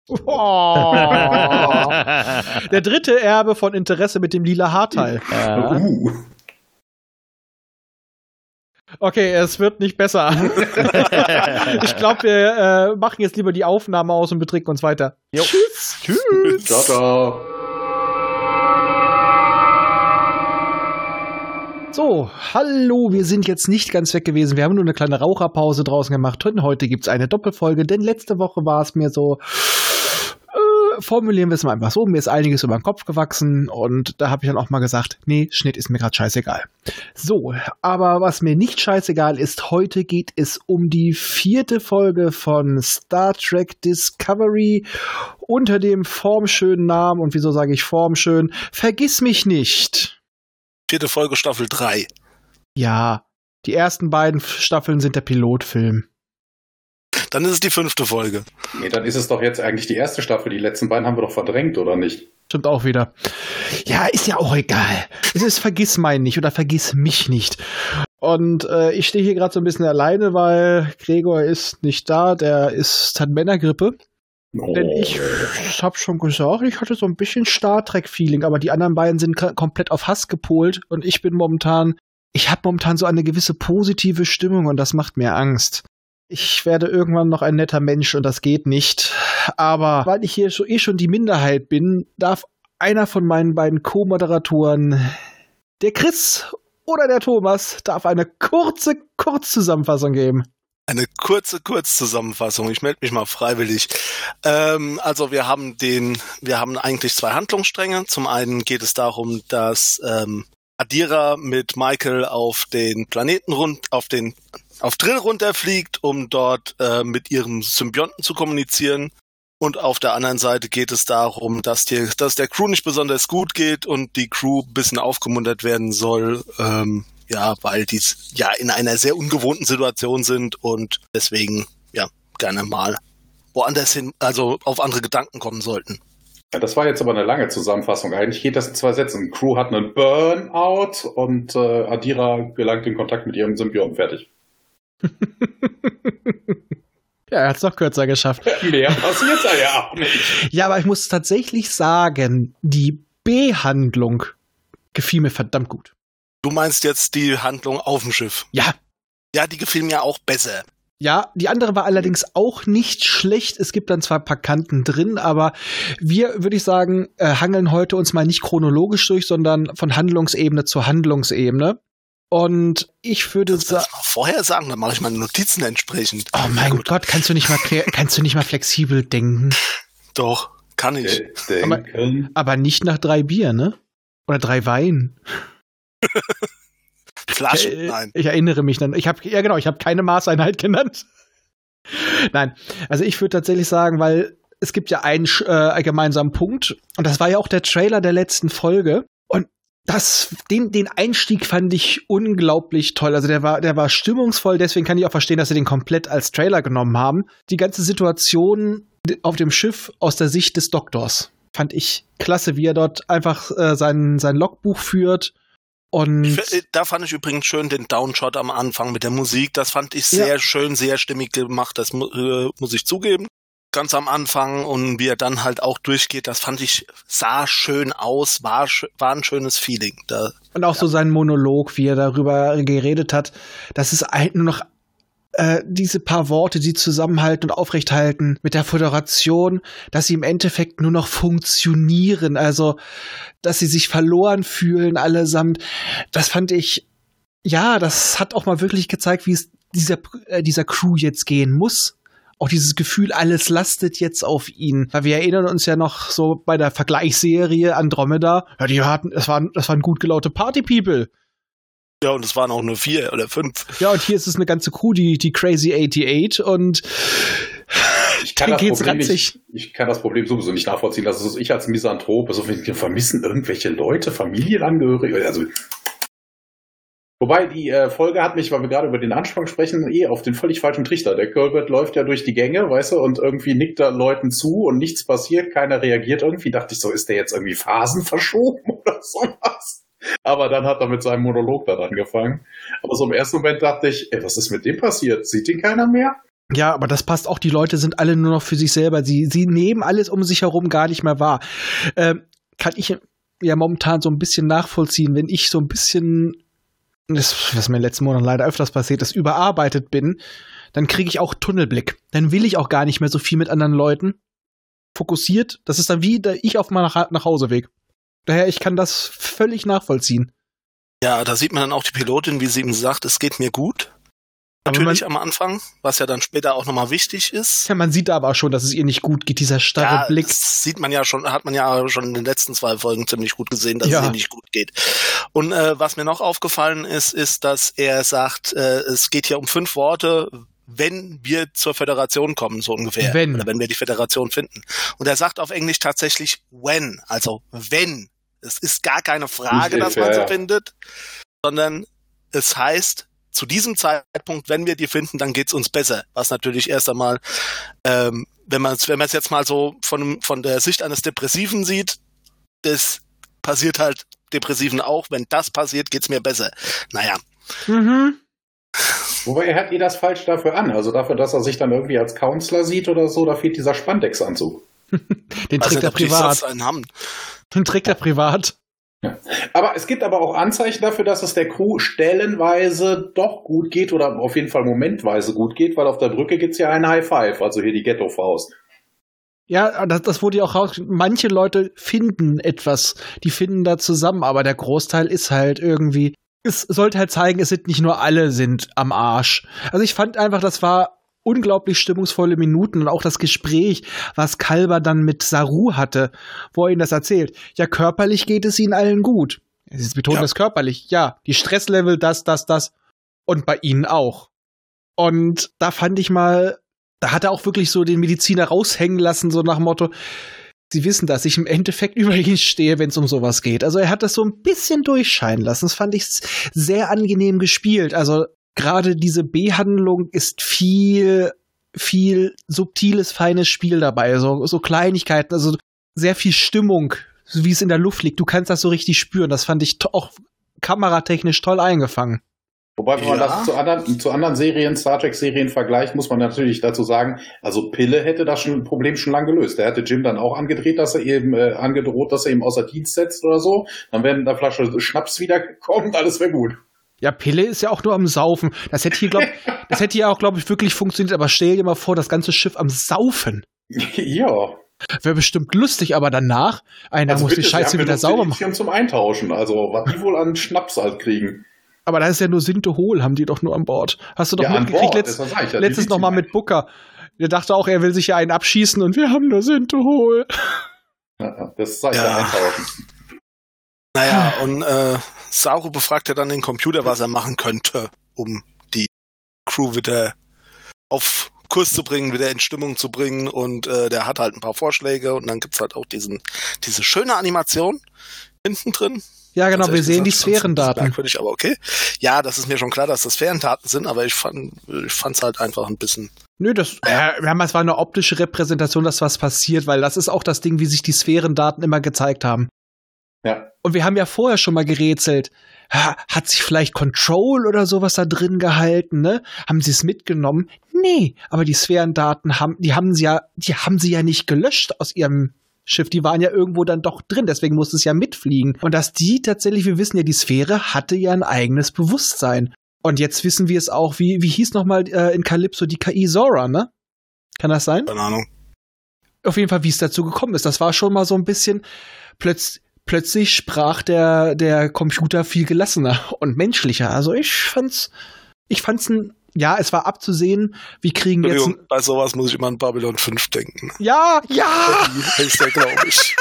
Oh. (laughs) Der dritte Erbe von Interesse mit dem lila Haarteil. ja. Uh. Okay, es wird nicht besser. (laughs) ich glaube, wir äh, machen jetzt lieber die Aufnahme aus und betrinken uns weiter. Jo. Tschüss. Tschüss. Ciao, ciao. So, hallo, wir sind jetzt nicht ganz weg gewesen. Wir haben nur eine kleine Raucherpause draußen gemacht. Und heute gibt's eine Doppelfolge, denn letzte Woche war es mir so. Formulieren wir es mal einfach so. Mir ist einiges über den Kopf gewachsen und da habe ich dann auch mal gesagt, nee, Schnitt ist mir gerade scheißegal. So, aber was mir nicht scheißegal ist, heute geht es um die vierte Folge von Star Trek Discovery unter dem formschönen Namen, und wieso sage ich formschön, Vergiss mich nicht. Vierte Folge Staffel 3. Ja, die ersten beiden Staffeln sind der Pilotfilm. Dann ist es die fünfte Folge. Nee, dann ist es doch jetzt eigentlich die erste Staffel. Die letzten beiden haben wir doch verdrängt, oder nicht? Stimmt auch wieder. Ja, ist ja auch egal. Es ist vergiss mein nicht oder vergiss mich nicht. Und äh, ich stehe hier gerade so ein bisschen alleine, weil Gregor ist nicht da. Der ist hat Männergrippe. Oh. Denn ich habe schon gesagt, ich hatte so ein bisschen Star Trek-Feeling, aber die anderen beiden sind komplett auf Hass gepolt und ich bin momentan, ich habe momentan so eine gewisse positive Stimmung und das macht mir Angst. Ich werde irgendwann noch ein netter Mensch und das geht nicht. Aber weil ich hier schon, eh schon die Minderheit bin, darf einer von meinen beiden Co-Moderatoren, der Chris oder der Thomas, darf eine kurze Kurzzusammenfassung geben. Eine kurze Kurzzusammenfassung. Ich melde mich mal freiwillig. Ähm, also wir haben den, wir haben eigentlich zwei Handlungsstränge. Zum einen geht es darum, dass ähm, Adira mit Michael auf den Planeten rund, auf den auf Drill runterfliegt, um dort äh, mit ihrem Symbionten zu kommunizieren. Und auf der anderen Seite geht es darum, dass, die, dass der Crew nicht besonders gut geht und die Crew ein bisschen aufgemuntert werden soll, ähm, ja, weil die ja in einer sehr ungewohnten Situation sind und deswegen ja gerne mal woanders hin, also auf andere Gedanken kommen sollten. Ja, das war jetzt aber eine lange Zusammenfassung. Eigentlich geht das in zwei Sätzen. Crew hat einen Burnout und äh, Adira gelangt in Kontakt mit ihrem Symbionten. Fertig. (laughs) Ja, er hat es doch kürzer geschafft. Mehr passiert da ja auch nicht. Ja, aber ich muss tatsächlich sagen, die B-Handlung gefiel mir verdammt gut. Du meinst jetzt die Handlung auf dem Schiff? Ja, Ja, die gefiel mir auch besser. ja, die andere war allerdings auch nicht schlecht. Es gibt dann zwar ein paar Kanten drin, aber wir, würde ich sagen, äh, hangeln heute uns mal nicht chronologisch durch, sondern von Handlungsebene zu Handlungsebene. Und ich würde sagen, vorher sagen, dann mache ich meine Notizen entsprechend. oh mein Gut. Gott, kannst du nicht mal, (laughs) kannst du nicht mal flexibel denken? Doch, kann ich. Äh, Denken. Aber nicht nach drei Bier, ne? Oder drei Wein. (laughs) Flaschen? Äh, Nein. Ich erinnere mich dann. Ich habe ja genau, ich habe keine Maßeinheit (laughs) genannt. Nein, also ich würde tatsächlich sagen, weil es gibt ja einen äh, gemeinsamen Punkt und das war ja auch der Trailer der letzten Folge das den den Einstieg fand ich unglaublich toll. Also der war der war stimmungsvoll, deswegen kann ich auch verstehen, dass sie den komplett als Trailer genommen haben. Die ganze Situation auf dem Schiff aus der Sicht des Doktors fand ich klasse, wie er dort einfach äh, sein sein Logbuch führt und Ich, äh, da fand ich übrigens schön den Downshot am Anfang mit der Musik. Das fand ich sehr Ja. schön, sehr stimmig gemacht. Das äh, muss ich zugeben. Ganz am Anfang und wie er dann halt auch durchgeht, das fand ich, sah schön aus, war, war ein schönes Feeling. Da, Und auch so sein Monolog, wie er darüber geredet hat, dass es halt nur noch äh, diese paar Worte, die zusammenhalten und aufrechthalten mit der Föderation, dass sie im Endeffekt nur noch funktionieren, also dass sie sich verloren fühlen allesamt. Das fand ich, ja, das hat auch mal wirklich gezeigt, wie es dieser, äh, dieser Crew jetzt gehen muss. Auch dieses Gefühl, alles lastet jetzt auf ihn. Weil wir erinnern uns ja noch so bei der Vergleichsserie Andromeda, ja, die hatten, das waren, das waren gut gelaute Party-People. ja, und es waren auch nur vier oder fünf. Ja, und hier ist es eine ganze Crew, die, die Crazy 88 und Ich kann, das geht's Problem nicht, ich kann das Problem sowieso nicht nachvollziehen. Das ist ich als Misanthrop, also wir vermissen irgendwelche Leute, Familienangehörige, also Wobei die äh, Folge hat mich, weil wir gerade über den Anfang sprechen, eh auf den völlig falschen Trichter. Der Colbert läuft ja durch die Gänge, weißt du, und irgendwie nickt da Leuten zu und nichts passiert, keiner reagiert irgendwie. Dachte ich so, ist der jetzt irgendwie Phasen verschoben (laughs) oder sowas? Aber dann hat er mit seinem Monolog da angefangen. Aber so im ersten Moment dachte ich, ey, was ist mit dem passiert? Sieht ihn keiner mehr? ja, aber das passt auch. Die Leute sind alle nur noch für sich selber. Sie, sie nehmen alles um sich herum gar nicht mehr wahr. Ähm, kann ich ja momentan so ein bisschen nachvollziehen, wenn ich so ein bisschen, das, was mir letzten Monaten leider öfters passiert ist, überarbeitet bin, dann kriege ich auch Tunnelblick. Dann will ich auch gar nicht mehr so viel mit anderen Leuten. Fokussiert. Das ist dann wie der ich auf meinem nach. Daher, ich kann das völlig nachvollziehen. Ja, da sieht man dann auch die Pilotin, wie sie ihm sagt, es geht mir gut. Natürlich am Anfang, was ja dann später auch nochmal wichtig ist. Ja, man sieht aber auch schon, dass es ihr nicht gut geht, dieser starre Ja, Blick. das sieht man ja schon, hat man ja schon in den letzten zwei Folgen ziemlich gut gesehen, dass Ja. es ihm nicht gut geht. Und äh, was mir noch aufgefallen ist, ist, dass er sagt, äh, es geht hier um fünf Worte, wenn wir zur Föderation kommen, so ungefähr. Wenn. Oder wenn wir die Föderation finden. Und er sagt auf Englisch tatsächlich when, also wenn. Es ist gar keine Frage, dass man sie findet, sondern es heißt, zu diesem Zeitpunkt, wenn wir die finden, dann geht's uns besser. Was natürlich erst einmal, ähm, wenn man es wenn man es jetzt mal so von, von der Sicht eines Depressiven sieht, das passiert halt Depressiven auch. Wenn das passiert, geht's mir besser. Naja, Mhm. Wobei er hat ihr das falsch dafür an. Also dafür, dass er sich dann irgendwie als Counselor sieht oder so, da fehlt dieser Spandex-Anzug. (laughs) Den trägt er privat. Den trägt er privat. Aber es gibt aber auch Anzeichen dafür, dass es der Crew stellenweise doch gut geht oder auf jeden Fall momentweise gut geht, weil auf der Brücke gibt's ja einen High Five, also hier die Ghetto-Faust. Ja, das, das wurde ja auch raus. Manche Leute finden etwas, die finden da zusammen, aber der Großteil ist halt irgendwie. Es sollte halt zeigen, es sind nicht nur alle sind am Arsch. Also ich fand einfach, das war unglaublich stimmungsvolle Minuten und auch das Gespräch, was Kalber dann mit Saru hatte, wo er ihnen das erzählt. Ja, körperlich geht es ihnen allen gut. Sie betonen Ja. das körperlich. Ja, die Stresslevel, das, das, das. Und bei ihnen auch. Und da fand ich mal, da hat er auch wirklich so den Mediziner raushängen lassen, so nach dem Motto, Sie wissen, dass ich im Endeffekt (laughs) über ihn stehe, wenn es um sowas geht. Also er hat das so ein bisschen durchscheinen lassen. Das fand ich sehr angenehm gespielt. Also gerade diese B-Handlung ist viel, viel subtiles, feines Spiel dabei. So, so Kleinigkeiten, also sehr viel Stimmung, so wie es in der Luft liegt. Du kannst das so richtig spüren. Das fand ich auch kameratechnisch toll eingefangen. Wobei, wenn man Ja. das zu anderen, zu anderen Serien, Star Trek-Serien vergleicht, muss man natürlich dazu sagen, also Pille hätte das schon, Problem schon lange gelöst. Der hätte Jim dann auch angedreht, dass er eben, äh, angedroht, dass er ihm außer Dienst setzt oder so. Dann wäre mit einer Flasche Schnaps wiedergekommen, (laughs) alles wäre gut. Ja, Pille ist ja auch nur am Saufen. Das hätte hier, glaub, (laughs) das hätte hier auch, glaube ich, wirklich funktioniert. Aber stell dir mal vor, das ganze Schiff am Saufen. (laughs) ja. Wäre bestimmt lustig, aber danach, einer muss die bitte, sie Scheiße wieder sauber machen. Zum Eintauschen. Also, was die wohl an Schnaps halt kriegen. Aber da ist ja nur Sintehol, haben die doch nur an Bord. Hast du doch Ja, mitgekriegt, letzt, ja, letztes Silizium noch mal mit Booker. Der dachte auch, er will sich ja einen abschießen und wir haben nur Sintehol. Ja, das sei Ja. ja eintauschen. Naja, und äh, Saru befragt ja dann den Computer, was er machen könnte, um die Crew wieder auf Kurs zu bringen, wieder in Stimmung zu bringen. Und äh, der hat halt ein paar Vorschläge und dann gibt's halt auch diesen, diese schöne Animation hinten drin. Ja, genau, wir sehen die gesagt, bisschen Sphärendaten. Merkwürdig, aber okay. Ja, das ist mir schon klar, dass das Sphärendaten sind, aber ich fand, ich fand's halt einfach ein bisschen. Nö, das, äh, wir haben, es war eine optische Repräsentation, dass was passiert, weil das ist auch das Ding, wie sich die Sphärendaten immer gezeigt haben. Ja. Und wir haben ja vorher schon mal gerätselt. Ha, Hat sich vielleicht Control oder sowas da drin gehalten, ne? Haben sie es mitgenommen? Nee, aber die Sphärendaten haben, die haben sie ja, die haben sie ja nicht gelöscht aus ihrem Schiff. Die waren ja irgendwo dann doch drin, deswegen musste es ja mitfliegen. Und dass die tatsächlich, wir wissen ja, die Sphäre hatte ja ein eigenes Bewusstsein. Und jetzt wissen wir es auch, wie, wie hieß nochmal äh, in Calypso die KI Zora, ne? Kann das sein? Keine Ahnung. auf jeden Fall, wie es dazu gekommen ist. Das war schon mal so ein bisschen plötz, plötzlich sprach der der Computer viel gelassener und menschlicher. Also ich fand's ich fand's ein ja, es war abzusehen, wir kriegen jetzt bei sowas muss ich immer an Babylon 5 denken. ja, ja, Die der, glaube ich.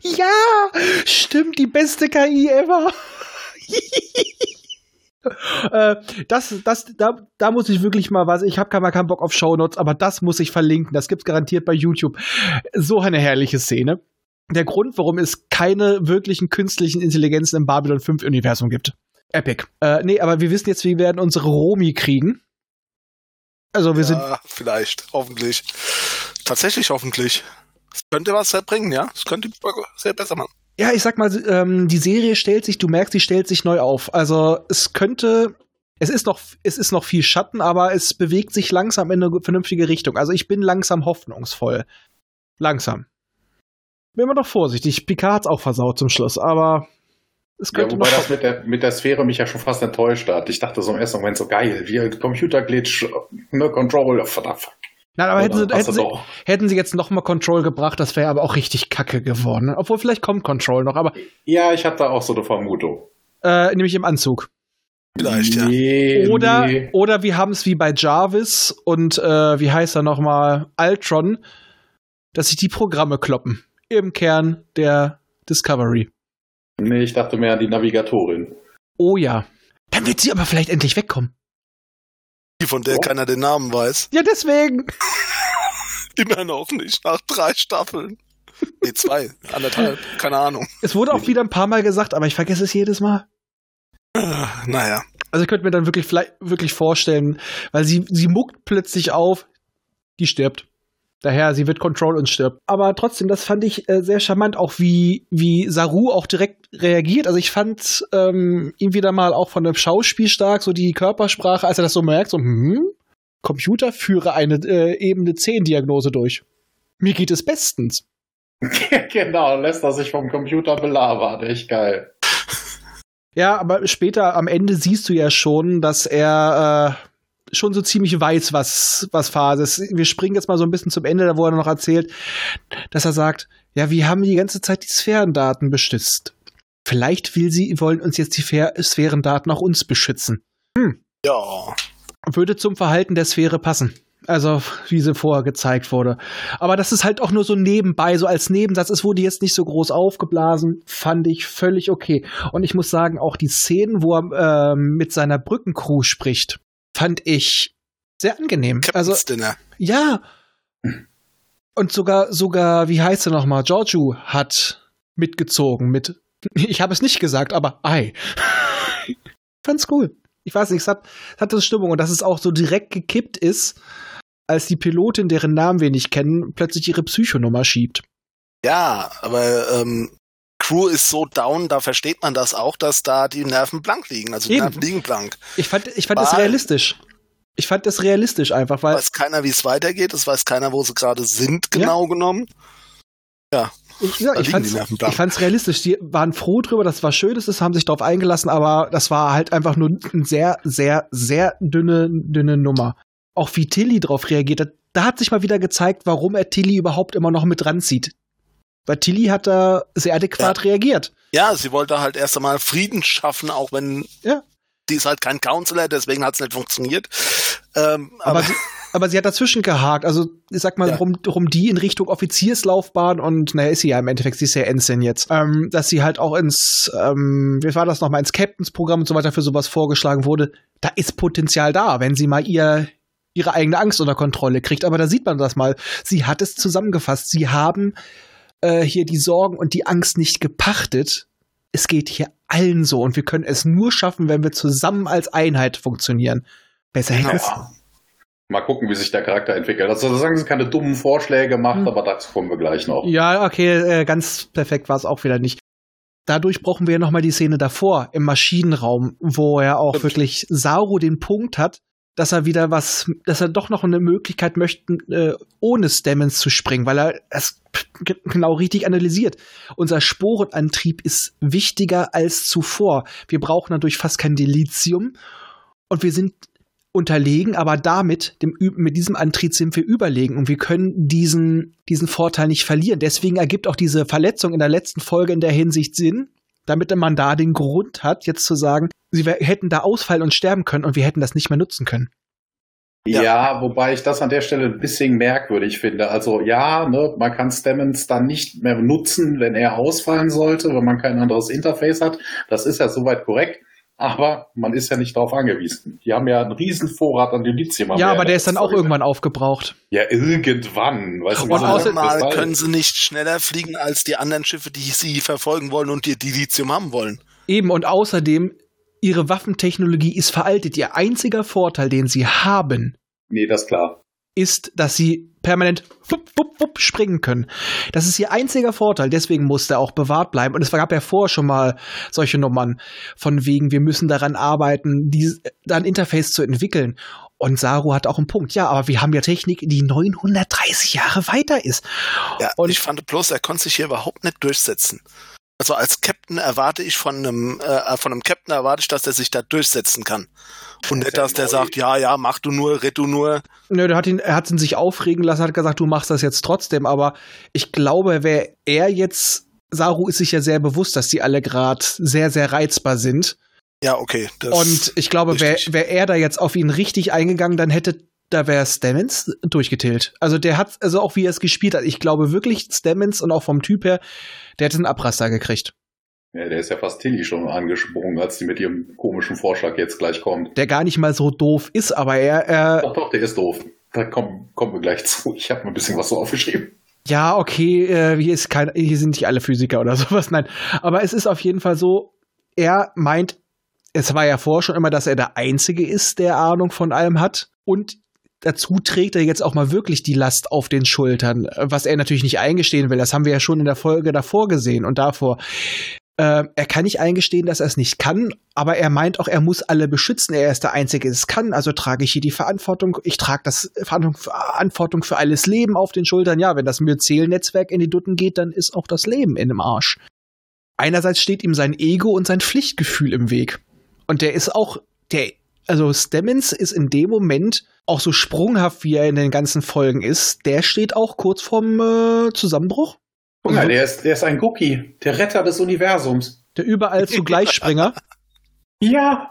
(laughs) ja, stimmt, die beste KI ever. (laughs) Äh, das, das, da, da muss ich wirklich mal was. Ich habe mal keinen Bock auf Shownotes, aber das muss ich verlinken. Das gibt's garantiert bei YouTube. So eine herrliche Szene. Der Grund, warum es keine wirklichen künstlichen Intelligenzen im Babylon 5 Universum gibt. Epic. Äh, nee, aber wir wissen jetzt, wie wir werden unsere Romi kriegen. Also wir sind ja, vielleicht, hoffentlich. Tatsächlich hoffentlich. Es könnte was bringen, ja. Es könnte sehr besser machen. Ja, ich sag mal, ähm, die Serie stellt sich, du merkst, sie stellt sich neu auf. Also es könnte, es ist noch, es ist noch viel Schatten, aber es bewegt sich langsam in eine vernünftige Richtung. Also ich bin langsam hoffnungsvoll. Langsam. Bin immer doch vorsichtig. Picard hat's auch versaut zum Schluss, aber es Ja, könnte wobei noch. das mit der, mit der Sphäre mich ja schon fast enttäuscht hat. Ich dachte so im ersten Moment so geil, wie Computerglitch, ne, Control, verdammt. fuck. Nein, aber hätten sie, hätten, sie, hätten sie jetzt noch mal Control gebracht, das wäre aber auch richtig kacke geworden. Obwohl vielleicht kommt Control noch, aber Ja, ich habe da auch so eine Vermutung. äh, nämlich im Anzug. Vielleicht, ja. Nee, Oder, nee. oder wir haben es wie bei Jarvis und äh, wie heißt er nochmal, Ultron, dass sich die Programme kloppen. Im Kern der Discovery. Nee, ich dachte mehr an die Navigatorin. Oh ja. Dann wird sie aber vielleicht endlich wegkommen. Die, von der Oh. keiner den Namen weiß. Ja, deswegen. (laughs) Immer noch nicht. Nach drei Staffeln. Nee, zwei. Anderthalb. Keine Ahnung. Es wurde auch wieder ein paar Mal gesagt, aber ich vergesse es jedes Mal. Äh, Naja. Also ich könnte mir dann wirklich, wirklich vorstellen, weil sie, sie muckt plötzlich auf, die stirbt. Daher, sie wird Control und stirbt. Aber trotzdem, das fand ich äh, sehr charmant, auch wie, wie Saru auch direkt reagiert. Also ich fand ähm, ihn wieder mal auch von dem Schauspiel stark, so die Körpersprache, als er das so merkt, so, hm, Computer führe eine äh, Ebene 10 Diagnose durch. Mir geht es bestens. (laughs) genau, lässt er sich vom Computer belabern. Echt geil. Ja, aber später am Ende siehst du ja schon, dass er äh, schon so ziemlich weiß, was, was Phase ist. Wir springen jetzt mal so ein bisschen zum Ende, da wo er noch erzählt, dass er sagt, ja, wir haben die ganze Zeit die Sphärendaten beschützt. Vielleicht will sie, wollen uns jetzt die Sphärendaten auch uns beschützen. Hm. Ja. Würde zum Verhalten der Sphäre passen. Also, wie sie vorher gezeigt wurde. Aber das ist halt auch nur so nebenbei, so als Nebensatz. Es wurde jetzt nicht so groß aufgeblasen. Fand ich völlig okay. Und ich muss sagen, auch die Szenen, wo er äh, mit seiner Brückencrew spricht, fand ich sehr angenehm. Captain's also Dinner. ja. Und sogar sogar wie heißt er noch mal? Giorgio hat mitgezogen mit (laughs) ich habe es nicht gesagt, aber ei. (laughs) Fand's cool. Ich weiß nicht, es hat, es hat das Stimmung und dass es auch so direkt gekippt ist, als die Pilotin, deren Namen wir nicht kennen, plötzlich ihre Psychonummer schiebt. Ja, aber ähm, Crew ist so down, da versteht man das auch, dass da die Nerven blank liegen. Also die Eben. Nerven liegen blank. Ich fand, ich fand das Weil- realistisch. Ich fand das realistisch einfach, weil Weiß keiner, wie es weitergeht, es weiß keiner, wo sie gerade sind, genau genommen. Ich, ja, ich blank. ich fand's realistisch. Die waren froh drüber, das war schön, das ist, haben sich darauf eingelassen, aber das war halt einfach nur eine sehr, sehr, sehr dünne, dünne Nummer. Auch wie Tilly drauf reagiert hat, da hat sich mal wieder gezeigt, warum er Tilly überhaupt immer noch mit ranzieht. Weil Tilly hat da sehr adäquat reagiert. Ja, sie wollte halt erst einmal Frieden schaffen, auch wenn Ja. die ist halt kein Counselor, deswegen hat es nicht funktioniert. Ähm, Aber, aber, sie, (laughs) aber sie hat dazwischen gehakt. Also, ich sag mal, Ja. rum, rum die in Richtung Offizierslaufbahn und, naja, ist sie ja im Endeffekt, sie ist ja Ensign jetzt. Ähm, dass sie halt auch ins, ähm, wie war das nochmal, ins Captains-Programm und so weiter für sowas vorgeschlagen wurde. Da ist Potenzial da, wenn sie mal ihr, ihre eigene Angst unter Kontrolle kriegt. Aber da sieht man das mal. Sie hat es zusammengefasst. Sie haben äh, hier die Sorgen und die Angst nicht gepachtet. Es geht hier allen so und wir können es nur schaffen, wenn wir zusammen als Einheit funktionieren. Besser hätte es Ja. Mal gucken, wie sich der Charakter entwickelt. Also sagen sie keine dummen Vorschläge macht, Hm. aber dazu kommen wir gleich noch. Ja, okay, äh, ganz perfekt war es auch wieder nicht. Dadurch brauchen wir ja nochmal die Szene davor im Maschinenraum, wo er auch Stimmt. wirklich Sauro den Punkt hat, dass er wieder was, dass er doch noch eine Möglichkeit möchte, äh, ohne Stamens zu springen, weil er es genau richtig analysiert. Unser Sporenantrieb ist wichtiger als zuvor. Wir brauchen dadurch fast kein Delizium und wir sind unterlegen, aber damit, dem, mit diesem Antrieb sind wir überlegen und wir können diesen, diesen Vorteil nicht verlieren. Deswegen ergibt auch diese Verletzung in der letzten Folge in der Hinsicht Sinn, damit man da den Grund hat, jetzt zu sagen, sie hätten da ausfallen und sterben können und wir hätten das nicht mehr nutzen können. Ja. Ja. wobei ich das an der Stelle ein bisschen merkwürdig finde. Also ja, ne, man kann Stemmons dann nicht mehr nutzen, wenn er ausfallen sollte, wenn man kein anderes Interface hat. Das ist ja soweit korrekt. Aber man ist ja nicht darauf angewiesen. Die haben ja einen riesen Vorrat an Lithium. ja, aber der ist dann auch Folge. irgendwann aufgebraucht. Ja, irgendwann. Weißt Und mal können sie nicht schneller fliegen als die anderen Schiffe, die sie verfolgen wollen und die Dilithium haben wollen. Eben, und außerdem, ihre Waffentechnologie ist veraltet. Ihr einziger Vorteil, den sie haben, Nee, das ist klar. ist, dass sie permanent wupp, wupp, wupp springen können. Das ist ihr einziger Vorteil, deswegen muss der auch bewahrt bleiben. Und es gab ja vorher schon mal solche Nummern, von wegen, wir müssen daran arbeiten, die, da ein Interface zu entwickeln. Und Saru hat auch einen Punkt. Ja, aber wir haben ja Technik, die 930 Jahre weiter ist. Ja, Und- ich fand bloß, er konnte sich hier überhaupt nicht durchsetzen. Also als Captain erwarte ich von einem, äh, von einem Captain erwarte ich, dass er sich da durchsetzen kann. Und nicht, ja dass der sagt, ja, ja, mach du nur, red du nur. Nö, der hat ihn, er hat ihn sich aufregen lassen, hat gesagt, du machst das jetzt trotzdem. Aber ich glaube, wäre er jetzt, Saru ist sich ja sehr bewusst, dass die alle gerade sehr, sehr reizbar sind. Ja, okay. Das, Und ich glaube, wäre wär er da jetzt auf ihn richtig eingegangen, dann hätte da wäre Stemmons durchgetillt. Also der hat, also auch wie er es gespielt hat, ich glaube wirklich, Stemmons und auch vom Typ her, der hätte einen Abraster gekriegt. Ja, der ist ja fast Tilly schon angesprungen, als die mit ihrem komischen Vorschlag jetzt gleich kommt. Der gar nicht mal so doof ist, aber er, er Doch, doch, der ist doof. Da kommen, kommen wir gleich (laughs) zu. Ich habe mir ein bisschen was so aufgeschrieben. ja, okay, äh, hier ist kein, hier sind nicht alle Physiker oder (laughs) sowas, nein. Aber es ist auf jeden Fall so, er meint, es war ja vorher schon immer, dass er der Einzige ist, der Ahnung von allem hat. Und dazu trägt er jetzt auch mal wirklich die Last auf den Schultern, was er natürlich nicht eingestehen will. Das haben wir ja schon in der Folge davor gesehen und davor. Äh, er kann nicht eingestehen, dass er es nicht kann, aber er meint auch, er muss alle beschützen. Er ist der Einzige, der es kann. Also trage ich hier die Verantwortung. Ich trage das Verantwortung, Verantwortung für alles Leben auf den Schultern. Ja, wenn das Myzel-Netzwerk in die Dutten geht, dann ist auch das Leben in dem Arsch. Einerseits steht ihm sein Ego und sein Pflichtgefühl im Weg. Und der ist auch, der, also Stemmons ist in dem Moment auch so sprunghaft, wie er in den ganzen Folgen ist. Der steht auch kurz vorm äh, Zusammenbruch. Guck mal, der ist, der ist ein Cookie, der Retter des Universums. Der überall Zugleichspringer. (laughs) Ja.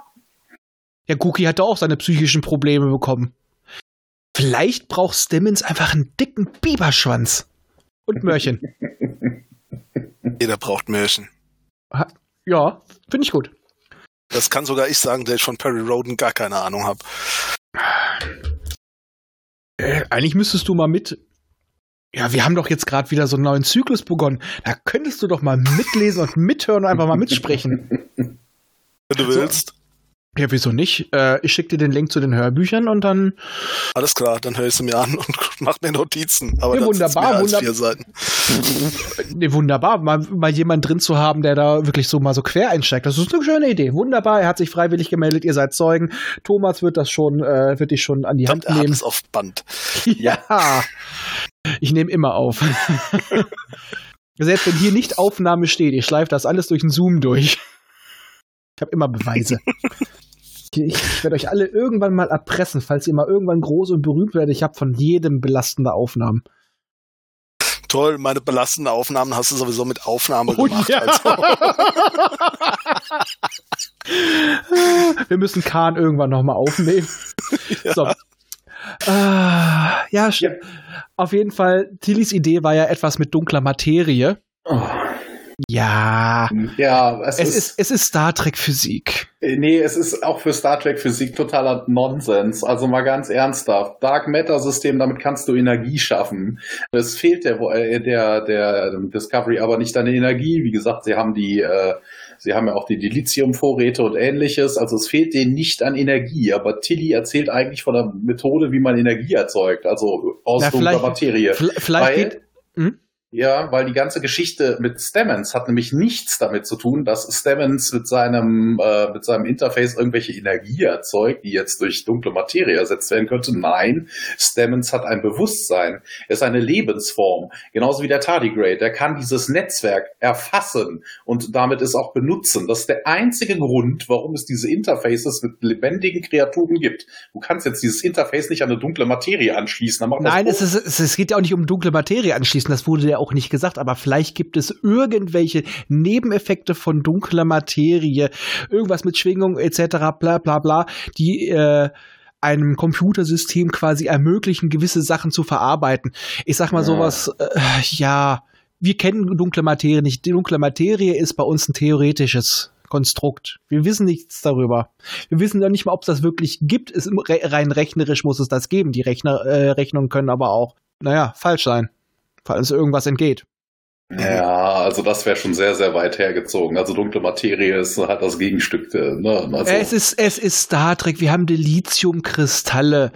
Der Cookie hatte auch seine psychischen Probleme bekommen. Vielleicht braucht Stemmons einfach einen dicken Biberschwanz. Und Mörchen. (laughs) Jeder braucht Märchen. Ha- Ja, finde ich gut. Das kann sogar ich sagen, der ich von Perry Roden gar keine Ahnung habe. Äh, eigentlich müsstest du mal mit. Ja, wir haben doch jetzt gerade wieder so einen neuen Zyklus begonnen. Da könntest du doch mal mitlesen und mithören und einfach mal mitsprechen. Wenn du So. Ja, wieso nicht? Äh, ich schicke dir den Link zu den Hörbüchern und dann. Alles klar, dann höre ich sie mir an und (laughs) mach mir Notizen. Aber Ja, wunderbar, wunderbar. (laughs) Nee, wunderbar, mal, mal jemand drin zu haben, der da wirklich so mal so quer einsteigt. Das ist eine schöne Idee. Wunderbar, er hat sich freiwillig gemeldet, ihr seid Zeugen. Thomas wird das schon, äh, wird dich schon an die Hand Er hat nehmen. es auf Band. (laughs) Ja. Ich nehme immer auf. Selbst wenn hier nicht Aufnahme steht, ich schleife das alles durch den Zoom durch. Ich habe immer Beweise. Ich, ich werde euch alle irgendwann mal erpressen, falls ihr mal irgendwann groß und berühmt werdet. Ich habe von jedem belastende Aufnahmen. Toll, meine belastenden Aufnahmen hast du sowieso mit Aufnahme Oh gemacht. ja. Also, (laughs) Wir müssen Kahn irgendwann nochmal aufnehmen. (laughs) So. Ah, ja, Ja. auf jeden Fall, Tillys Idee war ja etwas mit dunkler Materie. Oh. Ja, Ja, es, es ist, ist, es ist Star Trek Physik. Äh, Nee, es ist auch für Star Trek Physik totaler Nonsens. Also mal ganz ernsthaft. Dark Matter System, damit kannst du Energie schaffen. Es fehlt der, äh, der, der Discovery aber nicht an Energie. Wie gesagt, sie haben die, äh, sie haben ja auch die Dilithium-Vorräte und ähnliches. Also es fehlt denen nicht an Energie. Aber Tilly erzählt eigentlich von der Methode, wie man Energie erzeugt. Also aus dunkler vielleicht- Materie. Vielleicht Weil- geht. Hm? Ja, weil die ganze Geschichte mit Stemmons hat nämlich nichts damit zu tun, dass Stemmons mit seinem, äh, mit seinem Interface irgendwelche Energie erzeugt, die jetzt durch dunkle Materie ersetzt werden könnte. Nein, Stemmons hat ein Bewusstsein. Er ist eine Lebensform. Genauso wie der Tardigrade. Der kann dieses Netzwerk erfassen und damit es auch benutzen. Das ist der einzige Grund, warum es diese Interfaces mit lebendigen Kreaturen gibt. Du kannst jetzt dieses Interface nicht an eine dunkle Materie anschließen. Nein, es, ist, es, es geht ja auch nicht um dunkle Materie anschließen, das wurde ja auch nicht gesagt, aber vielleicht gibt es irgendwelche Nebeneffekte von dunkler Materie, irgendwas mit Schwingung etc., bla bla bla, die äh, einem Computersystem quasi ermöglichen, gewisse Sachen zu verarbeiten. Ich sag mal Ja. sowas, äh, ja, wir kennen dunkle Materie nicht. Die dunkle Materie ist bei uns ein theoretisches Konstrukt. Wir wissen nichts darüber. Wir wissen ja nicht mal, ob es das wirklich gibt. Es, re rein rechnerisch muss es das geben. Die Rechner, äh, Rechnungen können aber auch, naja, falsch sein, falls irgendwas entgeht. Ja, also das wäre schon sehr, sehr weit hergezogen. Also dunkle Materie ist halt das Gegenstück. äh, Ne? Also, Es ist, es ist Star Trek. Wir haben Dilithiumkristalle.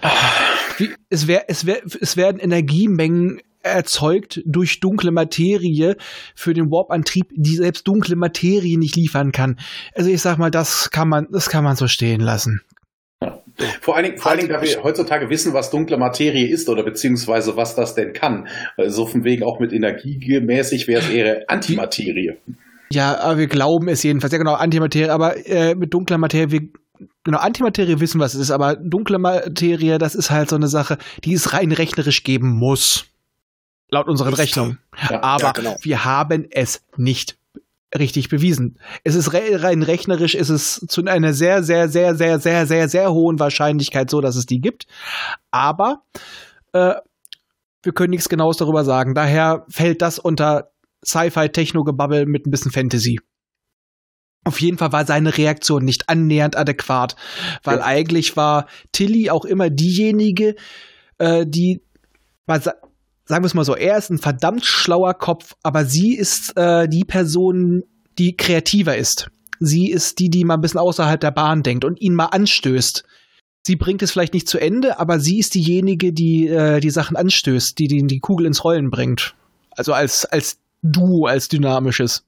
Wie, es, wär, es, wär, es werden Energiemengen erzeugt durch dunkle Materie für den Warp-Antrieb, die selbst dunkle Materie nicht liefern kann. Also ich sag mal, das kann man, das kann man so stehen lassen. Vor allen Dingen, vor allen Dingen, da wir heutzutage wissen, was dunkle Materie ist oder beziehungsweise was das denn kann. Also von wegen auch mit energiemäßig wäre es eher Antimaterie. Ja, aber wir glauben es jedenfalls. Ja, genau, Antimaterie, aber äh, mit dunkler Materie, wir, genau, Antimaterie wissen, was es ist, aber dunkle Materie, das ist halt so eine Sache, die es rein rechnerisch geben muss. Laut unseren. Rechnungen. Ja, aber ja, genau. wir haben es nicht richtig bewiesen. Es ist re rein rechnerisch, ist es zu einer sehr, sehr, sehr, sehr, sehr, sehr, sehr hohen Wahrscheinlichkeit so, dass es die gibt. Aber äh, wir können nichts Genaues darüber sagen. Daher fällt das unter Sci-Fi-Techno-Gebabbel mit ein bisschen Fantasy. Auf jeden Fall war seine Reaktion nicht annähernd adäquat, weil Ja. eigentlich war Tilly auch immer diejenige, äh, die, sagen wir es mal so, er ist ein verdammt schlauer Kopf, aber sie ist äh, die Person, die kreativer ist. Sie ist die, die mal ein bisschen außerhalb der Bahn denkt und ihn mal anstößt. Sie bringt es vielleicht nicht zu Ende, aber sie ist diejenige, die äh, die Sachen anstößt, die, die die Kugel ins Rollen bringt. Also als, als Duo, als dynamisches.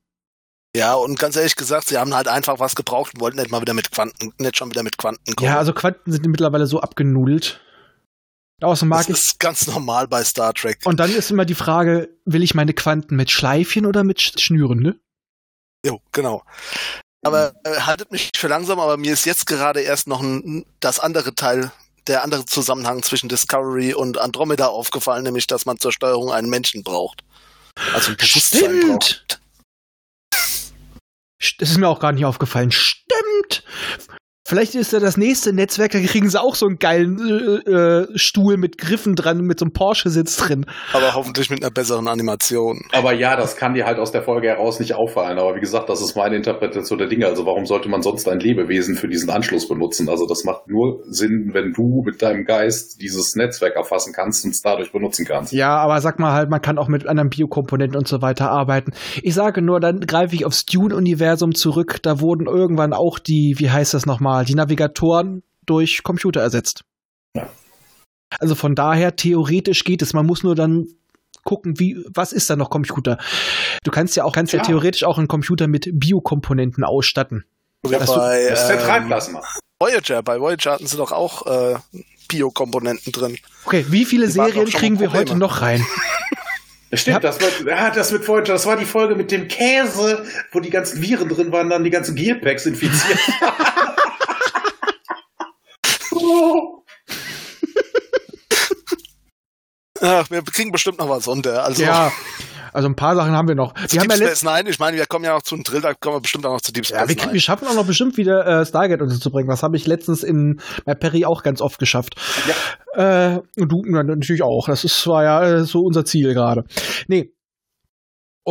Ja, und ganz ehrlich gesagt, sie haben halt einfach was gebraucht und wollten nicht mal wieder mit Quanten, nicht schon wieder mit Quanten kommen. Ja, also Quanten sind mittlerweile so abgenudelt. Außerdem mag das ich. ist ganz normal bei Star Trek. Und dann ist immer die Frage, will ich meine Quanten mit Schleifchen oder mit Sch- Schnüren, ne? Jo, genau. Aber äh, haltet mich für langsam, aber mir ist jetzt gerade erst noch ein, das andere Teil, der andere Zusammenhang zwischen Discovery und Andromeda aufgefallen, nämlich, dass man zur Steuerung einen Menschen braucht. Also ein Bewusstsein Stimmt. braucht. Das ist mir auch gar nicht aufgefallen. Vielleicht ist ja das nächste Netzwerk, da kriegen sie auch so einen geilen äh, äh, Stuhl mit Griffen dran, mit so einem Porsche-Sitz drin. Aber hoffentlich mit einer besseren Animation. Aber ja, das kann dir halt aus der Folge heraus nicht auffallen. Aber wie gesagt, das ist meine Interpretation der Dinge. Also warum sollte man sonst ein Lebewesen für diesen Anschluss benutzen? Also das macht nur Sinn, wenn du mit deinem Geist dieses Netzwerk erfassen kannst und es dadurch benutzen kannst. Ja, aber sag mal halt, man kann auch mit anderen Biokomponenten und so weiter arbeiten. Ich sage nur, dann greife ich aufs Dune-Universum zurück. Da wurden irgendwann auch die, wie heißt das nochmal, die Navigatoren durch Computer ersetzt. Ja. Also von daher, theoretisch geht es. Man muss nur dann gucken, wie, was ist da noch Computer? Du kannst ja auch, kannst ja Ja. theoretisch auch einen Computer mit Biokomponenten ausstatten. Das- bei Das ist der ähm. Voyager. Bei Voyager hatten sie doch auch äh, Biokomponenten drin. Okay, wie viele Die Serien kriegen wir heute noch rein? (laughs) Stimmt, Ja. das, wird, ja, das mit Voyager, das war die Folge mit dem Käse, wo die ganzen Viren drin waren, dann die ganzen Gearpacks infiziert. (laughs) (laughs) Ach, wir kriegen bestimmt noch was unter. Also, Ja, also ein paar Sachen haben wir noch. Wir haben ja letzt, Nine, ich meine, wir kommen ja noch zu einem Drill, da kommen wir bestimmt auch noch zu Deep Space ja, wir, Nine. wir schaffen auch noch bestimmt wieder äh, Stargate unterzubringen. Das habe ich letztens in bei Perry auch ganz oft geschafft. Ja. Äh, und du natürlich auch. Das ist, war ja äh, so unser Ziel gerade. Nee.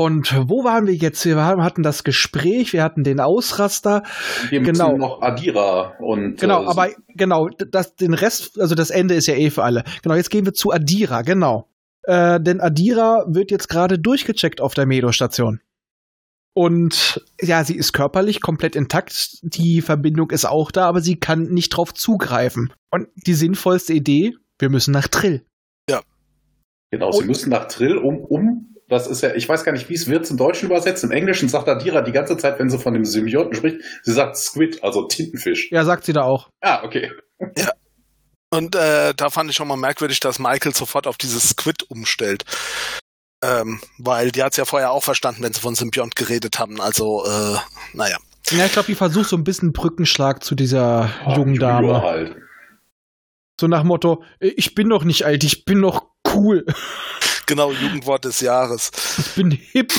Und wo waren wir jetzt? Wir hatten das Gespräch, wir hatten den Ausraster. Wir müssen Genau. noch Adira und Genau, äh, aber genau, das, den Rest, also das Ende ist ja eh für alle. Genau, jetzt gehen wir zu Adira, genau. Äh, denn Adira wird jetzt gerade durchgecheckt auf der Medo-Station. Und ja, sie ist körperlich komplett intakt, die Verbindung ist auch da, aber sie kann nicht drauf zugreifen. Und die sinnvollste Idee, wir müssen nach Trill. Genau, sie Und- müssen nach Trill um, um, das ist ja, ich weiß gar nicht, wie es wird im Deutschen übersetzt. Im Englischen sagt Adira die ganze Zeit, wenn sie von dem Symbionten spricht, sie sagt Squid, also Tintenfisch. Ja, sagt sie da auch. Ah, okay. Und äh, da fand ich schon mal merkwürdig, dass Michael sofort auf dieses Squid umstellt. Ähm, weil die hat's ja vorher auch verstanden, wenn sie von Symbiont geredet haben. Also, äh, naja. Ja, ich glaube, die versucht so ein bisschen Brückenschlag zu dieser Ah, jungen Dame. halt. So nach Motto, ich bin noch nicht alt, ich bin noch cool, (laughs) Genau, Jugendwort des Jahres. ich bin hip.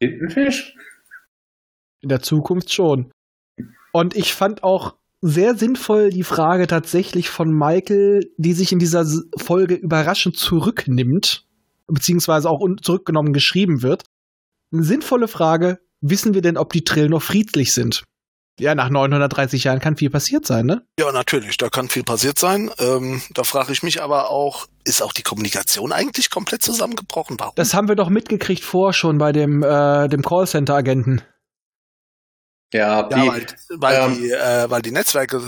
Tintenfisch? In der Zukunft schon. Und ich fand auch sehr sinnvoll die Frage tatsächlich von Michael, die sich in dieser Folge überraschend zurücknimmt, beziehungsweise auch zurückgenommen geschrieben wird. Eine sinnvolle Frage, wissen wir denn, ob die Trill noch friedlich sind? Ja, nach 930 Jahren kann viel passiert sein, ne? Ja, natürlich, da kann viel passiert sein. Ähm, da frage ich mich aber auch, ist auch die Kommunikation eigentlich komplett zusammengebrochen? Warum? Das haben wir doch mitgekriegt vor schon bei dem, äh, dem Callcenter-Agenten. Ja, die, ja, weil, weil, ähm, die, äh, weil die Netzwerke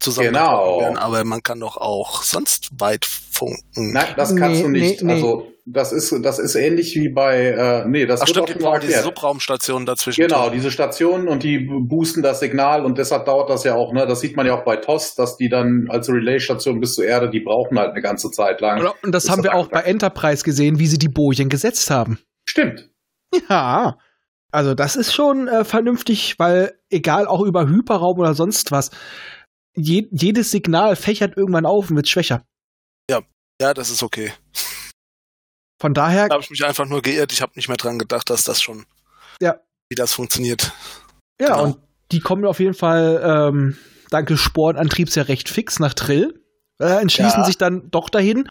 zusammengebrochen Genau. werden. Aber man kann doch auch sonst weit funken. nein, das kannst Nee, du nicht. nee, nee. Also, das ist, das ist ähnlich wie bei, äh, nee, das Ach wird stimmt, auch die brauchen diese. Subraumstationen dazwischen. Genau, diese Stationen und die boosten das Signal und deshalb dauert das ja auch, ne? Das sieht man ja auch bei TOS, dass die dann als Relay-Station bis zur Erde, die brauchen halt eine ganze Zeit lang. Und das Ist haben wir auch bei Enterprise gesehen, wie sie die Bojen gesetzt haben. Stimmt. Ja. Also das ist schon äh, vernünftig, weil egal auch über Hyperraum oder sonst was, je, jedes Signal fächert irgendwann auf und wird schwächer. Ja, das ist okay. Von daher, Da habe ich mich einfach nur geirrt. Ich habe nicht mehr dran gedacht, dass das schon, Ja. wie das funktioniert. ja, genau. und die kommen auf jeden Fall, ähm, dank des Sporenantriebs ja recht fix nach Trill, äh, entschließen Ja. sich dann doch dahin.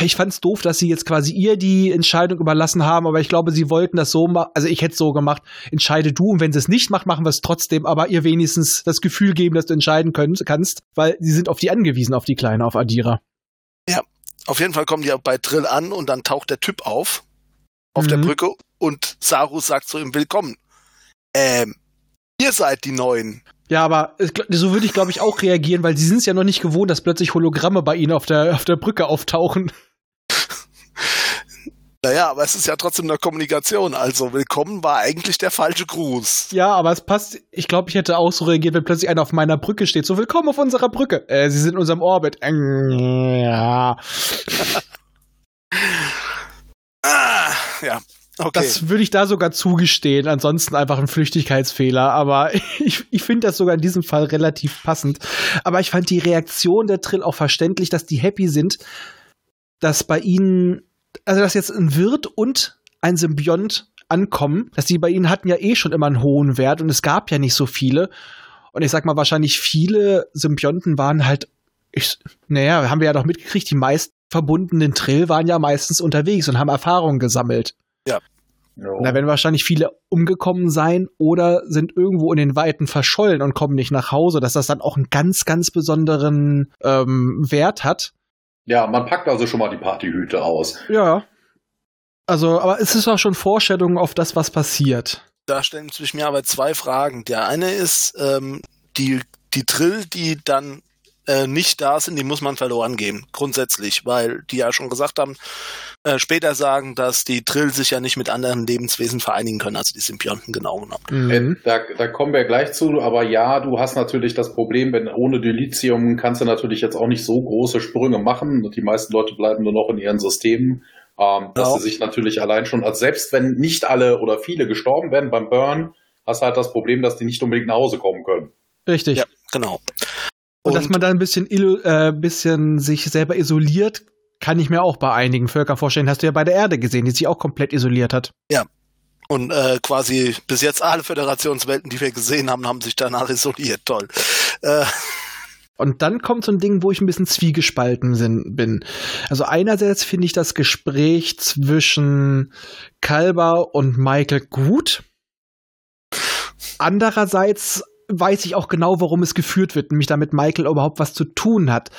Ich fand's doof, dass sie jetzt quasi ihr die Entscheidung überlassen haben, aber ich glaube, sie wollten das so machen, also ich hätte es so gemacht, entscheide du und wenn sie es nicht macht, machen wir es trotzdem, aber ihr wenigstens das Gefühl geben, dass du entscheiden können, kannst, weil sie sind auf die angewiesen, auf die Kleine, auf Adira. Auf jeden Fall kommen die bei Drill an und dann taucht der Typ auf auf der Mhm. Brücke und Saru sagt zu ihm Willkommen. Ähm, Ihr seid die Neuen. Ja, aber so würde ich, glaube ich, auch reagieren, weil sie sind es ja noch nicht gewohnt, dass plötzlich Hologramme bei ihnen auf der, auf der Brücke auftauchen. Naja, aber es ist ja trotzdem eine Kommunikation. Also willkommen war eigentlich der falsche Gruß. Ja, aber es passt. Ich glaube, ich hätte auch so reagiert, wenn plötzlich einer auf meiner Brücke steht. So, willkommen auf unserer Brücke. Äh, sie sind in unserem Orbit. Ähm, ja. (laughs) Ah, ja, okay. Das würde ich da sogar zugestehen. Ansonsten einfach ein Flüchtigkeitsfehler. Aber (laughs) ich, ich finde das sogar in diesem Fall relativ passend. Aber ich fand die Reaktion der Trill auch verständlich, dass die happy sind, dass bei ihnen, also dass jetzt ein Wirt und ein Symbiont ankommen, dass die bei ihnen hatten ja eh schon immer einen hohen Wert und es gab ja nicht so viele. Und ich sag mal, wahrscheinlich viele Symbionten waren halt, ich, naja, haben wir ja doch mitgekriegt, die meist verbundenen Trill waren ja meistens unterwegs und haben Erfahrungen gesammelt. Und da werden wahrscheinlich viele umgekommen sein oder sind irgendwo in den Weiten verschollen und kommen nicht nach Hause, dass das dann auch einen ganz, ganz besonderen ähm, Wert hat. Ja, man packt also schon mal die Partyhüte aus. Ja. Also, aber es ist auch schon Vorstellung auf das, was passiert. Da stellen sich mir aber zwei Fragen. Der eine ist, ähm, die, die Trill, die dann äh, nicht da sind, die muss man verloren geben, grundsätzlich, weil die ja schon gesagt haben, äh, später sagen, dass die Trill sich ja nicht mit anderen Lebenswesen vereinigen können, also die Symbionten genau genommen. Mhm. Äh, Da, da kommen wir gleich zu, aber ja, du hast natürlich das Problem, wenn ohne Dilithium kannst du natürlich jetzt auch nicht so große Sprünge machen. Die meisten Leute bleiben nur noch in ihren Systemen. Ähm, dass sie sich natürlich allein schon, als selbst wenn nicht alle oder viele gestorben werden beim Burn, hast du halt das Problem, dass die nicht unbedingt nach Hause kommen können. Richtig. Ja, genau. Und, dass man da ein bisschen, äh, bisschen sich selber isoliert, kann ich mir auch bei einigen Völkern vorstellen. Hast du ja bei der Erde gesehen, die sich auch komplett isoliert hat. Und äh, quasi bis jetzt alle Föderationswelten, die wir gesehen haben, haben sich danach (laughs) isoliert. Toll. Äh, Und dann kommt so ein Ding, wo ich ein bisschen zwiegespalten sin- bin. Also einerseits finde ich das Gespräch zwischen Kalber und Michael gut. Andererseits weiß ich auch genau, warum es geführt wird, nämlich damit Michael überhaupt was zu tun hat.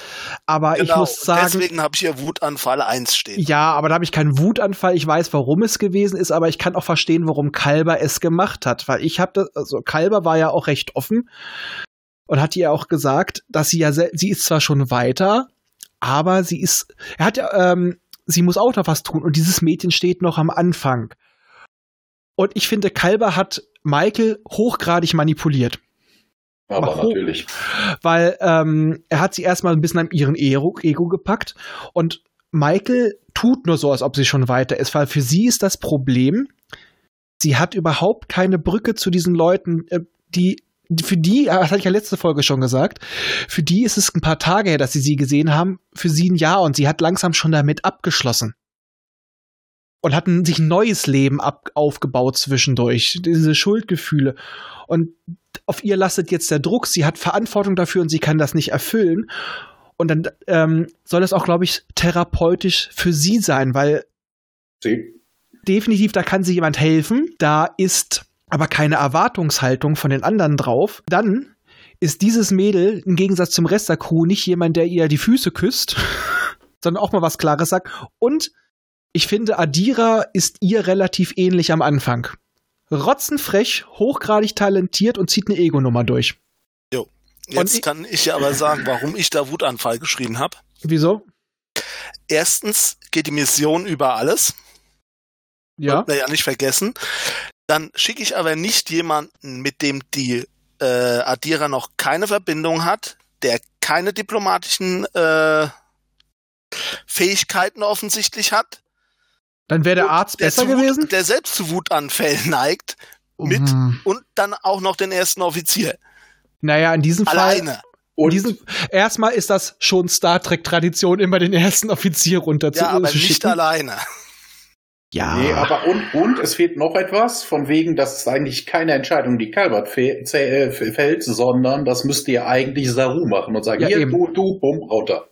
Aber ich genau. muss sagen, Deswegen habe ich hier Wutanfall 1 stehen. ja, aber da habe ich keinen Wutanfall. Ich weiß, warum es gewesen ist, aber ich kann auch verstehen, warum Kalber es gemacht hat, weil ich habe das, also Kalber war ja auch recht offen und hat ihr auch gesagt, dass sie ja, sie ist zwar schon weiter, aber sie ist, er hat ja, ähm, sie muss auch noch was tun und dieses Mädchen steht noch am Anfang. Und ich finde, Kalber hat Michael hochgradig manipuliert Aber Warum? natürlich. weil ähm, er hat sie erstmal ein bisschen an ihren Ego, Ego gepackt und Michael tut nur so, als ob sie schon weiter ist, weil für sie ist das Problem, sie hat überhaupt keine Brücke zu diesen Leuten, äh, die für die, das hatte ich ja letzte Folge schon gesagt, für die ist es ein paar Tage her, dass sie sie gesehen haben, für sie ein Jahr und sie hat langsam schon damit abgeschlossen. Und hatten sich ein neues Leben ab, aufgebaut zwischendurch, diese Schuldgefühle. Und auf ihr lastet jetzt der Druck, sie hat Verantwortung dafür und sie kann das nicht erfüllen. Und dann ähm, soll das auch, glaube ich, therapeutisch für sie sein, weil Sie, definitiv, da kann sie jemand helfen, da ist aber keine Erwartungshaltung von den anderen drauf. Dann ist dieses Mädel im Gegensatz zum Rest der Crew nicht jemand, der ihr die Füße küsst, (laughs) sondern auch mal was Klares sagt. Und ich finde, Adira ist ihr relativ ähnlich am Anfang. Rotzenfrech, hochgradig talentiert und zieht eine Ego-Nummer durch. Jetzt ich- kann ich ja aber sagen, warum ich da Wutanfall geschrieben habe. Wieso? Erstens geht die Mission über alles. Ja. Wir ja nicht vergessen. Dann schicke ich aber nicht jemanden, mit dem die äh, Adira noch keine Verbindung hat, der keine diplomatischen äh, Fähigkeiten offensichtlich hat. Dann wäre der Arzt der besser Wut, gewesen. Der selbst zu Wutanfällen (laughs) neigt. Mit Mhm. und dann auch noch den ersten Offizier. Naja, in diesem Fall. Alleine. In und diesem, erstmal ist das schon Star Trek-Tradition, immer den ersten Offizier runter zu, Ja, aber zu nicht schicken. alleine. Ja. Nee, aber und, und es fehlt noch etwas, von wegen, das ist eigentlich keine Entscheidung, die Calvert äh, fällt, sondern das müsste ja eigentlich Saru machen und sagen, Ja, hier, eben. du, du, bumm, runter.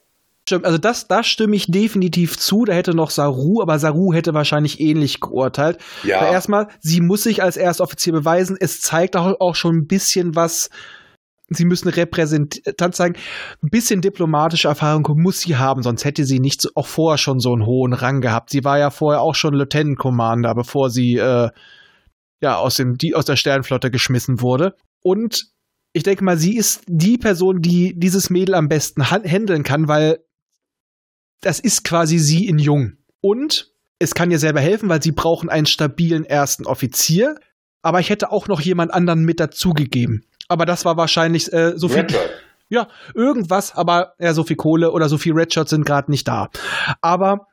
Stimmt, also das, da stimme ich definitiv zu. Da hätte noch Saru, aber Saru hätte wahrscheinlich ähnlich geurteilt. Ja, Aber erstmal, sie muss sich als Erstoffizier beweisen. Es zeigt auch, auch schon ein bisschen was. Sie müssen Repräsentanz zeigen. Ein bisschen diplomatische Erfahrung muss sie haben, sonst hätte sie nicht so, auch vorher schon so einen hohen Rang gehabt. Sie war ja vorher auch schon Lieutenant Commander, bevor sie äh, ja aus dem die aus der Sternflotte geschmissen wurde. Und ich denke mal, sie ist die Person, die dieses Mädel am besten handeln kann, weil das ist quasi sie in Jung. Und es kann ihr selber helfen, weil sie brauchen einen stabilen ersten Offizier. Aber ich hätte auch noch jemand anderen mit dazugegeben. Aber das war wahrscheinlich äh, so viel. Ja, irgendwas, aber ja, so viel Kohle oder so viel Redshots sind gerade nicht da. Aber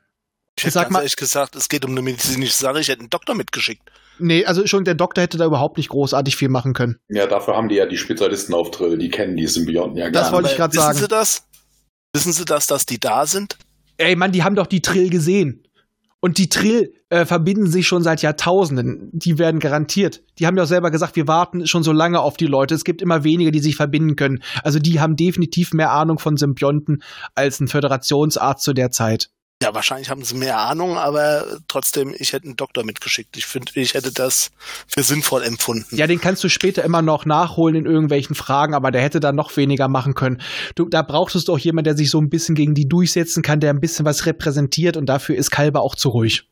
Ich hätte Sag ganz mal- ehrlich gesagt, es geht um eine medizinische Sache. Ich hätte einen Doktor mitgeschickt. nee, also schon der Doktor hätte da überhaupt nicht großartig viel machen können. Ja, dafür haben die ja die Spezialisten auf Trill, die kennen die Symbionten ja Das gar wollte nicht. ich grad wissen sagen. Sie das? Wissen Sie das, dass die da sind? Ey, Mann, die haben doch die Trill gesehen. Und die Trill äh, verbinden sich schon seit Jahrtausenden. Die werden garantiert. Die haben ja auch selber gesagt, wir warten schon so lange auf die Leute. Es gibt immer wenige, die sich verbinden können. Also die haben definitiv mehr Ahnung von Symbionten als ein Föderationsarzt zu der Zeit. Ja, wahrscheinlich haben sie mehr Ahnung, aber trotzdem, ich hätte einen Doktor mitgeschickt. Ich finde, ich hätte das für sinnvoll empfunden. Ja, den kannst du später immer noch nachholen in irgendwelchen Fragen, aber der hätte dann noch weniger machen können. Du, da brauchtest du auch jemand, der sich so ein bisschen gegen die durchsetzen kann, der ein bisschen was repräsentiert und dafür ist Kalber auch zu ruhig.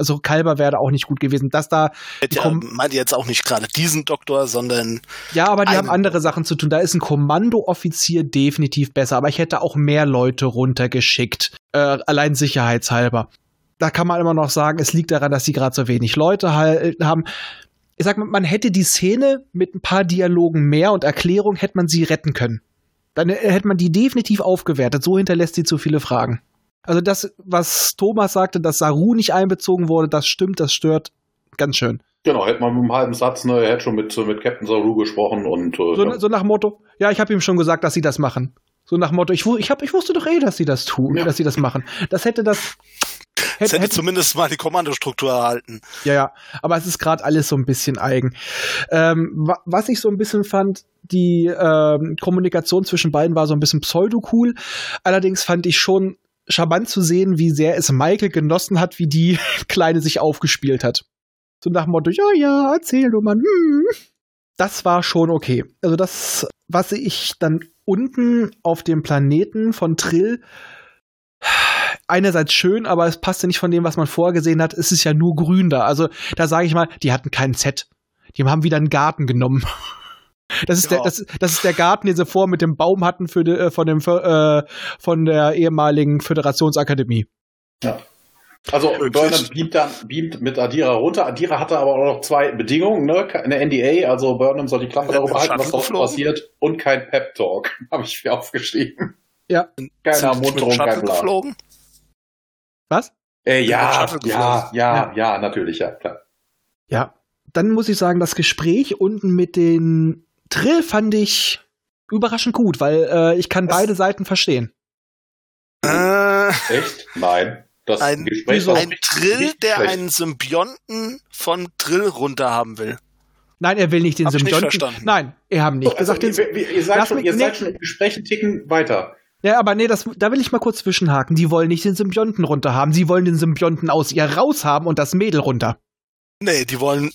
Also Kalber wäre auch nicht gut gewesen. Das da, hätte ja, meinte jetzt auch nicht gerade diesen Doktor, sondern ja, aber die haben andere Sachen zu tun. Da ist ein Kommandooffizier definitiv besser, aber ich hätte auch mehr Leute runtergeschickt, äh, allein sicherheitshalber. Da kann man immer noch sagen, es liegt daran, dass sie gerade so wenig Leute halt haben. Ich sag mal, man hätte die Szene mit ein paar Dialogen mehr und Erklärung hätte man sie retten können. Dann äh, hätte man die definitiv aufgewertet. So hinterlässt sie zu viele Fragen. Also das, was Thomas sagte, dass Saru nicht einbezogen wurde, das stimmt, das stört ganz schön. Genau, hätte man mit einem halben Satz, ne, er hätte schon mit, mit Captain Saru gesprochen und äh, So, ja. so nach Motto, ja, ich habe ihm schon gesagt, dass sie das machen. So nach Motto, ich, ich, hab, ich wusste doch eh, dass sie das tun, Ja. dass sie das machen. Das hätte das. es Hätte, hätte hätte, zumindest mal die Kommandostruktur erhalten. ja, ja, aber es ist gerade alles so ein bisschen eigen. Ähm, wa was ich so ein bisschen fand, die ähm, Kommunikation zwischen beiden war so ein bisschen pseudo-cool. Allerdings fand ich schon charmant zu sehen, wie sehr es Michael genossen hat, wie die (laughs) Kleine sich aufgespielt hat. So nach dem Motto, ja, ja, erzähl du mal. Hm. Das war schon okay. Also das, was ich dann unten auf dem Planeten von Trill einerseits schön, aber es passte nicht von dem, was man vorgesehen hat. Es ist ja nur grün da. Also da sage ich mal, die hatten keinen Set. Die haben wieder einen Garten genommen. (laughs) Das ist, Ja. der, das, das ist der Garten, den sie vor mit dem Baum hatten für die, äh, von, dem, äh, von der ehemaligen Föderationsakademie. Also Wirklich? Burnham beamt, dann, beamt mit Adira runter. Adira hatte aber auch noch zwei Bedingungen, ne? Eine NDA, also Burnham soll die Klappe Ja, darüber halten, was dort passiert. Und kein Pep-Talk, (laughs) habe ich mir aufgeschrieben. Ja. Keine Ermunterung, kein Bla. geflogen? Was? Äh, ja, ja, geflogen? ja, ja, natürlich, ja, klar. Ja. Dann muss ich sagen, das Gespräch unten mit den Trill fand ich überraschend gut, weil äh, ich kann Das- beide Seiten verstehen. Äh, Echt? Nein. Das ein, Gespräch war ein Trill, der schlecht. einen Symbionten von Trill runter haben will. Nein, er will nicht den Hab nicht Symbionten. verstanden. Nein, wir haben nicht Also, gesagt, den, ihr, ihr, seid Lass schon, ihr nee. seid schon im Gespräch einen Ticken weiter. Ja, aber nee, das, da will ich mal kurz zwischenhaken. Die wollen nicht den Symbionten runter haben. Sie wollen den Symbionten aus ihr raushaben und das Mädel runter. Nee, die wollen.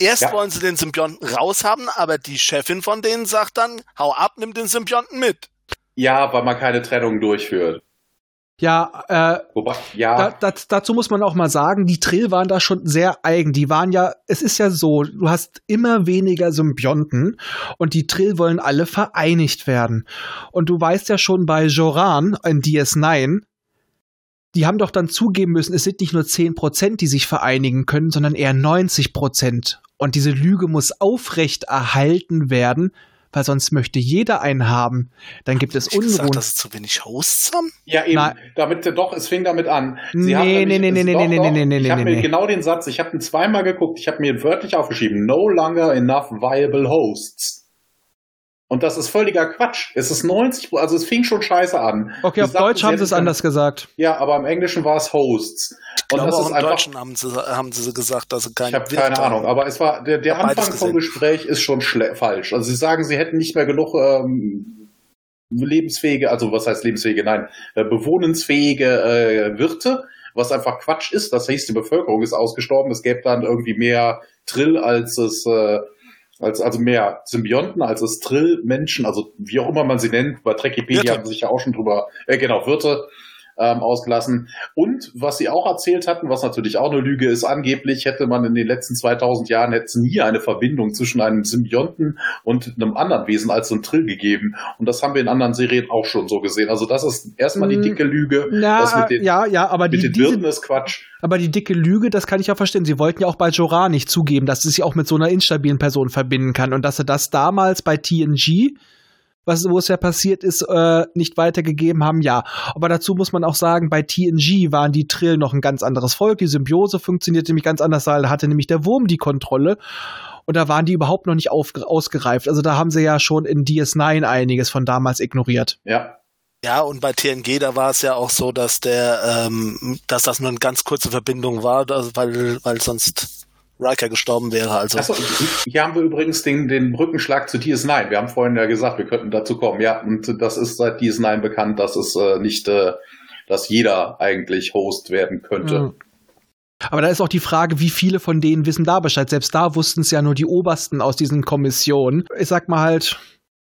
Erst Ja. wollen sie den Symbionten raushaben, aber die Chefin von denen sagt dann, hau ab, nimm den Symbionten mit. Ja, weil man keine Trennung durchführt. Ja, äh, Wobei, ja, da, das, dazu muss man auch mal sagen, die Trill waren da schon sehr eigen. Die waren ja, es ist ja so, du hast immer weniger Symbionten und die Trill wollen alle vereinigt werden. Und du weißt ja schon bei Joran in DS9, die haben doch dann zugeben müssen, es sind nicht nur 10%, die sich vereinigen können, sondern eher 90%. Und diese Lüge muss aufrecht erhalten werden, weil sonst möchte jeder einen haben. Dann gibt es Ich gesagt, Unruhen. dass es zu wenig Hosts haben? ja eben, Nein. damit, doch, es fing damit an. Nee, haben nee, nämlich- nee, nee, doch, nee, nee, doch, nee, nee, Ich nee, habe nee, mir nee. genau den Satz, ich habe ihn zweimal geguckt, ich habe mir wörtlich aufgeschrieben, no longer enough viable hosts. Und das ist völliger Quatsch. Es ist 90, also es fing schon scheiße an. Okay, Die auf sagten, Deutsch haben sie es anders gesagt. Ja, aber im Englischen war es Hosts. Ich Und glaube, das auch ist im einfach, Deutschen haben sie, haben sie gesagt, dass sie ich keinen habe keine haben. Ahnung, aber es war der, der Anfang vom. Gespräch ist schon schle- falsch. Also sie sagen, sie hätten nicht mehr genug ähm, lebensfähige, also was heißt lebensfähige, nein, äh, bewohnensfähige äh, Wirte, was einfach Quatsch ist. Das heißt, die Bevölkerung ist ausgestorben. Es gäbe dann irgendwie mehr Trill als es äh, als also mehr Symbionten als es Trill-Menschen, also wie auch immer man sie nennt. Bei Trekipedia Wirte. haben sie sich ja auch schon drüber, äh, genau Wirte. Ähm, ausgelassen. Und was sie auch erzählt hatten, was natürlich auch eine Lüge ist, angeblich hätte man in den letzten 2000 Jahren hätte es nie eine Verbindung zwischen einem Symbionten und einem anderen Wesen als so ein Trill gegeben. Und das haben wir in anderen Serien auch schon so gesehen. Also das ist erstmal die Mm, dicke Lüge. Na, das mit den, ja, ja, aber mit die, den Wirten ist Quatsch. aber die dicke Lüge, das kann ich auch verstehen. Sie wollten ja auch bei Jorah nicht zugeben, dass es sich auch mit so einer instabilen Person verbinden kann und dass sie das damals bei TNG was, wo es ja passiert ist, äh, nicht weitergegeben haben, ja. Aber dazu muss man auch sagen, bei TNG waren die Trill noch ein ganz anderes Volk. Die Symbiose funktionierte nämlich ganz anders, da hatte nämlich der Wurm die Kontrolle. Und da waren die überhaupt noch nicht auf, ausgereift. Also da haben sie ja schon in DS9 einiges von damals ignoriert. Ja. Ja, und bei TNG, da war es ja auch so, dass der, ähm, dass das nur eine ganz kurze Verbindung war, weil, weil sonst Riker gestorben wäre. Also Achso, hier haben wir übrigens den, den Brückenschlag zu DS9. Wir haben vorhin ja gesagt, wir könnten dazu kommen. Ja, und das ist seit DS9 bekannt, dass es äh, nicht, äh, dass jeder eigentlich Host werden könnte. Mhm. Aber da ist auch die Frage, wie viele von denen wissen da Bescheid. Selbst da wussten es ja nur die Obersten aus diesen Kommissionen. Ich sag mal halt,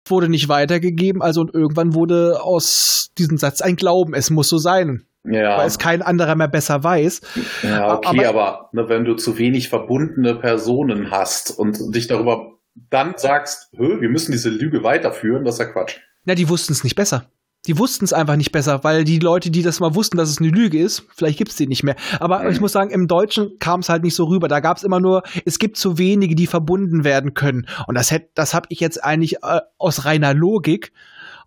wurde nicht weitergegeben, also und irgendwann wurde aus diesem Satz ein Glauben, es muss so sein, Ja, weil es kein anderer mehr besser weiß. ja okay, aber- aber, ne, wenn du zu wenig verbundene Personen hast und dich darüber dann sagst, wir müssen diese Lüge weiterführen, das ist ja Quatsch. Na, die wussten es nicht besser. Die wussten es einfach nicht besser, weil die Leute, die das mal wussten, dass es eine Lüge ist, vielleicht gibt's die nicht mehr. Aber Mhm. ich muss sagen, im Deutschen kam es halt nicht so rüber. Da gab's immer nur, es gibt zu wenige, die verbunden werden können. Und das hätte, das habe ich jetzt eigentlich äh, aus reiner Logik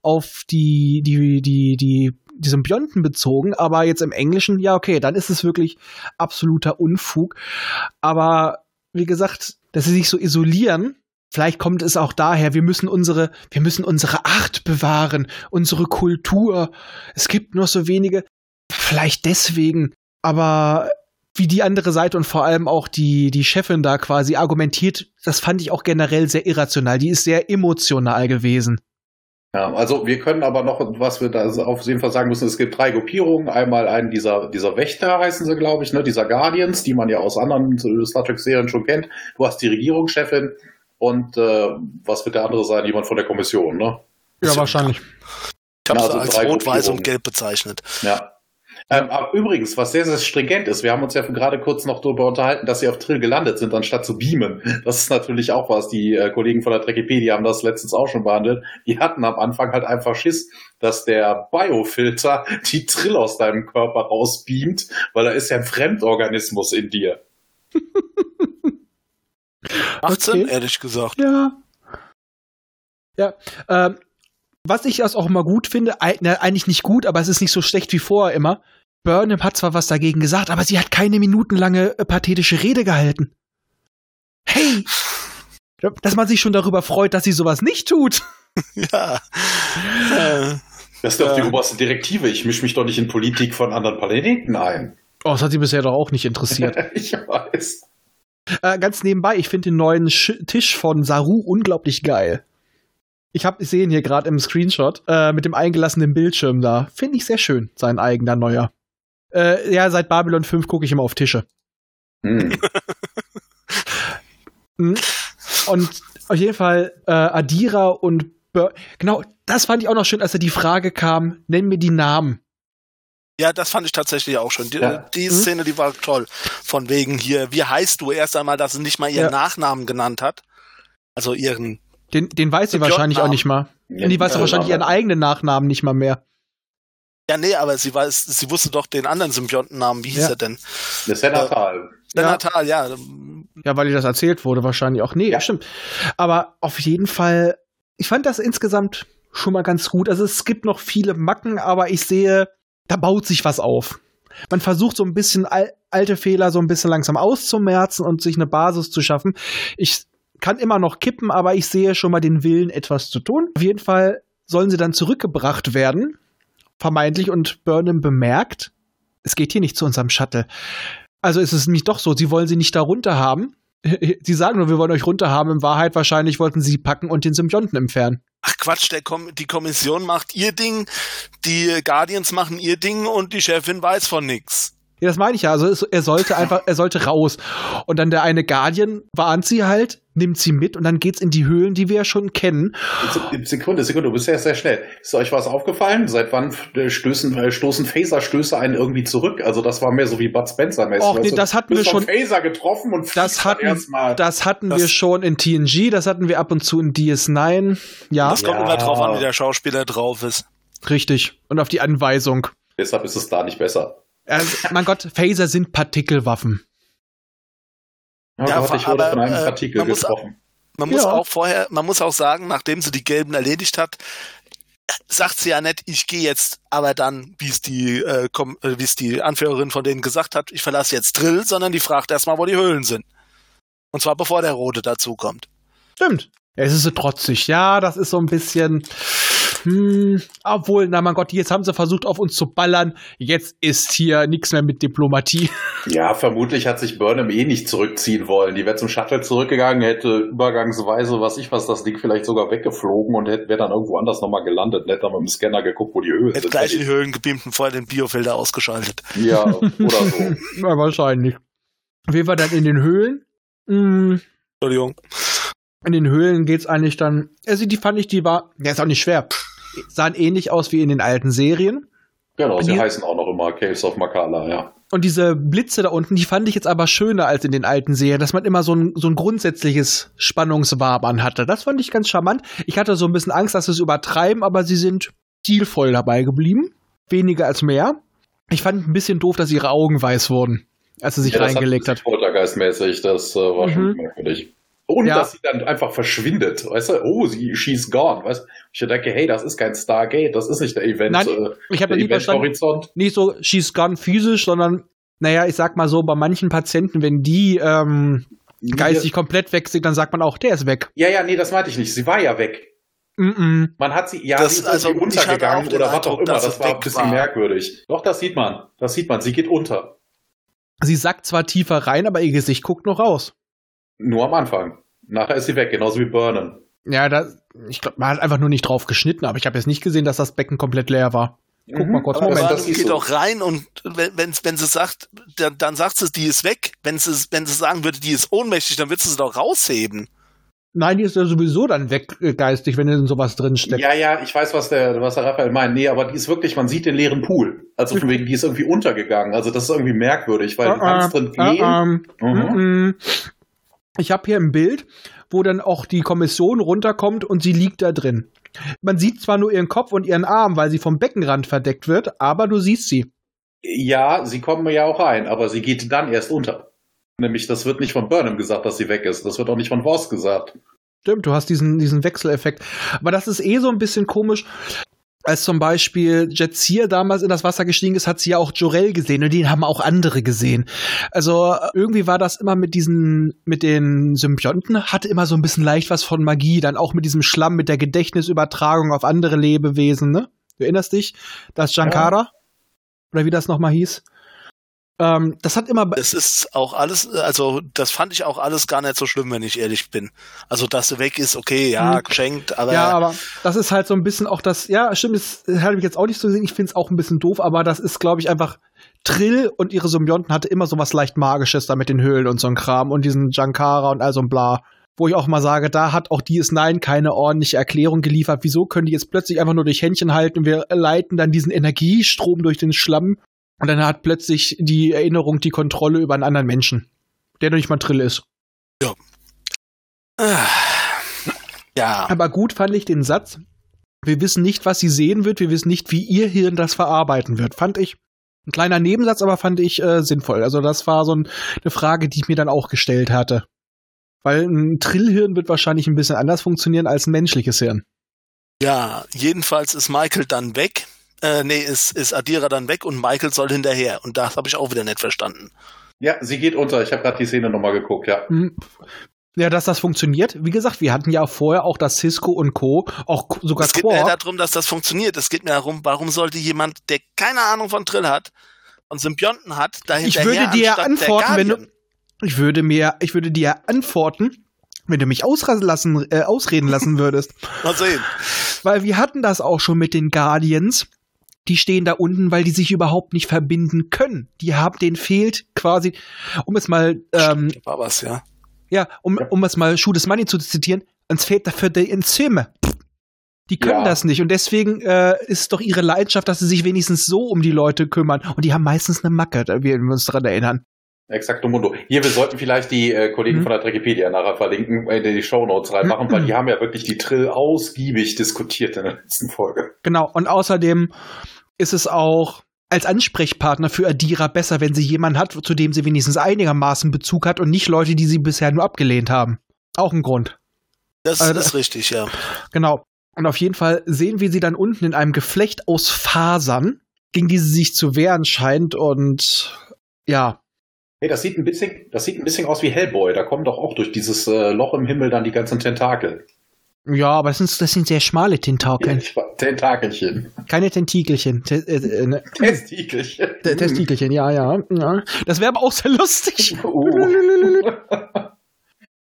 auf die, die, die, die, die Symbionten bezogen. Aber jetzt im Englischen, ja, okay, dann ist es wirklich absoluter Unfug. Aber wie gesagt, dass sie sich so isolieren, Vielleicht kommt es auch daher, wir müssen unsere, wir müssen unsere Art bewahren, unsere Kultur. Es gibt nur so wenige. Vielleicht deswegen. Aber wie die andere Seite und vor allem auch die, die Chefin da quasi argumentiert, das fand ich auch generell sehr irrational. Die ist sehr emotional gewesen. Ja, also wir können aber noch, was wir da auf jeden Fall sagen müssen, es gibt drei Gruppierungen. Einmal einen dieser, dieser Wächter heißen sie, glaube ich, ne, dieser Guardians, die man ja aus anderen Star Trek-Serien schon kennt. Du hast die Regierungschefin und äh, was wird der andere sein? Jemand von der Kommission, ne? Ja, wahrscheinlich. ich habe Ja, es also als rot, weiß und gelb bezeichnet. Ja. Ähm, aber übrigens, was sehr, sehr stringent ist, wir haben uns ja gerade kurz noch darüber unterhalten, dass sie auf Trill gelandet sind, anstatt zu beamen. Das ist natürlich auch was. Die äh, Kollegen von der Trekipedia haben das letztens auch schon behandelt. Die hatten am Anfang halt einfach Schiss, dass der Biofilter die Trill aus deinem Körper rausbeamt, weil da ist ja ein Fremdorganismus in dir. (laughs) 18, Okay. ehrlich gesagt. Ja. Ja. Ähm, was ich das auch immer gut finde, na, eigentlich nicht gut, aber es ist nicht so schlecht wie vorher immer. Burnham hat zwar was dagegen gesagt, aber sie hat keine minutenlange äh, pathetische Rede gehalten. Hey! Dass man sich schon darüber freut, dass sie sowas nicht tut. (laughs) Ja. Äh, Das ist doch die Ja. oberste Direktive. Ich mische mich doch nicht in Politik von anderen Planeten ein. Oh, das hat sie bisher doch auch nicht interessiert. (laughs) ich weiß. äh, ganz nebenbei, ich finde den neuen Sch Tisch von Saru unglaublich geil. Ich habe ich sehe ihn hier gerade im Screenshot äh, mit dem eingelassenen Bildschirm da. Finde ich sehr schön, sein eigener neuer. Äh, ja, seit Babylon 5 gucke ich immer auf Tische. Hm. Mhm. (laughs) Und auf jeden Fall äh, Adira und Bur genau, das fand ich auch noch schön, als da die Frage kam, nenn mir die Namen. ja, das fand ich tatsächlich auch schon. Die, Ja. die Mhm. Szene, die war toll. Von wegen hier, wie heißt du? Erst einmal, dass sie nicht mal ihren Ja. Nachnamen genannt hat. Also ihren. Den, den weiß sie wahrscheinlich auch nicht mal. die weiß Ja, wahrscheinlich ihren eigenen Nachnamen nicht mal mehr. Ja, nee, aber sie weiß, sie wusste doch den anderen Symbiontennamen. Wie hieß Ja. er denn? Der Senatal. Der Ja. Natal, ja. Ja, weil ihr das erzählt wurde, wahrscheinlich auch. Nee, Ja. stimmt. Aber auf jeden Fall, ich fand das insgesamt schon mal ganz gut. Also es gibt noch viele Macken, aber ich sehe, da baut sich was auf. Man versucht so ein bisschen al alte Fehler so ein bisschen langsam auszumerzen und sich eine Basis zu schaffen. Ich kann immer noch kippen, aber ich sehe schon mal den Willen, etwas zu tun. Auf jeden Fall sollen sie dann zurückgebracht werden, vermeintlich, und Burnham bemerkt, es geht hier nicht zu unserem Shuttle. Also ist es nämlich doch so, sie wollen sie nicht da runter haben. (laughs) Sie sagen nur, wir wollen euch runter haben. In Wahrheit wahrscheinlich wollten sie packen und den Symbionten entfernen. Ach Quatsch, Kom die Kommission macht ihr Ding, die Guardians machen ihr Ding und die Chefin weiß von nix. Ja, das meine ich ja. Also es, er sollte (laughs) einfach, er sollte raus. Und dann der eine Guardian warnt sie halt, nimmt sie mit und dann geht's in die Höhlen, die wir ja schon kennen. Sekunde, Sekunde, du bist ja sehr schnell. Ist euch was aufgefallen? Seit wann stößen, äh, stoßen Phaser-Stöße einen irgendwie zurück? Also das war mehr so wie Bud Spencer-mäßig. Och, nee, das hatten wir schon. Phaser getroffen und Das hatten, erstmal. das hatten Das- wir schon in TNG, das hatten wir ab und zu in DS9. Ja, Das kommt Ja. immer drauf an, wie der Schauspieler drauf ist. richtig. Und auf die Anweisung. Deshalb ist es da nicht besser. Also, mein Gott, Phaser sind Partikelwaffen. Oh Ja, Gott, ich wurde aber, von einem äh, Partikel man muss- getroffen. Man muss Ja. auch vorher, man muss auch sagen, nachdem sie die Gelben erledigt hat, sagt sie ja nicht, ich gehe jetzt, aber dann, wie es die, äh, äh, wie es die Anführerin von denen gesagt hat, ich verlasse jetzt Drill, sondern die fragt erstmal, wo die Höhlen sind. Und zwar bevor der Rote dazukommt. Stimmt. Es ist so trotzig. Ja, das ist so ein bisschen. Hm, obwohl, na mein Gott, jetzt haben sie versucht, auf uns zu ballern. Jetzt ist hier nichts mehr mit Diplomatie. (laughs) Ja, vermutlich hat sich Burnham eh nicht zurückziehen wollen. Die wäre zum Shuttle zurückgegangen, hätte übergangsweise, was ich was, das Ding vielleicht sogar weggeflogen und hätte wäre dann irgendwo anders nochmal gelandet. Und hätte dann mit dem Scanner geguckt, wo die Höhlen Hätte sind. gleich in die Höhlen gebeamt und vorher den Biofilter ausgeschaltet. Ja, (laughs) oder so. Ja, wahrscheinlich. Wie war dann in den Höhlen? Hm, Entschuldigung. in den Höhlen geht's eigentlich dann. Also die fand ich, die war. Ja, ist auch nicht schwer. Sahen ähnlich aus wie in den alten Serien. Genau, sie Die- heißen auch noch immer Caves of Makala, ja. Und diese Blitze da unten, die fand ich jetzt aber schöner als in den alten Serien, dass man immer so ein, so ein grundsätzliches Spannungswabern hatte. Das fand ich ganz charmant. Ich hatte so ein bisschen Angst, dass sie es übertreiben, aber sie sind stilvoll dabei geblieben. Weniger als mehr. Ich fand ein bisschen doof, dass ihre Augen weiß wurden, als sie sich ja, das reingelegt hat. Poltergeistmäßig, das äh, war Mhm. schon merkwürdig. Und Ja. dass sie dann einfach verschwindet, weißt du? Oh, sie, she's gone, weißt du? Ich denke, hey, das ist kein Stargate, das ist nicht der Event, Nein, äh, Ich habe verstanden, Event-Horizont. nicht so, she's gone physisch, sondern, naja, ich sag mal so, bei manchen Patienten, wenn die ähm, geistig komplett weg sind, dann sagt man auch, der ist weg. Ja, ja, nee, das meinte ich nicht. Sie war ja weg. Mm -mm. Man hat sie, ja, Das- sie ist also, untergegangen oder was auch immer. Das war ein bisschen war. merkwürdig. Doch, das sieht man. Das sieht man. Sie geht unter. Sie sackt zwar tiefer rein, aber ihr Gesicht guckt noch raus. Nur am Anfang. Nachher ist sie weg, genauso wie Burnham. Ja, da, ich glaube, man hat einfach nur nicht drauf geschnitten, aber ich habe jetzt nicht gesehen, dass das Becken komplett leer war. Guck mal kurz, Moment. das- das du geht so. auch rein und wenn, wenn, wenn sie sagt, dann, dann sagt sie, die ist weg. Wenn sie, wenn sie sagen würde, die ist ohnmächtig, dann wird sie sie doch rausheben. Nein, die ist ja sowieso dann weg äh, geistig, wenn in sowas drin steckt. Ja, ja, ich weiß, was der, was der Raphael meint. Nee, aber die ist wirklich, man sieht den leeren Pool. Also von wegen, die ist irgendwie untergegangen. Also das ist irgendwie merkwürdig, weil du kannst drin Äh, gehen. ähm, Mhm. Ich habe hier ein Bild, wo dann auch die Kommission runterkommt und sie liegt da drin. Man sieht zwar nur ihren Kopf und ihren Arm, weil sie vom Beckenrand verdeckt wird, aber du siehst sie. Ja, sie kommen ja auch rein, aber sie geht dann erst unter. Nämlich, das wird nicht von Burnham gesagt, dass sie weg ist. Das wird auch nicht von Voss gesagt. Stimmt, du hast diesen, diesen Wechseleffekt. Aber das ist eh so ein bisschen komisch. Als zum Beispiel Jetzir damals in das Wasser gestiegen ist, hat sie ja auch Jorel gesehen und den haben auch andere gesehen. Also äh, irgendwie war das immer mit diesen, mit den Symbionten, hatte immer so ein bisschen leicht was von Magie, dann auch mit diesem Schlamm, mit der Gedächtnisübertragung auf andere Lebewesen, ne? Du erinnerst dich? Das Jankara? Oder wie das nochmal hieß? Ähm, das hat immer, Das ist auch alles, also das fand ich auch alles gar nicht so schlimm, wenn ich ehrlich bin. Also, dass sie weg ist, okay, ja, Hm. geschenkt, aber Ja, aber das ist halt so ein bisschen auch das, ja, stimmt, das habe ich jetzt auch nicht so gesehen. Ich finde es auch ein bisschen doof, aber das ist, glaube ich, einfach Trill und ihre Symbionten hatte immer so was leicht Magisches da mit den Höhlen und so ein Kram und diesen Jankara und all so ein Bla. Wo ich auch mal sage, da hat auch DS9 keine ordentliche Erklärung geliefert. Wieso können die jetzt plötzlich einfach nur durch Händchen halten? Wir leiten dann diesen Energiestrom durch den Schlamm und dann hat plötzlich die Erinnerung die Kontrolle über einen anderen Menschen, der noch nicht mal Trill ist. Ah. ja, Aber gut fand ich den Satz. Wir wissen nicht, was sie sehen wird. Wir wissen nicht, wie ihr Hirn das verarbeiten wird. Fand ich ein kleiner Nebensatz, aber fand ich äh, sinnvoll. Also das war so ein, eine Frage, die ich mir dann auch gestellt hatte. Weil ein Trillhirn wird wahrscheinlich ein bisschen anders funktionieren als ein menschliches Hirn. ja, jedenfalls ist Michael dann weg. Äh, nee, ist, ist Adira dann weg und Michael soll hinterher. Und das habe ich auch wieder nicht verstanden. Ja, sie geht unter. Ich habe gerade die Szene nochmal geguckt, ja. Hm. Ja, dass das funktioniert. Wie gesagt, wir hatten ja vorher auch das Cisco und Co., auch sogar Es geht mir ja Quark. darum, dass das funktioniert. Es geht mir darum, warum sollte jemand, der keine Ahnung von Drill hat und Symbionten hat, dahinter Ich würde dir antworten, wenn du, ich würde mir, ich würde dir antworten, wenn du mich lassen, äh, ausreden lassen würdest. Mal sehen. Weil wir hatten das auch schon mit den Guardians. Die stehen da unten, weil die sich überhaupt nicht verbinden können. Die haben, denen fehlt quasi, um es mal, ähm, war was, ja. ja, um, um es mal Schuh des Money zu zitieren, uns fehlt dafür die Enzyme. Die können Ja. das nicht und deswegen äh, ist doch ihre Leidenschaft, dass sie sich wenigstens so um die Leute kümmern. Und die haben meistens eine Macke, da wir uns daran erinnern. Exakto Mundo. Hier, wir sollten vielleicht die äh, Kollegen Mhm. von der Wikipedia nachher verlinken, äh, in die Shownotes reinmachen, Mhm. weil die haben ja wirklich die Trill ausgiebig diskutiert in der letzten Folge. Genau. Und außerdem ist es auch als Ansprechpartner für Adira besser, wenn sie jemanden hat, zu dem sie wenigstens einigermaßen Bezug hat und nicht Leute, die sie bisher nur abgelehnt haben. Auch ein Grund. Das Also- ist richtig, ja. Genau. Und auf jeden Fall sehen wir sie dann unten in einem Geflecht aus Fasern, gegen die sie sich zu wehren scheint. Und ja, Hey, das sieht ein bisschen, das sieht ein bisschen aus wie Hellboy. Da kommen doch auch durch dieses äh, Loch im Himmel dann die ganzen Tentakel. Ja, aber das sind, das sind sehr schmale Tentakeln. Tentakelchen. Keine Tentikelchen. Te äh, äh, ne, Testikelchen. Te- Testikelchen, ja, ja, ja. Das wäre aber auch sehr lustig. (laughs) Uh.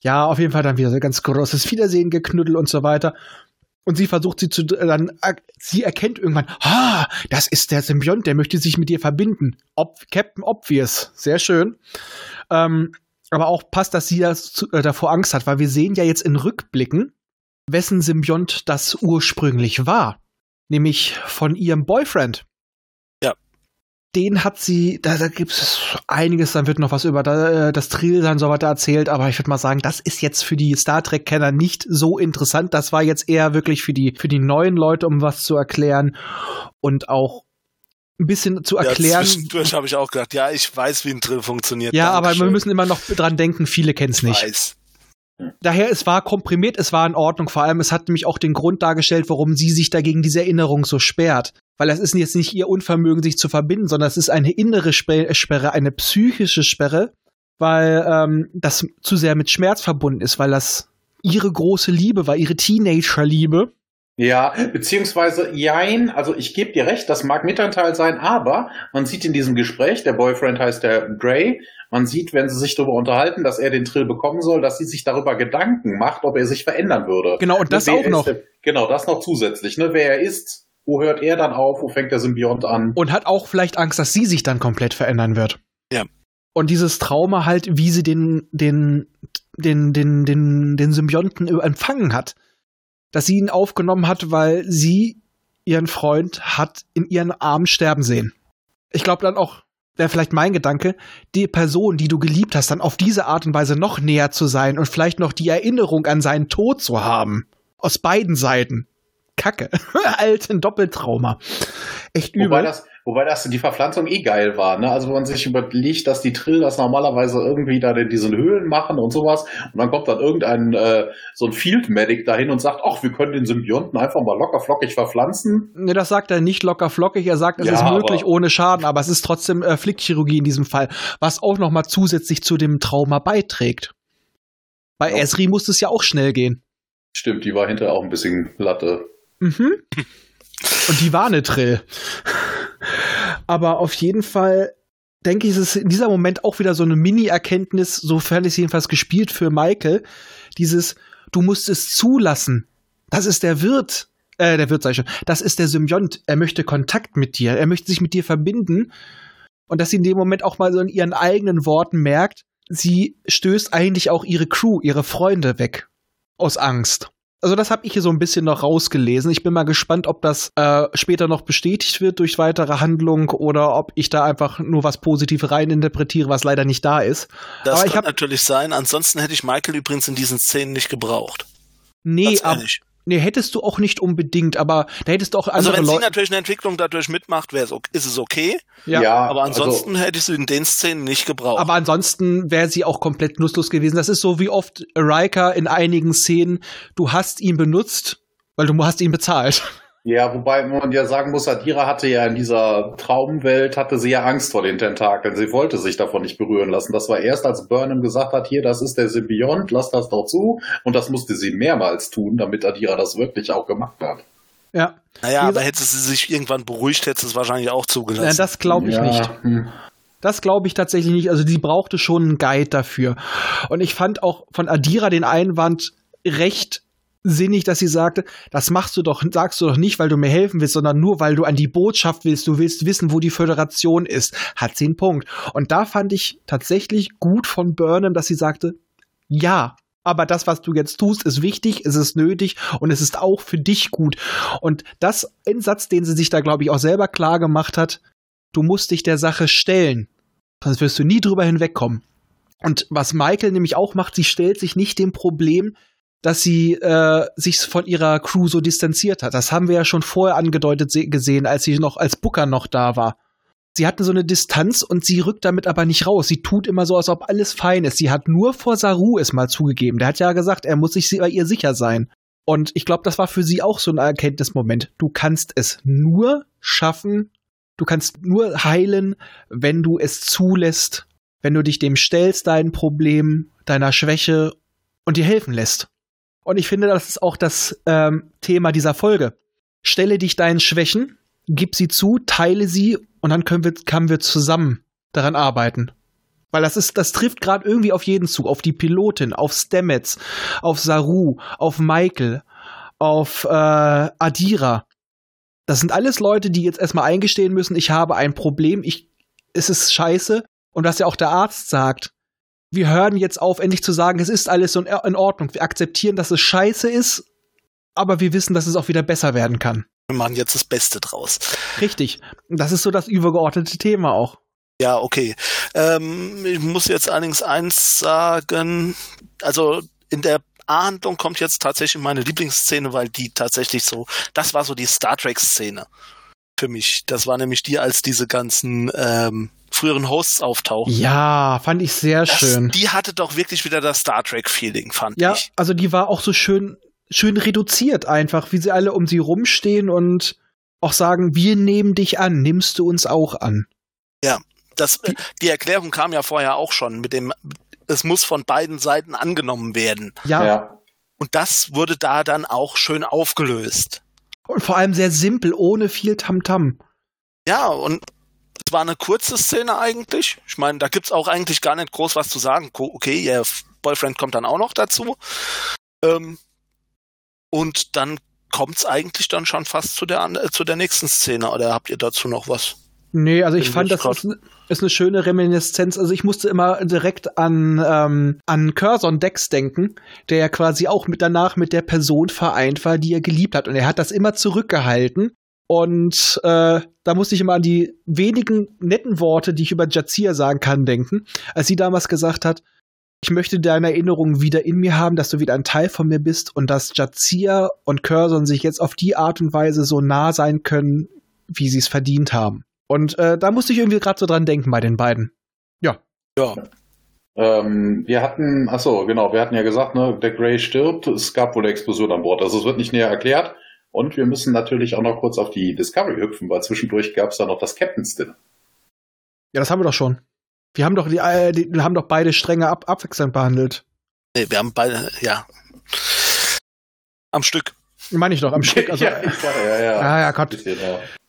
Ja, auf jeden Fall dann wieder so ganz großes Wiedersehen, Geknüttel und so weiter. Und sie versucht sie zu, dann, äh, sie erkennt irgendwann, ah, das ist der Symbiont, der möchte sich mit dir verbinden. Ob, Captain Obvious. Sehr schön. Ähm, aber auch passt, dass sie das zu, äh, davor Angst hat, weil wir sehen ja jetzt in Rückblicken, wessen Symbiont das ursprünglich war. Nämlich von ihrem Boyfriend. Ja. Den hat sie, da, da gibt es einiges, dann wird noch was über da, äh, das Trill dann so weiter erzählt, aber ich würde mal sagen, das ist jetzt für die Star Trek-Kenner nicht so interessant. Das war jetzt eher wirklich für die, für die neuen Leute, um was zu erklären und auch ein bisschen zu erklären. Ja, zwischendurch habe ich auch gedacht, ja, ich weiß, wie ein Drill funktioniert. Ja, aber wir Dankeschön. müssen immer noch dran denken, viele kennen es Ich nicht. Weiß. Daher, es war komprimiert, es war in Ordnung. Vor allem, es hat nämlich auch den Grund dargestellt, warum sie sich dagegen diese Erinnerung so sperrt. Weil das ist jetzt nicht ihr Unvermögen, sich zu verbinden, sondern es ist eine innere Spe- Sperre, eine psychische Sperre, weil ähm, das zu sehr mit Schmerz verbunden ist, weil das ihre große Liebe war, ihre Teenager-Liebe. Ja, beziehungsweise jein, also ich gebe dir recht, das mag Mitanteil sein, aber man sieht in diesem Gespräch, der Boyfriend heißt der Gray, man sieht, wenn sie sich darüber unterhalten, dass er den Trill bekommen soll, dass sie sich darüber Gedanken macht, ob er sich verändern würde. Genau, und das Wer auch noch. der- genau, das noch zusätzlich, ne? Wer er ist, wo hört er dann auf, wo fängt der Symbiont an? Und hat auch vielleicht Angst, dass sie sich dann komplett verändern wird. Ja. Und dieses Trauma halt, wie sie den, den, den, den, den, den Symbionten empfangen hat. Dass sie ihn aufgenommen hat, weil sie ihren Freund hat in ihren Armen sterben sehen. Ich glaube dann auch, wäre vielleicht mein Gedanke, die Person, die du geliebt hast, dann auf diese Art und Weise noch näher zu sein und vielleicht noch die Erinnerung an seinen Tod zu haben. Aus beiden Seiten. Kacke. (laughs) Alten Doppeltrauma. Echt übel. Wobei das, wobei das die Verpflanzung eh geil war, ne? Also wenn man sich überlegt, dass die Trill das normalerweise irgendwie da in diesen Höhlen machen und sowas, und dann kommt dann irgendein äh, so ein Field Medic dahin und sagt, ach, wir können den Symbionten einfach mal locker flockig verpflanzen. Ne, das sagt er nicht locker flockig. Er sagt, es Ja, ist möglich ohne Schaden, aber es ist trotzdem äh, Flickchirurgie in diesem Fall, was auch noch mal zusätzlich zu dem Trauma beiträgt. Bei Ja. Esri musste es ja auch schnell gehen. Stimmt, die war hinterher auch ein bisschen Latte. Mhm. Und die war eine Trill. Aber auf jeden Fall denke ich, ist es in dieser Moment auch wieder so eine Mini-Erkenntnis, sofern es jedenfalls gespielt für Michael. Dieses, du musst es zulassen. Das ist der Wirt. Äh, der Wirt, sag ich schon. Das ist der Symbiont. Er möchte Kontakt mit dir. Er möchte sich mit dir verbinden. Und dass sie in dem Moment auch mal so in ihren eigenen Worten merkt, sie stößt eigentlich auch ihre Crew, ihre Freunde weg. Aus Angst. Also das habe ich hier so ein bisschen noch rausgelesen. Ich bin mal gespannt, ob das äh, später noch bestätigt wird durch weitere Handlung oder ob ich da einfach nur was Positives reininterpretiere, was leider nicht da ist. Das Aber kann natürlich sein. Ansonsten hätte ich Michael übrigens in diesen Szenen nicht gebraucht. Nee, Ganz ab, ehrlich. Nee, hättest du auch nicht unbedingt, aber da hättest du auch Also wenn sie Leute. natürlich eine Entwicklung dadurch mitmacht, wäre es ok- ist es okay. Ja, Aber also- ansonsten hätte ich sie in den Szenen nicht gebraucht. Aber ansonsten wäre sie auch komplett nutzlos gewesen. Das ist so wie oft Riker in einigen Szenen, du hast ihn benutzt, weil du hast ihn bezahlt. Ja, wobei man ja sagen muss, Adira hatte ja in dieser Traumwelt, hatte sie ja Angst vor den Tentakeln. Sie wollte sich davon nicht berühren lassen. Das war erst, als Burnham gesagt hat, hier, das ist der Symbiont, lass das doch zu. Und das musste sie mehrmals tun, damit Adira das wirklich auch gemacht hat. Ja, naja, aber hätte sie sich irgendwann beruhigt, hätte sie es wahrscheinlich auch ja zugelassen. das glaube ich ja, nicht. hm. Das glaube ich tatsächlich nicht. Also die brauchte schon einen Guide dafür. Und ich fand auch von Adira den Einwand recht sinnig, dass sie sagte, das machst du doch, sagst du doch nicht, weil du mir helfen willst, sondern nur, weil du an die Botschaft willst, du willst wissen, wo die Föderation ist. Hat sie einen Punkt. Und da fand ich tatsächlich gut von Burnham, dass sie sagte, ja, aber das, was du jetzt tust, ist wichtig, es ist nötig und es ist auch für dich gut. Und das ein Satz, den sie sich da, glaube ich, auch selber klar gemacht hat, du musst dich der Sache stellen. Sonst wirst du nie drüber hinwegkommen. Und was Michael nämlich auch macht, sie stellt sich nicht dem Problem, dass sie äh, sich von ihrer Crew so distanziert hat. Das haben wir ja schon vorher angedeutet gesehen, als sie noch als Booker noch da war. Sie hatten so eine Distanz und sie rückt damit aber nicht raus. Sie tut immer so, als ob alles fein ist. Sie hat nur vor Saru es mal zugegeben. Der hat ja gesagt, er muss sich bei ihr sicher sein. Und ich glaube, das war für sie auch so ein Erkenntnismoment. Du kannst es nur schaffen, du kannst nur heilen, wenn du es zulässt, wenn du dich dem stellst, dein Problem, deiner Schwäche und dir helfen lässt. Und ich finde, das ist auch das ähm, Thema dieser Folge. Stelle dich deinen Schwächen, gib sie zu, teile sie und dann können wir, können wir zusammen daran arbeiten. Weil das ist, das trifft gerade irgendwie auf jeden zu, auf die Pilotin, auf Stamets, auf Saru, auf Michael, auf äh, Adira. Das sind alles Leute, die jetzt erstmal eingestehen müssen, ich habe ein Problem, ich, es ist scheiße. Und was ja auch der Arzt sagt, wir hören jetzt auf, endlich zu sagen, es ist alles so in Ordnung. Wir akzeptieren, dass es scheiße ist, aber wir wissen, dass es auch wieder besser werden kann. Wir machen jetzt das Beste draus. Richtig. Das ist so das übergeordnete Thema auch. Ja, okay. Ähm, ich muss jetzt allerdings eins sagen. Also in der A-Handlung kommt jetzt tatsächlich meine Lieblingsszene, weil die tatsächlich so, das war so die Star Trek-Szene für mich. Das war nämlich die, als diese ganzen ähm, früheren Hosts auftauchen. Ja, fand ich sehr das, schön. Die hatte doch wirklich wieder das Star Trek-Feeling, fand ja, ich. Ja, also die war auch so schön, schön reduziert einfach, wie sie alle um sie rumstehen und auch sagen, wir nehmen dich an, nimmst du uns auch an. Ja, das, die Erklärung kam ja vorher auch schon mit dem, es muss von beiden Seiten angenommen werden. Ja. ja. Und das wurde da dann auch schön aufgelöst. Und vor allem sehr simpel, ohne viel Tamtam. -Tam. Ja, und es war eine kurze Szene eigentlich. Ich meine, da gibt's auch eigentlich gar nicht groß was zu sagen. Okay, ihr Boyfriend kommt dann auch noch dazu. Ähm, und dann kommt's eigentlich dann schon fast zu der, äh, zu der nächsten Szene. Oder habt ihr dazu noch was? Nee, also ich fand, das ist, ist, eine schöne Reminiszenz. Also ich musste immer direkt an, ähm, an Curzon Dex denken, der ja quasi auch mit danach mit der Person vereint war, die er geliebt hat. Und er hat das immer zurückgehalten und äh, da musste ich immer an die wenigen netten Worte, die ich über Jazia sagen kann, denken, als sie damals gesagt hat, ich möchte deine Erinnerungen wieder in mir haben, dass du wieder ein Teil von mir bist und dass Jazia und Curzon sich jetzt auf die Art und Weise so nah sein können, wie sie es verdient haben. Und äh, da musste ich irgendwie gerade so dran denken bei den beiden. Ja. Ja. Ähm, wir hatten, achso, genau, wir hatten ja gesagt, ne, der Grey stirbt, es gab wohl eine Explosion an Bord. Also es wird nicht näher erklärt. Und wir müssen natürlich auch noch kurz auf die Discovery hüpfen, weil zwischendurch gab es da noch das Captain's Dinner. Ja, das haben wir doch schon. Wir haben doch die, äh, die wir haben doch beide Stränge ab, abwechselnd behandelt. Nee, wir haben beide, ja. Am Stück. Meine ich doch, am Stück. Also, (laughs) ja, ich ja, ja. Ja, ja, Gott.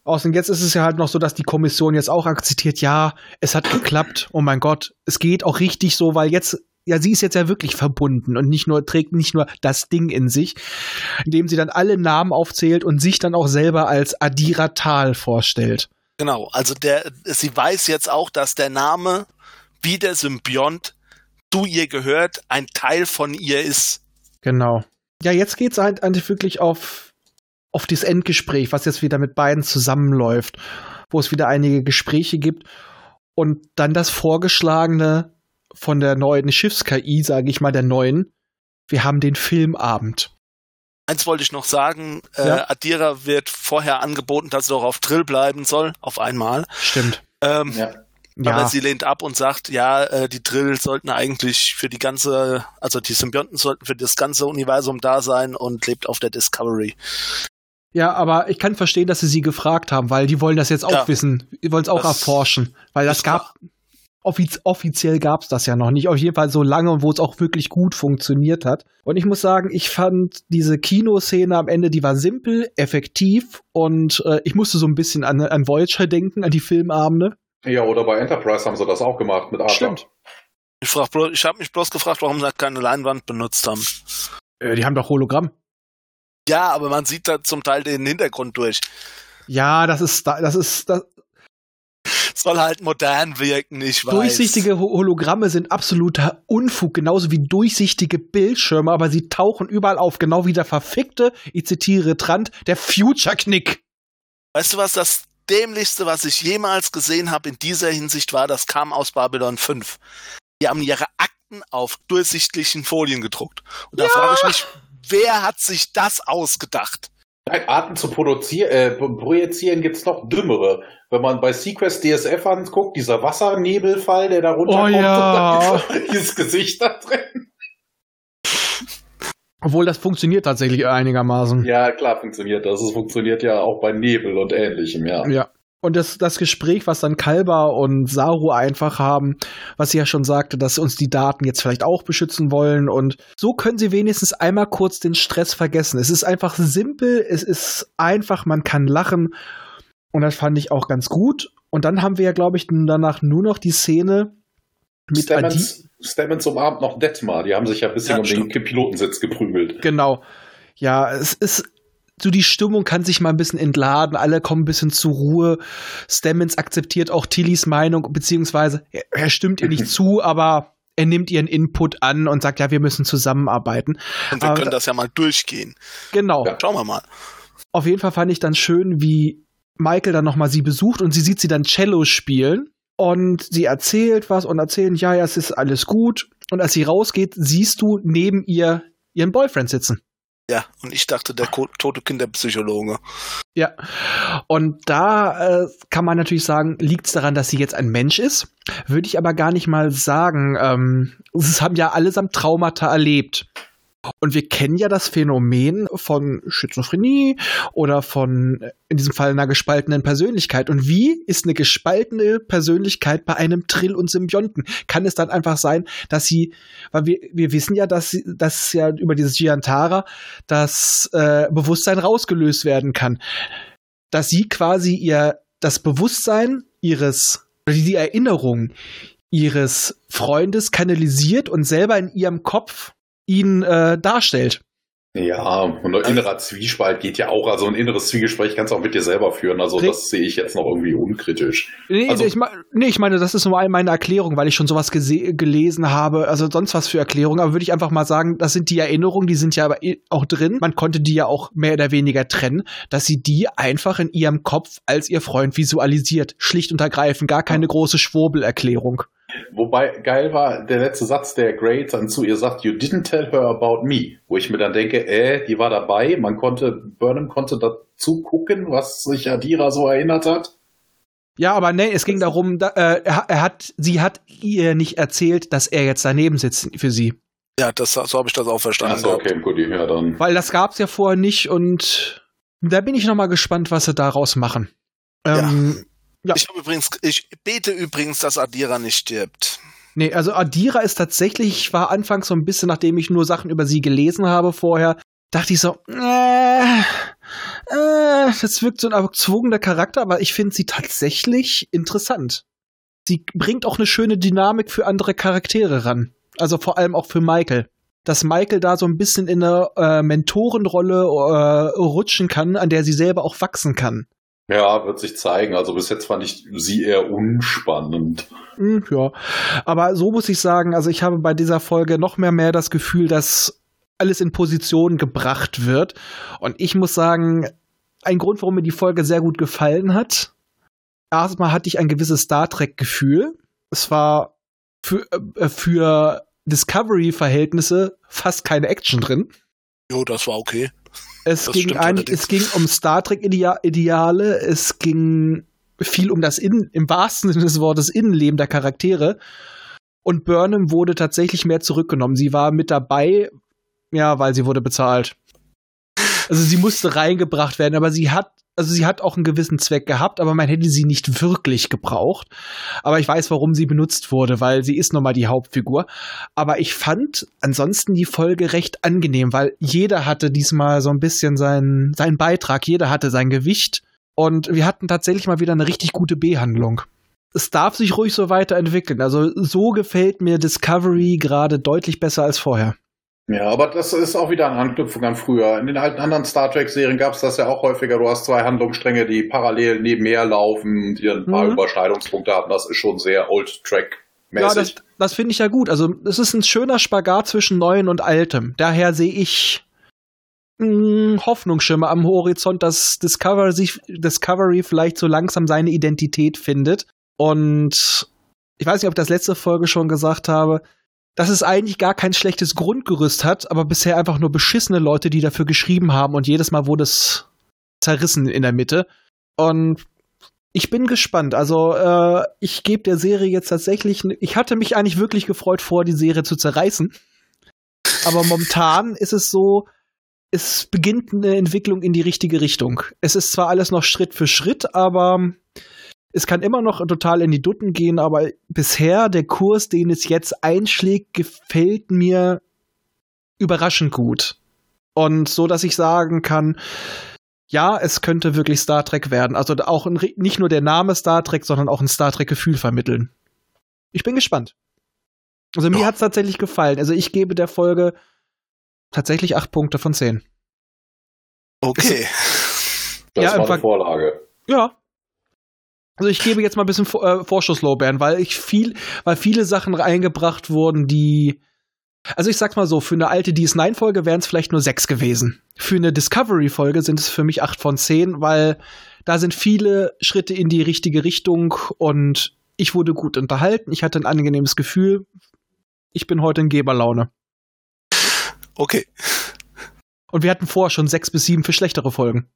Außerdem jetzt ist es ja halt noch so, dass die Kommission jetzt auch akzeptiert, ja, es hat geklappt, oh mein Gott, es geht auch richtig so, weil jetzt ja, sie ist jetzt ja wirklich verbunden und nicht nur, trägt nicht nur das Ding in sich, indem sie dann alle Namen aufzählt und sich dann auch selber als Adira Tal vorstellt. Genau, also der, sie weiß jetzt auch, dass der Name wie der Symbiont zu ihr gehört, ein Teil von ihr ist. Genau. Ja, jetzt geht's halt eigentlich wirklich auf, auf das Endgespräch, was jetzt wieder mit beiden zusammenläuft, wo es wieder einige Gespräche gibt und dann das vorgeschlagene von der neuen Schiffs-KI, sage ich mal, der neuen. Wir haben den Filmabend. Eins wollte ich noch sagen, äh, ja? äh, Adira wird vorher angeboten, dass sie doch auf Drill bleiben soll, auf einmal. Stimmt. Ähm, ja. Aber ja. sie lehnt ab und sagt, ja, äh, die Drill sollten eigentlich für die ganze, also die Symbionten sollten für das ganze Universum da sein und lebt auf der Discovery. Ja, aber ich kann verstehen, dass sie sie gefragt haben, weil die wollen das jetzt auch ja. wissen. Die wollen es auch das erforschen, weil das gab, offiz offiziell gab es das ja noch nicht. Auf jeden Fall so lange und wo es auch wirklich gut funktioniert hat. Und ich muss sagen, ich fand diese Kinoszene am Ende, die war simpel, effektiv und äh, ich musste so ein bisschen an, an Voyager denken, an die Filmabende. Ja, oder bei Enterprise haben sie das auch gemacht mit Arthur. Stimmt. Ich, ich habe mich bloß gefragt, warum sie keine Leinwand benutzt haben. Äh, die haben doch Hologramm. Ja, aber man sieht da zum Teil den Hintergrund durch. Ja, das ist, das ist, das, Soll halt modern wirken, ich weiß. Durchsichtige Ho- Hologramme sind absoluter Unfug, genauso wie durchsichtige Bildschirme, aber sie tauchen überall auf, genau wie der verfickte, ich zitiere Trant, der Future-Knick. Weißt du was, das dämlichste, was ich jemals gesehen habe in dieser Hinsicht war, das kam aus Babylon 5. Die haben ihre Akten auf durchsichtlichen Folien gedruckt. Und da frage ich mich, wer hat sich das ausgedacht? Arten zu produzieren, äh, pro- projizieren gibt's noch dümmere. Wenn man bei Sequest DSF anguckt, dieser Wassernebelfall, der da runterkommt, Oh ja. und dann dieses Gesicht da drin. Obwohl das funktioniert tatsächlich einigermaßen. Ja, klar funktioniert das. Es funktioniert ja auch bei Nebel und ähnlichem, ja. Ja. Und das, das Gespräch, was dann Kalba und Saru einfach haben, was sie ja schon sagte, dass sie uns die Daten jetzt vielleicht auch beschützen wollen. Und so können sie wenigstens einmal kurz den Stress vergessen. Es ist einfach simpel, es ist einfach, man kann lachen. Und das fand ich auch ganz gut. Und dann haben wir ja, glaube ich, danach nur noch die Szene mit. Stamens, Stamens umarmt noch Detmar. Die haben sich ja ein bisschen Ja, um stimmt. den Pilotensitz geprügelt. Genau. Ja, es ist so die Stimmung kann sich mal ein bisschen entladen, alle kommen ein bisschen zur Ruhe. Stamens akzeptiert auch Tillys Meinung, beziehungsweise er, er stimmt ihr nicht (laughs) zu, aber er nimmt ihren Input an und sagt, ja, wir müssen zusammenarbeiten. Und wir Aber- können das ja mal durchgehen. Genau. Ja. Schauen wir mal. Auf jeden Fall fand ich dann schön, wie Michael dann nochmal sie besucht und sie sieht sie dann Cello spielen. Und sie erzählt was und erzählen, ja, ja, es ist alles gut. Und als sie rausgeht, siehst du neben ihr ihren Boyfriend sitzen. Ja, und ich dachte, der tote Kinderpsychologe. Ja, und da äh, kann man natürlich sagen, liegt es daran, dass sie jetzt ein Mensch ist. Würde ich aber gar nicht mal sagen. Ähm, es haben ja allesamt Traumata erlebt. Und wir kennen ja das Phänomen von Schizophrenie oder von, äh, in diesem Fall, einer gespaltenen Persönlichkeit. Und wie ist eine gespaltene Persönlichkeit bei einem Trill und Symbionten? Kann es dann einfach sein, dass sie, weil wir, wir wissen ja, dass, dass ja über dieses Giantara das äh, Bewusstsein rausgelöst werden kann dass sie quasi ihr das Bewusstsein ihres die Erinnerung ihres Freundes kanalisiert und selber in ihrem Kopf ihn äh, darstellt. Ja, und ein innerer Zwiespalt geht ja auch. Also ein inneres Zwiegespräch kannst du auch mit dir selber führen. Also das sehe ich jetzt noch irgendwie unkritisch. Nee, Also- ich, nee, ich meine, das ist nur meine Erklärung, weil ich schon sowas gelesen habe, also sonst was für Erklärungen, aber würde ich einfach mal sagen, das sind die Erinnerungen, die sind ja aber auch drin. Man konnte die ja auch mehr oder weniger trennen, dass sie die einfach in ihrem Kopf als ihr Freund visualisiert. Schlicht und ergreifend, gar keine große Schwurbelerklärung. Wobei geil war der letzte Satz, der Gray dann zu ihr sagt, you didn't tell her about me. Wo ich mir dann denke, äh, die war dabei, man konnte, Burnham konnte dazu gucken, was sich Adira so erinnert hat. Ja, aber nee, es ging darum, da, äh, er, hat, sie hat ihr nicht erzählt, dass er jetzt daneben sitzt für sie. Ja, das, so habe ich das auch verstanden. Achso, okay, gut, ja, dann. Weil das gab's ja vorher nicht und da bin ich noch mal gespannt, was sie daraus machen. Ähm, Ja. Ich habe übrigens, ich bete übrigens, dass Adira nicht stirbt. Nee, also Adira ist tatsächlich, ich war anfangs so ein bisschen, nachdem ich nur Sachen über sie gelesen habe vorher, dachte ich so, äh, äh, das wirkt so ein erzwungener Charakter, aber ich finde sie tatsächlich interessant. Sie bringt auch eine schöne Dynamik für andere Charaktere ran. Also vor allem auch für Michael. Dass Michael da so ein bisschen in eine äh, Mentorenrolle äh, rutschen kann, an der sie selber auch wachsen kann. Ja, wird sich zeigen. Also bis jetzt fand ich sie eher unspannend. Hm, ja, aber so muss ich sagen, also ich habe bei dieser Folge noch mehr mehr das Gefühl, dass alles in Position gebracht wird. Und ich muss sagen, ein Grund, warum mir die Folge sehr gut gefallen hat. Erstmal hatte ich ein gewisses Star Trek-Gefühl. Es war für, äh, für Discovery-Verhältnisse fast keine Action drin. Jo, das war okay. Es Das ging allerdings. es ging um Star Trek Idea- Ideale, es ging viel um das Innen, im wahrsten Sinne des Wortes Innenleben der Charaktere. Und Burnham wurde tatsächlich mehr zurückgenommen. Sie war mit dabei, ja, weil sie wurde bezahlt. Also sie musste reingebracht werden, aber sie hat, also sie hat auch einen gewissen Zweck gehabt, aber man hätte sie nicht wirklich gebraucht. Aber ich weiß, warum sie benutzt wurde, weil sie ist nun mal die Hauptfigur. Aber ich fand ansonsten die Folge recht angenehm, weil jeder hatte diesmal so ein bisschen seinen, seinen Beitrag, jeder hatte sein Gewicht. Und wir hatten tatsächlich mal wieder eine richtig gute Behandlung. Es darf sich ruhig so weiterentwickeln. Also so gefällt mir Discovery gerade deutlich besser als vorher. Ja, aber das ist auch wieder eine Anknüpfung an früher. In den alten anderen Star Trek-Serien gab es das ja auch häufiger. Du hast zwei Handlungsstränge, die parallel nebenher laufen, die ein paar Mhm. Überschneidungspunkte haben. Das ist schon sehr Old Track-mäßig. Ja, das, das finde ich ja gut. Also, es ist ein schöner Spagat zwischen Neuem und Altem. Daher sehe ich mh, Hoffnungsschimmer am Horizont, dass Discovery, sich, Discovery vielleicht so langsam seine Identität findet. Und ich weiß nicht, ob ich das letzte Folge schon gesagt habe, dass es eigentlich gar kein schlechtes Grundgerüst hat, aber bisher einfach nur beschissene Leute, die dafür geschrieben haben und jedes Mal wurde es zerrissen in der Mitte. Und ich bin gespannt. Also, äh, ich gebe der Serie jetzt tatsächlich. Ich hatte mich eigentlich wirklich gefreut, vor die Serie zu zerreißen. Aber momentan ist es so, es beginnt eine Entwicklung in die richtige Richtung. Es ist zwar alles noch Schritt für Schritt, aber es kann immer noch total in die Dutten gehen. Aber bisher, der Kurs, den es jetzt einschlägt, gefällt mir überraschend gut. Und so, dass ich sagen kann, ja, es könnte wirklich Star Trek werden. Also auch ein, nicht nur der Name Star Trek, sondern auch ein Star Trek-Gefühl vermitteln. Ich bin gespannt. Also mir Ja. hat's tatsächlich gefallen. Also ich gebe der Folge tatsächlich acht Punkte von zehn. Okay. das ja, war eine Vorlage. Ja. Also ich gebe jetzt mal ein bisschen äh, Vorschusslorbeeren, weil ich viel, weil viele Sachen reingebracht wurden, die also ich sag's mal so, für eine alte DS9-Folge wären es vielleicht nur sechs gewesen. Für eine Discovery-Folge sind es für mich acht von zehn, weil da sind viele Schritte in die richtige Richtung und ich wurde gut unterhalten. Ich hatte ein angenehmes Gefühl. Ich bin heute in Geberlaune. Okay. Und wir hatten vorher schon sechs bis sieben für schlechtere Folgen.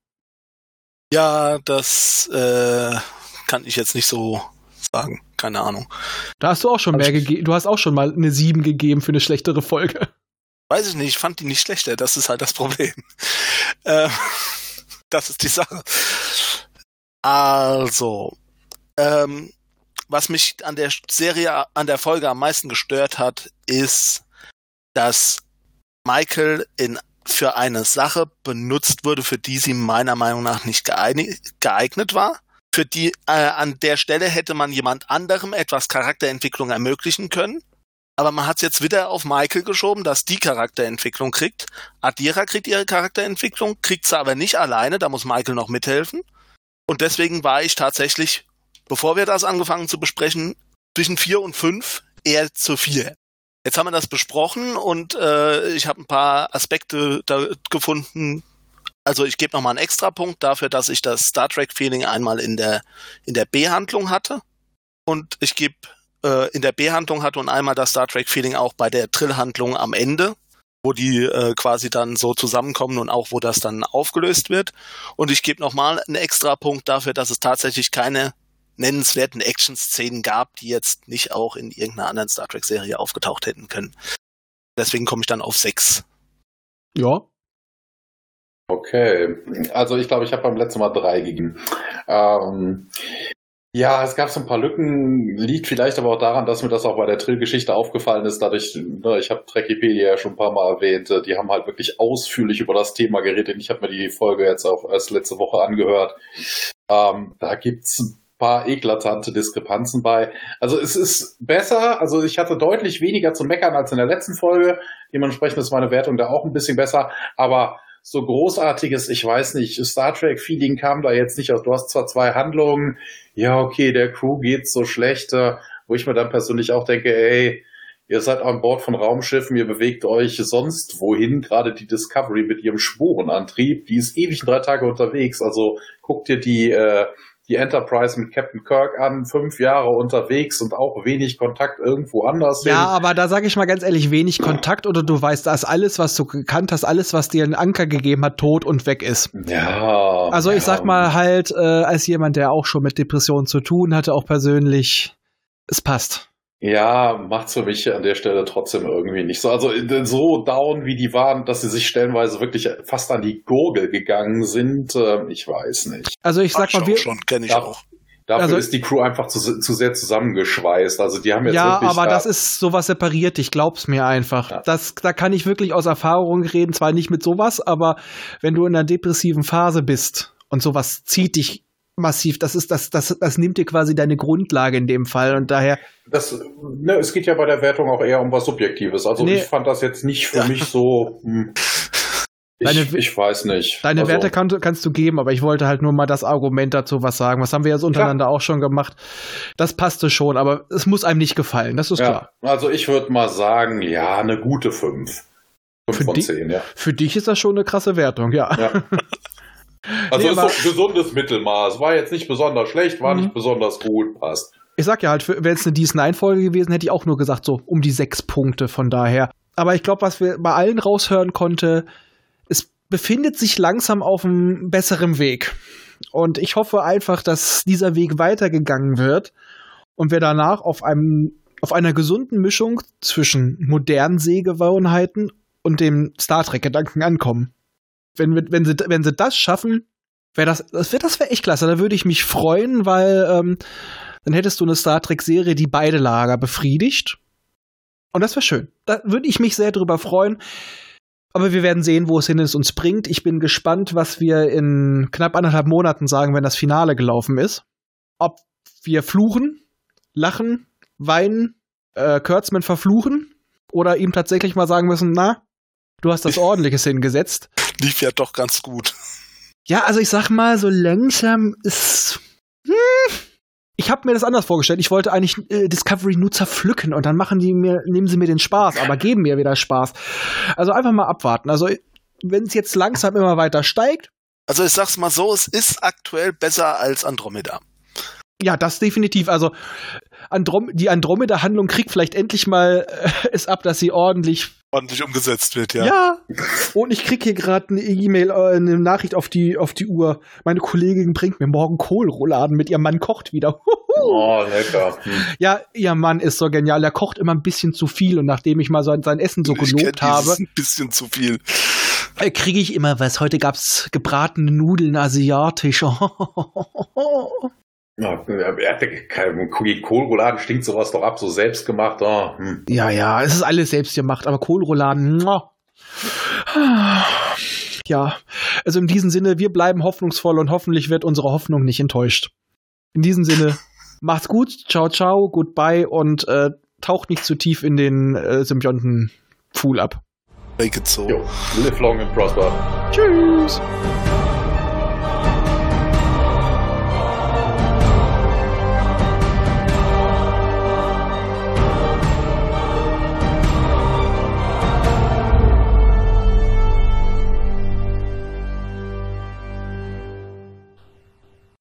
Ja, das äh, kann ich jetzt nicht so sagen. Keine Ahnung. Da hast du auch schon Hab mehr gegeben. Du hast auch schon mal eine sieben gegeben für eine schlechtere Folge. Weiß ich nicht, ich fand die nicht schlechter, das ist halt das Problem. (laughs) Äh, das ist die Sache. Also, ähm, was mich an der Serie, an der Folge am meisten gestört hat, ist, dass Michael in, für eine Sache benutzt wurde, für die sie meiner Meinung nach nicht geeignet war. Für die, äh, an der Stelle hätte man jemand anderem etwas Charakterentwicklung ermöglichen können. Aber man hat es jetzt wieder auf Michael geschoben, dass die Charakterentwicklung kriegt. Adira kriegt ihre Charakterentwicklung, kriegt sie aber nicht alleine, da muss Michael noch mithelfen. Und deswegen war ich tatsächlich, bevor wir das angefangen zu besprechen, zwischen vier und fünf eher zu vier. Jetzt haben wir das besprochen und äh, ich habe ein paar Aspekte da gefunden. Also ich gebe nochmal einen Extrapunkt dafür, dass ich das Star Trek-Feeling einmal in der, in der B-Handlung hatte. Und ich gebe äh, in der B-Handlung hatte und einmal das Star Trek-Feeling auch bei der Trill-Handlung am Ende, wo die äh, quasi dann so zusammenkommen und auch wo das dann aufgelöst wird. Und ich gebe nochmal einen extra Punkt dafür, dass es tatsächlich keine nennenswerten Action-Szenen gab, die jetzt nicht auch in irgendeiner anderen Star Trek-Serie aufgetaucht hätten können. Deswegen komme ich dann auf sechs. Ja. Okay, also ich glaube, ich habe beim letzten Mal drei gegeben. Ähm, ja, es gab so ein paar Lücken, liegt vielleicht aber auch daran, dass mir das auch bei der Trill-Geschichte aufgefallen ist. Dadurch, ne, ich habe Trekipedia ja schon ein paar Mal erwähnt, äh, die haben halt wirklich ausführlich über das Thema geredet. Ich habe mir die Folge jetzt auch erst letzte Woche angehört. Ähm, da gibt's ein paar eklatante Diskrepanzen bei. Also es ist besser, also ich hatte deutlich weniger zu meckern als in der letzten Folge. Dementsprechend ist meine Wertung da auch ein bisschen besser, aber so großartiges, ich weiß nicht, Star Trek-Feeling kam da jetzt nicht aus. Du hast zwar zwei Handlungen, ja, okay, der Crew geht so schlecht, äh, wo ich mir dann persönlich auch denke, ey, ihr seid an Bord von Raumschiffen, ihr bewegt euch sonst wohin, gerade die Discovery mit ihrem Spurenantrieb, die ist ewig drei Tage unterwegs, also guck dir die, äh, die Enterprise mit Captain Kirk an, fünf Jahre unterwegs und auch wenig Kontakt irgendwo anders Ja, hin. aber da sage ich mal ganz ehrlich, wenig Kontakt oder du weißt, dass alles, was du gekannt hast, alles, was dir einen Anker gegeben hat, tot und weg ist. Ja. Also ich sag mal halt, äh, als jemand, der auch schon mit Depressionen zu tun hatte, auch persönlich, es passt. Ja, macht's für mich an der Stelle trotzdem irgendwie nicht so. Also äh, so down, wie die waren, dass sie sich stellenweise wirklich fast an die Gurgel gegangen sind, äh, ich weiß nicht. Also ich sag Hab mal, wir, schon, kenne ich Ja. auch. Dafür Also- ist die Crew einfach zu, zu sehr zusammengeschweißt. Also die haben jetzt ja, wirklich aber da, das ist sowas separiert, ich glaub's mir einfach. Ja. Das, da kann ich wirklich aus Erfahrung reden, zwar nicht mit sowas, aber wenn du in einer depressiven Phase bist und sowas zieht dich massiv. Das ist, das, das, das nimmt dir quasi deine Grundlage in dem Fall und daher. Das, ne, es geht ja bei der Wertung auch eher um was Subjektives. Also Nee. ich fand das jetzt nicht für mich so. Hm, ich, Deine- ich weiß nicht. Deine also, Werte kann, kannst du geben, aber ich wollte halt nur mal das Argument dazu was sagen. Was haben wir jetzt untereinander auch schon gemacht? Das passte schon, aber es muss einem nicht gefallen, das ist klar. Ja, also ich würde mal sagen, ja, eine gute 5. 5 Für von die- 10, ja. Für dich ist das schon eine krasse Wertung, ja. ja. (laughs) Also Nee, ist so ein gesundes Mittelmaß. War jetzt nicht besonders schlecht, war Mhm. nicht besonders gut, passt. Ich sag ja halt, wäre es eine DS9-Folge gewesen, hätte ich auch nur gesagt, so um die sechs Punkte von daher. Aber ich glaube, was wir bei allen raushören konnte, es befindet sich langsam auf einem besseren Weg. Und ich hoffe einfach, dass dieser Weg weitergegangen wird und wir danach auf einem, auf einer gesunden Mischung zwischen modernen Sehgewohnheiten und dem Star Trek-Gedanken ankommen. Wenn, wenn, sie, wenn sie das schaffen, wäre das, das wäre das wär echt klasse. Da würde ich mich freuen, weil ähm, dann hättest du eine Star Trek-Serie, die beide Lager befriedigt. Und das wäre schön. Da würde ich mich sehr drüber freuen. Aber wir werden sehen, wo es hin ist uns bringt. Ich bin gespannt, was wir in knapp anderthalb Monaten sagen, wenn das Finale gelaufen ist. Ob wir fluchen, lachen, weinen, äh, Kurtzman verfluchen oder ihm tatsächlich mal sagen müssen, na, du hast das Ordentliches (laughs) hingesetzt. Lief ja doch ganz gut. Ja, also ich sag mal, so langsam ist. Hm, ich habe mir das anders vorgestellt. Ich wollte eigentlich äh, Discovery nur zerpflücken und dann machen die mir, nehmen sie mir den Spaß, aber geben mir wieder Spaß. Also einfach mal abwarten. Also wenn es jetzt langsam immer weiter steigt, Also ich sag's mal so, es ist aktuell besser als Andromeda. ja, das definitiv. Also Androm die Andromeda-Handlung kriegt vielleicht endlich mal äh, es ab, dass sie ordentlich Ordentlich umgesetzt wird, ja. Ja. Und ich krieg hier gerade eine E-Mail, äh, eine Nachricht auf die, auf die Uhr. Meine Kollegin bringt mir morgen Kohlrouladen mit. Ihr Mann kocht wieder. (laughs) Oh, lecker. Hm. ja, ihr Mann ist so genial. Er kocht immer ein bisschen zu viel. Und nachdem ich mal sein, sein Essen so Ich gelobt habe, Ein bisschen zu viel. äh, kriege ich immer was. Heute gab's gebratene Nudeln asiatisch. (laughs) Ja, Kohlrouladen stinkt sowas doch ab, so selbstgemacht. Oh, hm. ja, ja, es ist alles selbst gemacht. Aber Kohlrouladen, muah. Ja, also in diesem Sinne, wir bleiben hoffnungsvoll und hoffentlich wird unsere Hoffnung nicht enttäuscht. In diesem Sinne, (laughs) macht's gut, ciao, ciao, goodbye und äh, taucht nicht zu tief in den äh, Symbionten-Pfuhl ab. Make it so. Jo, live long and prosper. Tschüss!